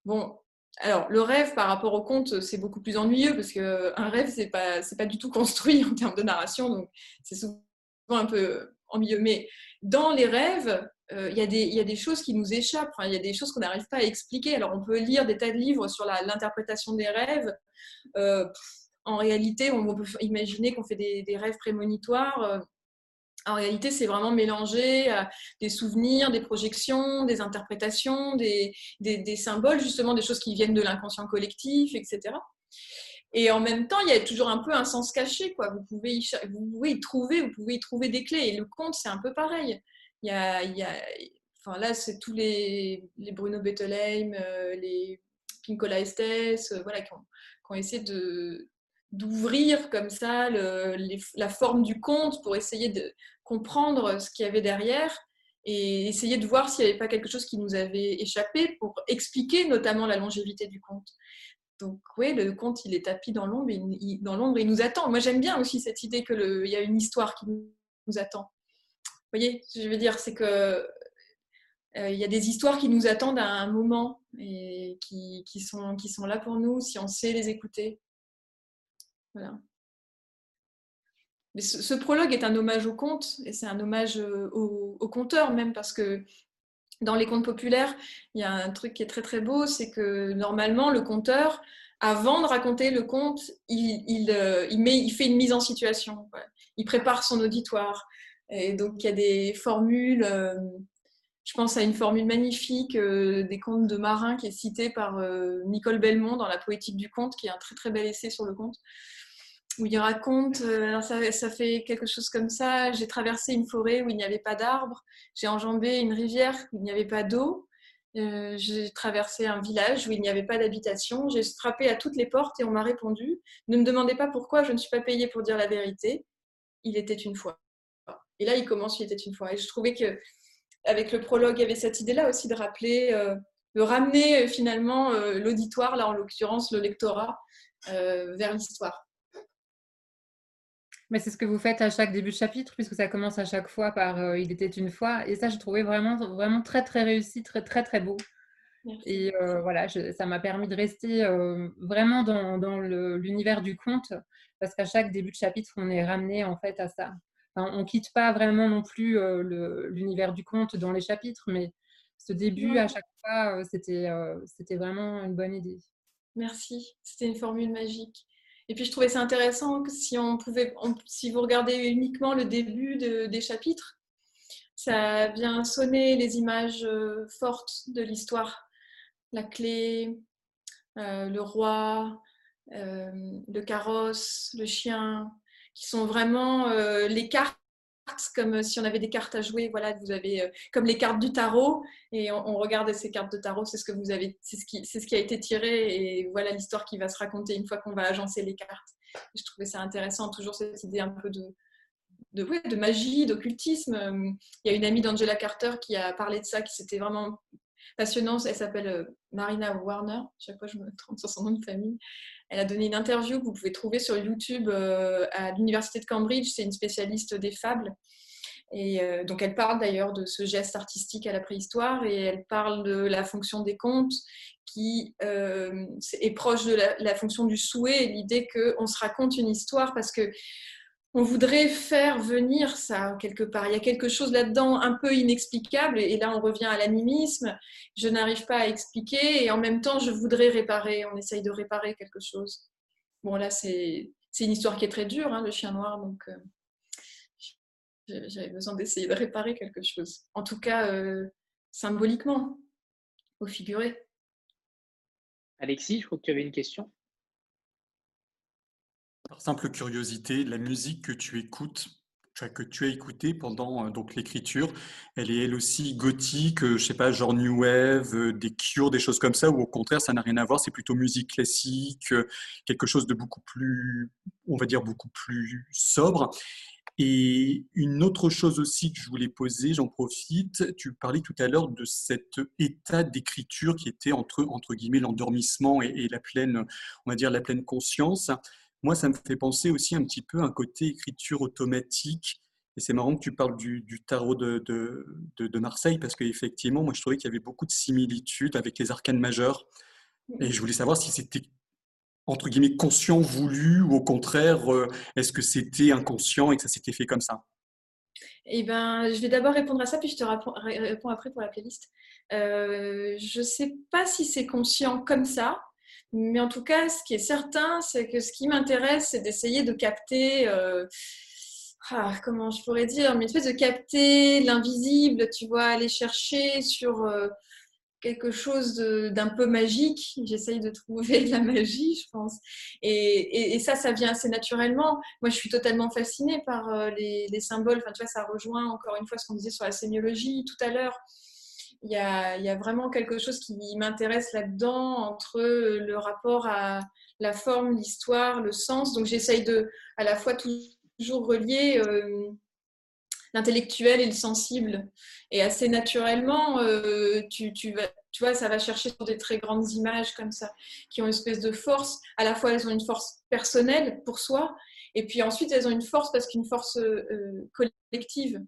bon, alors le rêve par rapport au conte, c'est beaucoup plus ennuyeux parce qu'un rêve, c'est pas, pas du tout construit en termes de narration. Donc, c'est souvent un peu Mais dans les rêves, euh, il y, a des choses qui nous échappent, il y a des choses qu'on n'arrive pas à expliquer. Alors, on peut lire des tas de livres sur l'interprétation des rêves. Euh, en réalité, on peut imaginer qu'on fait des, rêves prémonitoires. Euh, en réalité, c'est vraiment mélangé à des souvenirs, des projections, des interprétations, des, symboles, justement, des choses qui viennent de l'inconscient collectif, etc. Et en même temps, il y a toujours un peu un sens caché. Quoi. Vous, pouvez y, vous pouvez y trouver, vous pouvez y trouver des clés. Et le conte, c'est un peu pareil. Il y a, enfin là, c'est tous les, les, Bruno Bettelheim, euh, les Pinkola Estes, euh, voilà, qui ont, essayé de, d'ouvrir comme ça la forme du conte pour essayer de comprendre ce qu'il y avait derrière et essayer de voir s'il n'y avait pas quelque chose qui nous avait échappé pour expliquer notamment la longévité du conte. Donc oui, le conte, il est tapis dans l'ombre, il, dans l'ombre, il nous attend. Moi, j'aime bien aussi cette idée qu'il y a une histoire qui nous attend. Vous voyez, ce que je veux dire, c'est que euh, il y a des histoires qui nous attendent à un moment et qui, qui, sont, qui sont là pour nous si on sait les écouter. Voilà. Mais ce, prologue est un hommage au conte et c'est un hommage euh, au, au conteur même parce que dans les contes populaires, il y a un truc qui est très très beau, c'est que normalement le conteur, avant de raconter le conte, il, euh, il fait une mise en situation. Il prépare son auditoire. Et donc il y a des formules. Euh, je pense à une formule magnifique euh, des contes de marins qui est citée par Nicole Belmont dans La poétique du conte, qui est un très très bel essai sur le conte où il raconte, euh, ça, ça, fait quelque chose comme ça, j'ai traversé une forêt où il n'y avait pas d'arbres, j'ai enjambé une rivière où il n'y avait pas d'eau, euh, j'ai traversé un village où il n'y avait pas d'habitation, j'ai frappé à toutes les portes et on m'a répondu, ne me demandez pas pourquoi, je ne suis pas payée pour dire la vérité, il était une fois. Et là, il commence, il était une fois. Et je trouvais que avec le prologue, il y avait cette idée-là aussi de rappeler, euh, de ramener finalement l'auditoire, là en l'occurrence le lectorat, vers l'histoire. Mais c'est ce que vous faites à chaque début de chapitre, puisque ça commence à chaque fois par euh, Il était une fois. Et ça, je trouvais vraiment, vraiment très, très réussi, très, très, très beau. Et euh, voilà, ça m'a permis de rester euh, vraiment dans, dans l'univers du conte, parce qu'à chaque début de chapitre, on est ramené en fait à ça. on ne quitte pas vraiment non plus l'univers du conte dans les chapitres, mais ce début, à chaque fois, c'était vraiment une bonne idée. Merci, c'était une formule magique. Et puis je trouvais ça intéressant que si on pouvait, si vous regardez uniquement le début des chapitres, ça vient sonner les images euh, fortes de l'histoire. La clé, euh, le roi, euh, le carrosse, le chien, qui sont vraiment les cartes comme euh, si on avait des cartes à jouer. Voilà, vous avez euh, comme les cartes du tarot et on, regarde ces cartes de tarot, c'est ce que vous avez, c'est ce qui, c'est ce qui a été tiré et voilà l'histoire qui va se raconter une fois qu'on va agencer les cartes. je trouvais ça intéressant, toujours cette idée un peu de de, de magie, d'occultisme. Il y a une amie d'Angela Carter qui a parlé de ça, qui c'était vraiment passionnant. Elle s'appelle euh, Marina Warner. Chaque fois, je me trompe sur son nom de famille. Elle a donné une interview que vous pouvez trouver sur YouTube euh, à l'Université de Cambridge. C'est une spécialiste des fables. Et euh, donc, elle parle d'ailleurs de ce geste artistique à la préhistoire et elle parle de la fonction des contes qui euh, est proche de la, fonction du souhait et l'idée qu'on se raconte une histoire parce que on voudrait faire venir ça quelque part. Il y a quelque chose là-dedans un peu inexplicable et là on revient à l'animisme. Je n'arrive pas à expliquer et en même temps je voudrais réparer. On essaye de réparer quelque chose. Bon là c'est une histoire qui est très dure, hein, le chien noir, donc euh, j'avais besoin d'essayer de réparer quelque chose. En tout cas euh, symboliquement, au figuré. Alexis, je crois que tu avais une question. Simple curiosité, la musique que tu écoutes, que tu as écoutée pendant euh, donc l'écriture, elle est elle aussi gothique, euh, je sais pas, genre new wave, euh, des cures, des choses comme ça, ou au contraire ça n'a rien à voir, c'est plutôt musique classique, quelque chose de beaucoup plus, on va dire beaucoup plus sobre. Et une autre chose aussi que je voulais poser, j'en profite, tu parlais tout à l'heure de cet état d'écriture qui était entre, entre guillemets l'endormissement et, la pleine, on va dire la pleine conscience. Moi, ça me fait penser aussi un petit peu à un côté écriture automatique. Et c'est marrant que tu parles du, tarot de, Marseille parce qu'effectivement, moi, je trouvais qu'il y avait beaucoup de similitudes avec les arcanes majeures. Et je voulais savoir si c'était entre guillemets, conscient, voulu, ou au contraire, euh, est-ce que c'était inconscient et que ça s'était fait comme ça? Eh ben, je vais d'abord répondre à ça, puis je te réponds après pour la playlist. Euh, je ne sais pas si c'est conscient comme ça, mais en tout cas, ce qui est certain, c'est que ce qui m'intéresse, c'est d'essayer de capter, euh, ah, comment je pourrais dire, mais une espèce de capter l'invisible, tu vois, aller chercher sur quelque chose d'un peu magique. J'essaye de trouver de la magie, je pense. Et, ça, ça vient assez naturellement. Moi, je suis totalement fascinée par euh, les, symboles. Enfin, tu vois, ça rejoint encore une fois ce qu'on disait sur la sémiologie tout à l'heure. Il y, a, vraiment quelque chose qui m'intéresse là-dedans entre le rapport à la forme, l'histoire, le sens. Donc, j'essaye de à la fois toujours relier. Euh, l'intellectuel et le sensible. Et assez naturellement, euh, tu, tu, vois, ça va chercher sur des très grandes images comme ça, qui ont une espèce de force. À la fois, elles ont une force personnelle pour soi, et puis ensuite, elles ont une force parce qu'une force euh, collective.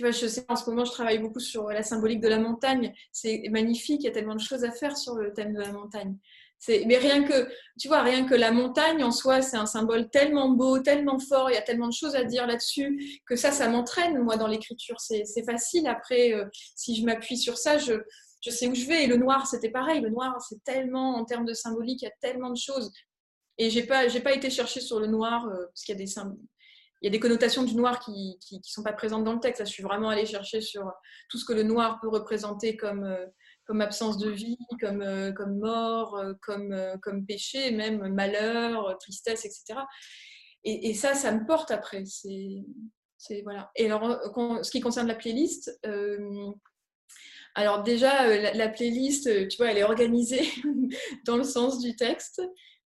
Je en ce moment, je travaille beaucoup sur la symbolique de la montagne. C'est magnifique, il y a tellement de choses à faire sur le thème de la montagne. Mais rien que, tu vois, rien que la montagne en soi, c'est un symbole tellement beau, tellement fort, il y a tellement de choses à dire là-dessus, que ça, ça m'entraîne, moi, dans l'écriture. C'est facile. Après, euh, si je m'appuie sur ça, je, sais où je vais. Et le noir, c'était pareil. Le noir, c'est tellement, en termes de symbolique, il y a tellement de choses. Et j'ai pas, pas été chercher sur le noir, euh, parce qu'il y a des il y a des connotations du noir qui ne sont pas présentes dans le texte. je suis vraiment allée chercher sur tout ce que le noir peut représenter comme, euh, comme absence de vie, comme, euh, comme mort, euh, comme, comme péché, même malheur, tristesse, etc. Et, ça, ça me porte après. C'est, voilà. Et alors, ce qui concerne la playlist, alors déjà, la, playlist, tu vois, elle est organisée dans le sens du texte.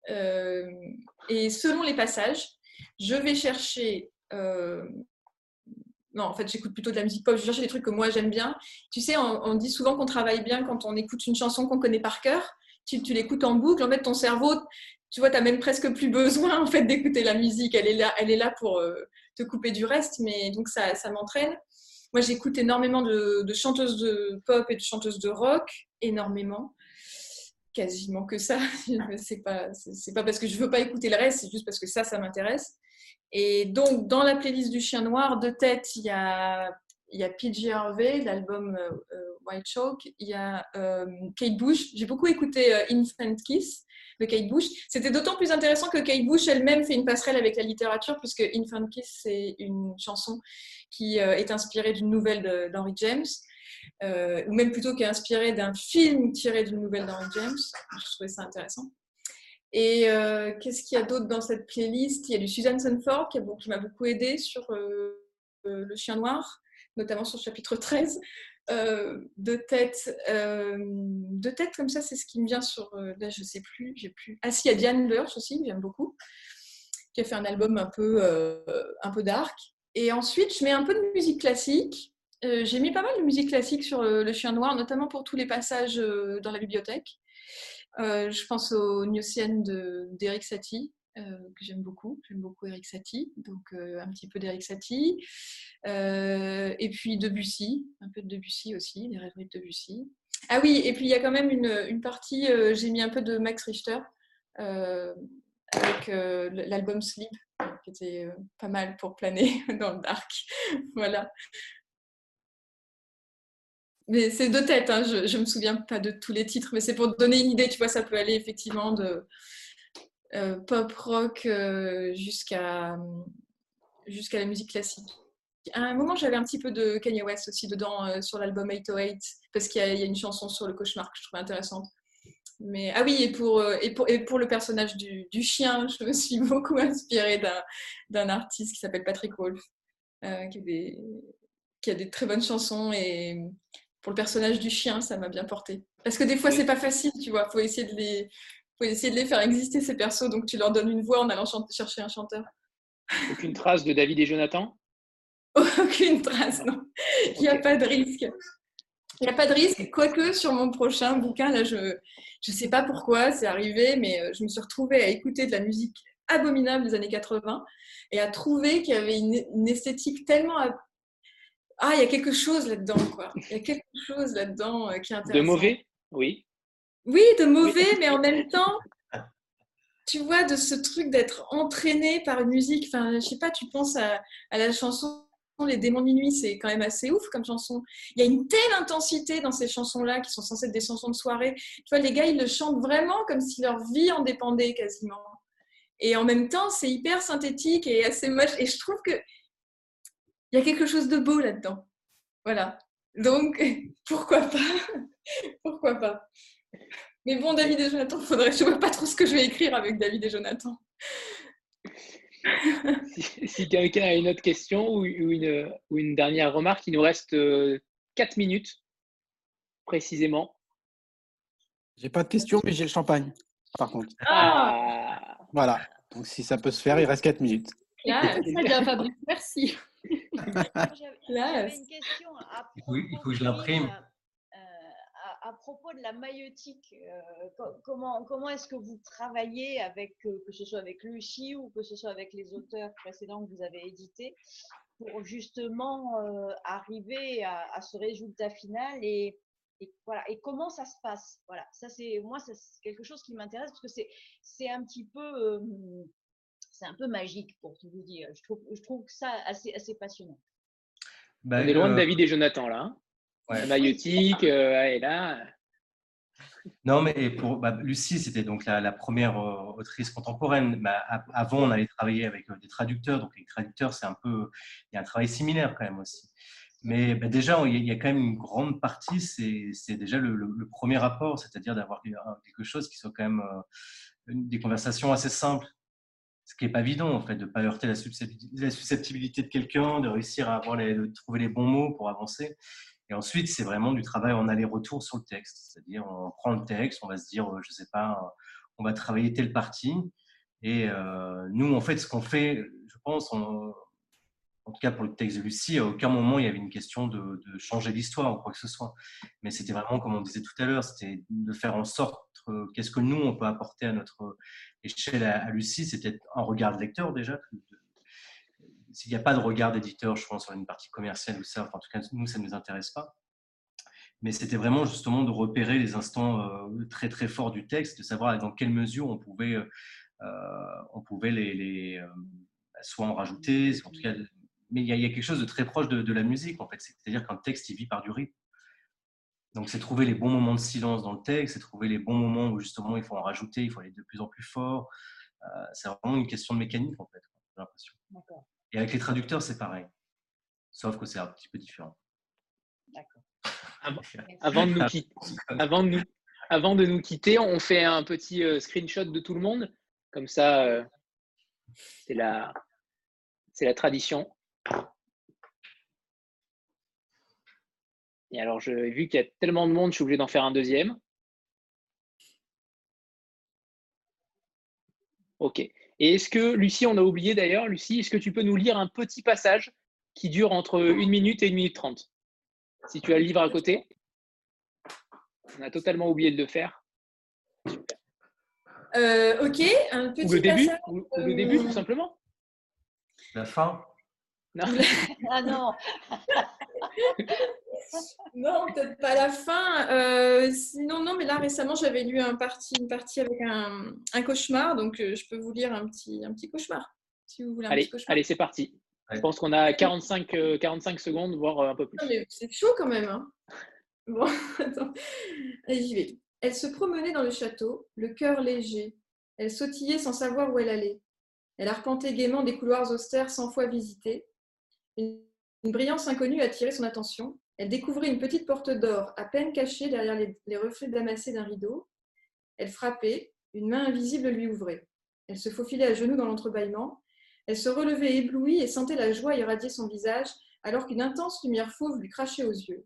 et selon les passages, je vais chercher non, en fait, j'écoute plutôt de la musique pop. Je cherche des trucs que moi j'aime bien. Tu sais, on, dit souvent qu'on travaille bien quand on écoute une chanson qu'on connaît par cœur. Tu, tu l'écoutes en boucle. En fait, ton cerveau, tu vois, tu n'as même presque plus besoin en fait d'écouter la musique. Elle est là, elle est là pour euh, te couper du reste. Mais donc ça, ça m'entraîne. Moi, j'écoute énormément de, chanteuses de pop et de chanteuses de rock, énormément quasiment que ça. c'est pas, c'est pas parce que je veux pas écouter le reste, c'est juste parce que ça, ça m'intéresse. Et donc, dans la playlist du Chien Noir, de tête, il y a, il y a PG Harvey, l'album euh, euh, White Chalk. Il y a euh, Kate Bush. J'ai beaucoup écouté Infant Kiss de Kate Bush. C'était d'autant plus intéressant que Kate Bush elle-même fait une passerelle avec la littérature, puisque Infant Kiss, c'est une chanson qui est inspirée d'une nouvelle d'Henry James. Ou même plutôt qui est inspirée d'un film tiré d'une nouvelle d'Henry James. Je trouvais ça intéressant. Et euh, qu'est-ce qu'il y a d'autre dans cette playlist? Il y a du Susan Sunford qui, qui m'a beaucoup aidé sur euh, euh, Le Chien Noir, notamment sur le chapitre 13. de tête, de tête comme ça, c'est ce qui me vient sur. là, je sais plus, j'ai plus. Ah si, il y a Diane Lurch aussi, j'aime beaucoup, qui a fait un album un peu, un peu dark. Et ensuite, je mets un peu de musique classique. J'ai mis pas mal de musique classique sur le Chien Noir, notamment pour tous les passages dans la bibliothèque. Euh, je pense au Newsienne d'Eric Satie, euh, que j'aime beaucoup. J'aime beaucoup Eric Satie, donc euh, un petit peu d'Eric Satie. et puis Debussy, un peu de Debussy aussi, les rêveries de Debussy. Ah oui, et puis il y a quand même une, une partie, j'ai mis un peu de Max Richter avec l'album Sleep, qui était pas mal pour planer dans le dark. voilà mais c'est deux têtes, hein. je ne me souviens pas de tous les titres, mais c'est pour donner une idée, tu vois, ça peut aller effectivement de euh, pop rock euh, jusqu'à jusqu'à la musique classique. À un moment, j'avais un petit peu de Kanye West aussi dedans euh, sur l'album 808, parce qu'il y, a une chanson sur le cauchemar que je trouvais intéressante. Mais, ah oui, et pour, et pour, et pour le personnage du, du, chien, je me suis beaucoup inspirée d'un artiste qui s'appelle Patrick Wolf, qui, a des, qui a des très bonnes chansons. Et pour le personnage du chien, ça m'a bien porté. Parce que des fois, c'est pas facile, tu vois. Faut essayer de les, faut essayer de les faire exister ces persos. Donc, tu leur donnes une voix en allant chercher un chanteur. Aucune trace de David et Jonathan? Aucune trace, non. Il n'y a pas de risque. Il n'y a pas de risque, quoique sur mon prochain bouquin, là, je ne sais pas pourquoi c'est arrivé, mais euh, je me suis retrouvée à écouter de la musique abominable des années 80 et à trouver qu'il y avait une, esthétique tellement ah, il y a quelque chose là-dedans, quoi. Il y a quelque chose là-dedans euh, qui est intéressant. De mauvais? Oui. Oui, de mauvais, mais en même temps, tu vois, de ce truc d'être entraîné par une musique. Enfin, je sais pas, tu penses à, la chanson Les démons de minuit, c'est quand même assez ouf comme chanson. Il y a une telle intensité dans ces chansons-là qui sont censées être des chansons de soirée. Tu vois, les gars, ils le chantent vraiment comme si leur vie en dépendait quasiment. Et en même temps, c'est hyper synthétique et assez moche. Et je trouve que il y a quelque chose de beau là-dedans. Voilà. Donc, pourquoi pas? Pourquoi pas? Mais bon, David et Jonathan, faudrait. Je ne vois pas trop ce que je vais écrire avec David et Jonathan. si, quelqu'un a une autre question ou une, ou une dernière remarque, il nous reste 4 euh, minutes précisément. J'ai pas de questions, mais j'ai le champagne, par contre. Ah Voilà. Donc si ça peut se faire, il reste 4 minutes. Ah, très bien, Fabrice. Merci. J'avais une question à propos, il faut que je l'imprime. Euh, à, propos de la maïotique, euh, comment, comment est-ce que vous travaillez avec, euh, que ce soit avec Lucie ou que ce soit avec les auteurs précédents que vous avez édités, pour justement arriver à, ce résultat final et, voilà, et comment ça se passe? Voilà, ça c'est moi, c'est quelque chose qui m'intéresse parce que c'est, c'est un petit peu c'est un peu magique pour tout vous dire. Je trouve, je trouve ça assez, assez passionnant. Bah, On est loin de euh, David et Jonathan là. Hein ouais. Maïotique, euh, est là. Non, mais pour bah, Lucie, c'était donc la, première euh, autrice contemporaine. Bah, avant, on allait travailler avec des traducteurs. Donc, les traducteurs, c'est un peu. Il y a un travail similaire quand même aussi. Mais bah, déjà, il y a quand même une grande partie, c'est déjà le, le, premier rapport, c'est-à-dire d'avoir quelque chose qui soit quand même des conversations assez simples ce qui n'est pas évident, en fait, de ne pas heurter la susceptibilité de quelqu'un, de réussir à trouver les bons mots pour avancer. Et ensuite, c'est vraiment du travail en aller-retour sur le texte. C'est-à-dire, on prend le texte, on va se dire, euh, je ne sais pas, on va travailler telle partie. Et euh, nous, en fait, ce qu'on fait, je pense, en tout cas pour le texte de Lucie, à aucun moment il y avait une question de, changer l'histoire ou quoi que ce soit. Mais c'était vraiment, comme on disait tout à l'heure, c'était de faire en sorte qu'est-ce que nous, on peut apporter à notre échelle à, Lucie, c'était un regard de lecteur déjà. S'il n'y a pas de regard d'éditeur, je pense, sur une partie commerciale ou ça, en tout cas, nous, ça ne nous intéresse pas. Mais c'était vraiment justement de repérer les instants euh, très très forts du texte, de savoir dans quelle mesure on pouvait, euh, on pouvait les, euh, soit en rajouter, en tout cas, mais il y, a, quelque chose de très proche de, de la musique en fait. C'est-à-dire qu'un texte il vit par du rythme. Donc, c'est trouver les bons moments de silence dans le texte, c'est trouver les bons moments où justement il faut en rajouter, il faut aller de plus en plus fort. Euh, c'est vraiment une question de mécanique en fait, j'ai l'impression. Et avec les traducteurs, c'est pareil, sauf que c'est un petit peu différent. D'accord. Avant, de nous quitter, avant, de nous, avant de nous quitter, on fait un petit euh, screenshot de tout le monde, comme ça, euh, c'est la, c'est la tradition. Et alors, vu qu'il y a tellement de monde, je suis obligé d'en faire un deuxième. Ok. Et est-ce que, Lucie, on a oublié d'ailleurs, Lucie, est-ce que tu peux nous lire un petit passage qui dure entre une minute et une minute trente? Si tu as le livre à côté. On a totalement oublié de le faire. Euh, ok, un petit ou le début, ou le début, tout simplement. La fin. Non. ah non. non, peut-être pas la fin. Euh, sinon, non, mais là récemment, j'avais lu un parti, une partie avec un, cauchemar, donc euh, je peux vous lire un petit, un petit cauchemar, si vous voulez. allez, allez c'est parti. Je pense qu'on a 45, 45 euh, secondes, voire un peu plus. C'est chaud quand même. Hein. bon, attends. Allez, j'y vais. Elle se promenait dans le château, le cœur léger. Elle sautillait sans savoir où elle allait. Elle arpentait gaiement des couloirs austères cent fois visités. Une, brillance inconnue attirait son attention. Elle découvrit une petite porte d'or à peine cachée derrière les, reflets damassés d'un rideau. Elle frappait, une main invisible lui ouvrait. Elle se faufilait à genoux dans l'entrebâillement. Elle se relevait éblouie et sentait la joie irradier son visage alors qu'une intense lumière fauve lui crachait aux yeux.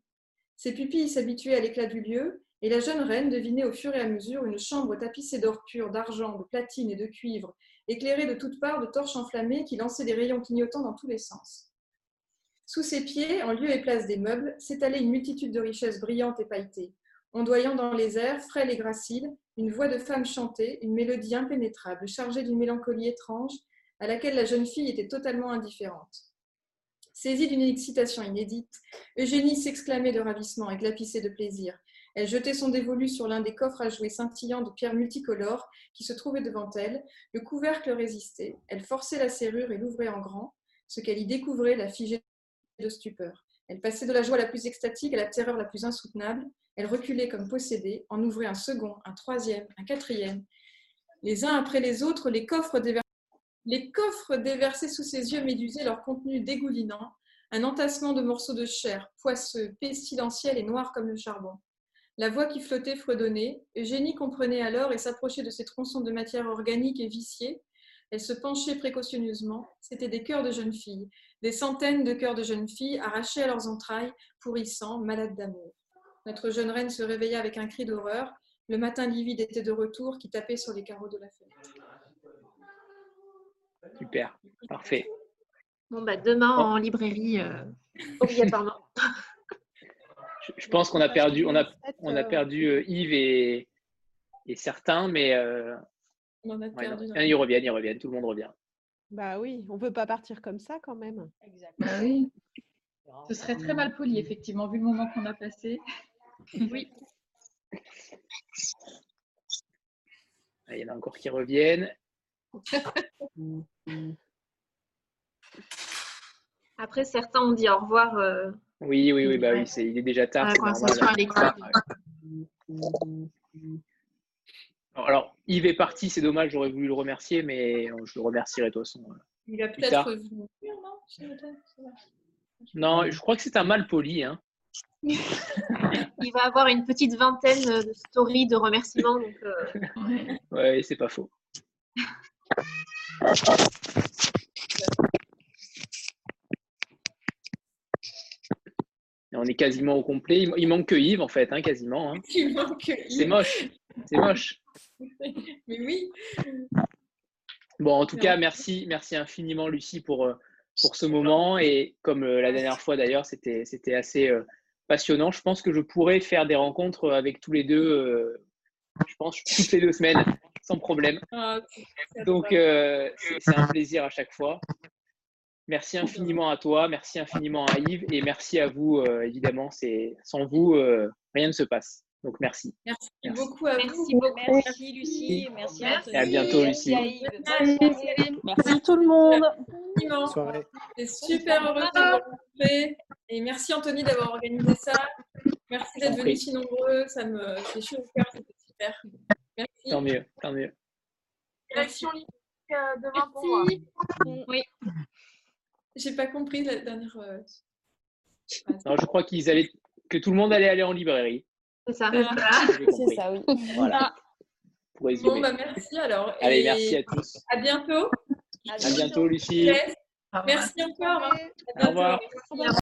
Ses pupilles s'habituaient à l'éclat du lieu et la jeune reine devinait au fur et à mesure une chambre tapissée d'or pur, d'argent, de platine et de cuivre, éclairée de toutes parts de torches enflammées qui lançaient des rayons clignotants dans tous les sens. Sous ses pieds, en lieu et place des meubles, s'étalait une multitude de richesses brillantes et pailletées. Ondoyant dans les airs, frêle et gracile, une voix de femme chantait, une mélodie impénétrable, chargée d'une mélancolie étrange, à laquelle la jeune fille était totalement indifférente. Saisie d'une excitation inédite, Eugénie s'exclamait de ravissement et glapissait de plaisir. Elle jetait son dévolu sur l'un des coffres à jouer scintillants de pierres multicolores qui se trouvaient devant elle. Le couvercle résistait. Elle forçait la serrure et l'ouvrait en grand. Ce qu'elle y découvrait la figeait de stupeur. Elle passait de la joie la plus extatique à la terreur la plus insoutenable. Elle reculait comme possédée, en ouvrait un second, un troisième, un quatrième. Les uns après les autres, les coffres, déversaient sous ses yeux médusés leur contenu dégoulinant, un entassement de morceaux de chair, poisseux, pestilentiel et noir comme le charbon. La voix qui flottait fredonnait. Eugénie comprenait alors et s'approchait de ces tronçons de matière organique et viciée. Elle se penchait précautionneusement. C'étaient des cœurs de jeunes filles, des centaines de cœurs de jeunes filles arrachés à leurs entrailles, pourrissant, malades d'amour. Notre jeune reine se réveilla avec un cri d'horreur. Le matin livide était de retour qui tapait sur les carreaux de la fenêtre. Super, parfait. Bon, bah, demain en librairie, euh, obligatoirement. je, pense qu'on a perdu, on a, on a perdu euh, Yves et, et certains, mais on a perdu, ils reviennent, ils reviennent, tout le monde revient. Bah oui, on ne veut pas partir comme ça quand même. Exactement. Bah oui. Ce serait très mal poli, effectivement, vu le moment qu'on a passé. Oui. Il y en a encore qui reviennent. Après, certains ont dit au revoir. euh, Oui, oui, oui, bah oui, c'est, il est déjà tard. La conversation, Alors, Yves est parti, c'est dommage, j'aurais voulu le remercier, mais euh, je le remercierai de toute façon. euh, Il tard. peut-être venir, non. Non, je crois que c'est un mal poli. Hein. Il va avoir une petite vingtaine de stories de remerciements. Donc, euh, Ouais, c'est pas faux. Et on est quasiment au complet. Il, manque que Yves, en fait, hein, quasiment. hein. Il manque Yves. C'est moche. C'est moche. Mais oui. Bon, en tout cas, merci, merci infiniment, Lucie, pour, euh, pour ce moment. Et comme euh, la dernière fois, d'ailleurs, c'était c'était assez euh, passionnant. Je pense que je pourrais faire des rencontres avec tous les deux, euh, je pense, toutes les deux semaines, sans problème. Ah, Donc, euh, c'est un plaisir à chaque fois. Merci infiniment à toi, merci infiniment à Yves et merci à vous, évidemment. C'est Sans vous, rien ne se passe. Donc, merci. Merci, beaucoup à Merci vous. beaucoup. Merci Lucie, merci, Et à bientôt, Merci Lucie. Merci. Merci tout le monde. Infiniment. Bonne soirée. C'est super heureux de vous rencontrer. Et merci Anthony d'avoir organisé ça. Merci d'être venus si nombreux. Ça me fait chaud au cœur. C'était super. Merci. Tant mieux, tant mieux. Direction libre euh, demain pour moi. Merci. Oui. J'ai pas compris la dernière. euh, Non, je crois qu'ils allaient, que tout le monde allait aller en librairie. C'est ça. Compris. ça, oui. Voilà. Pour résumer. Bon, bah merci alors. Allez, Et merci à tous. À bientôt. À bientôt, Lucie. Merci encore. hein. À Au revoir. bientôt.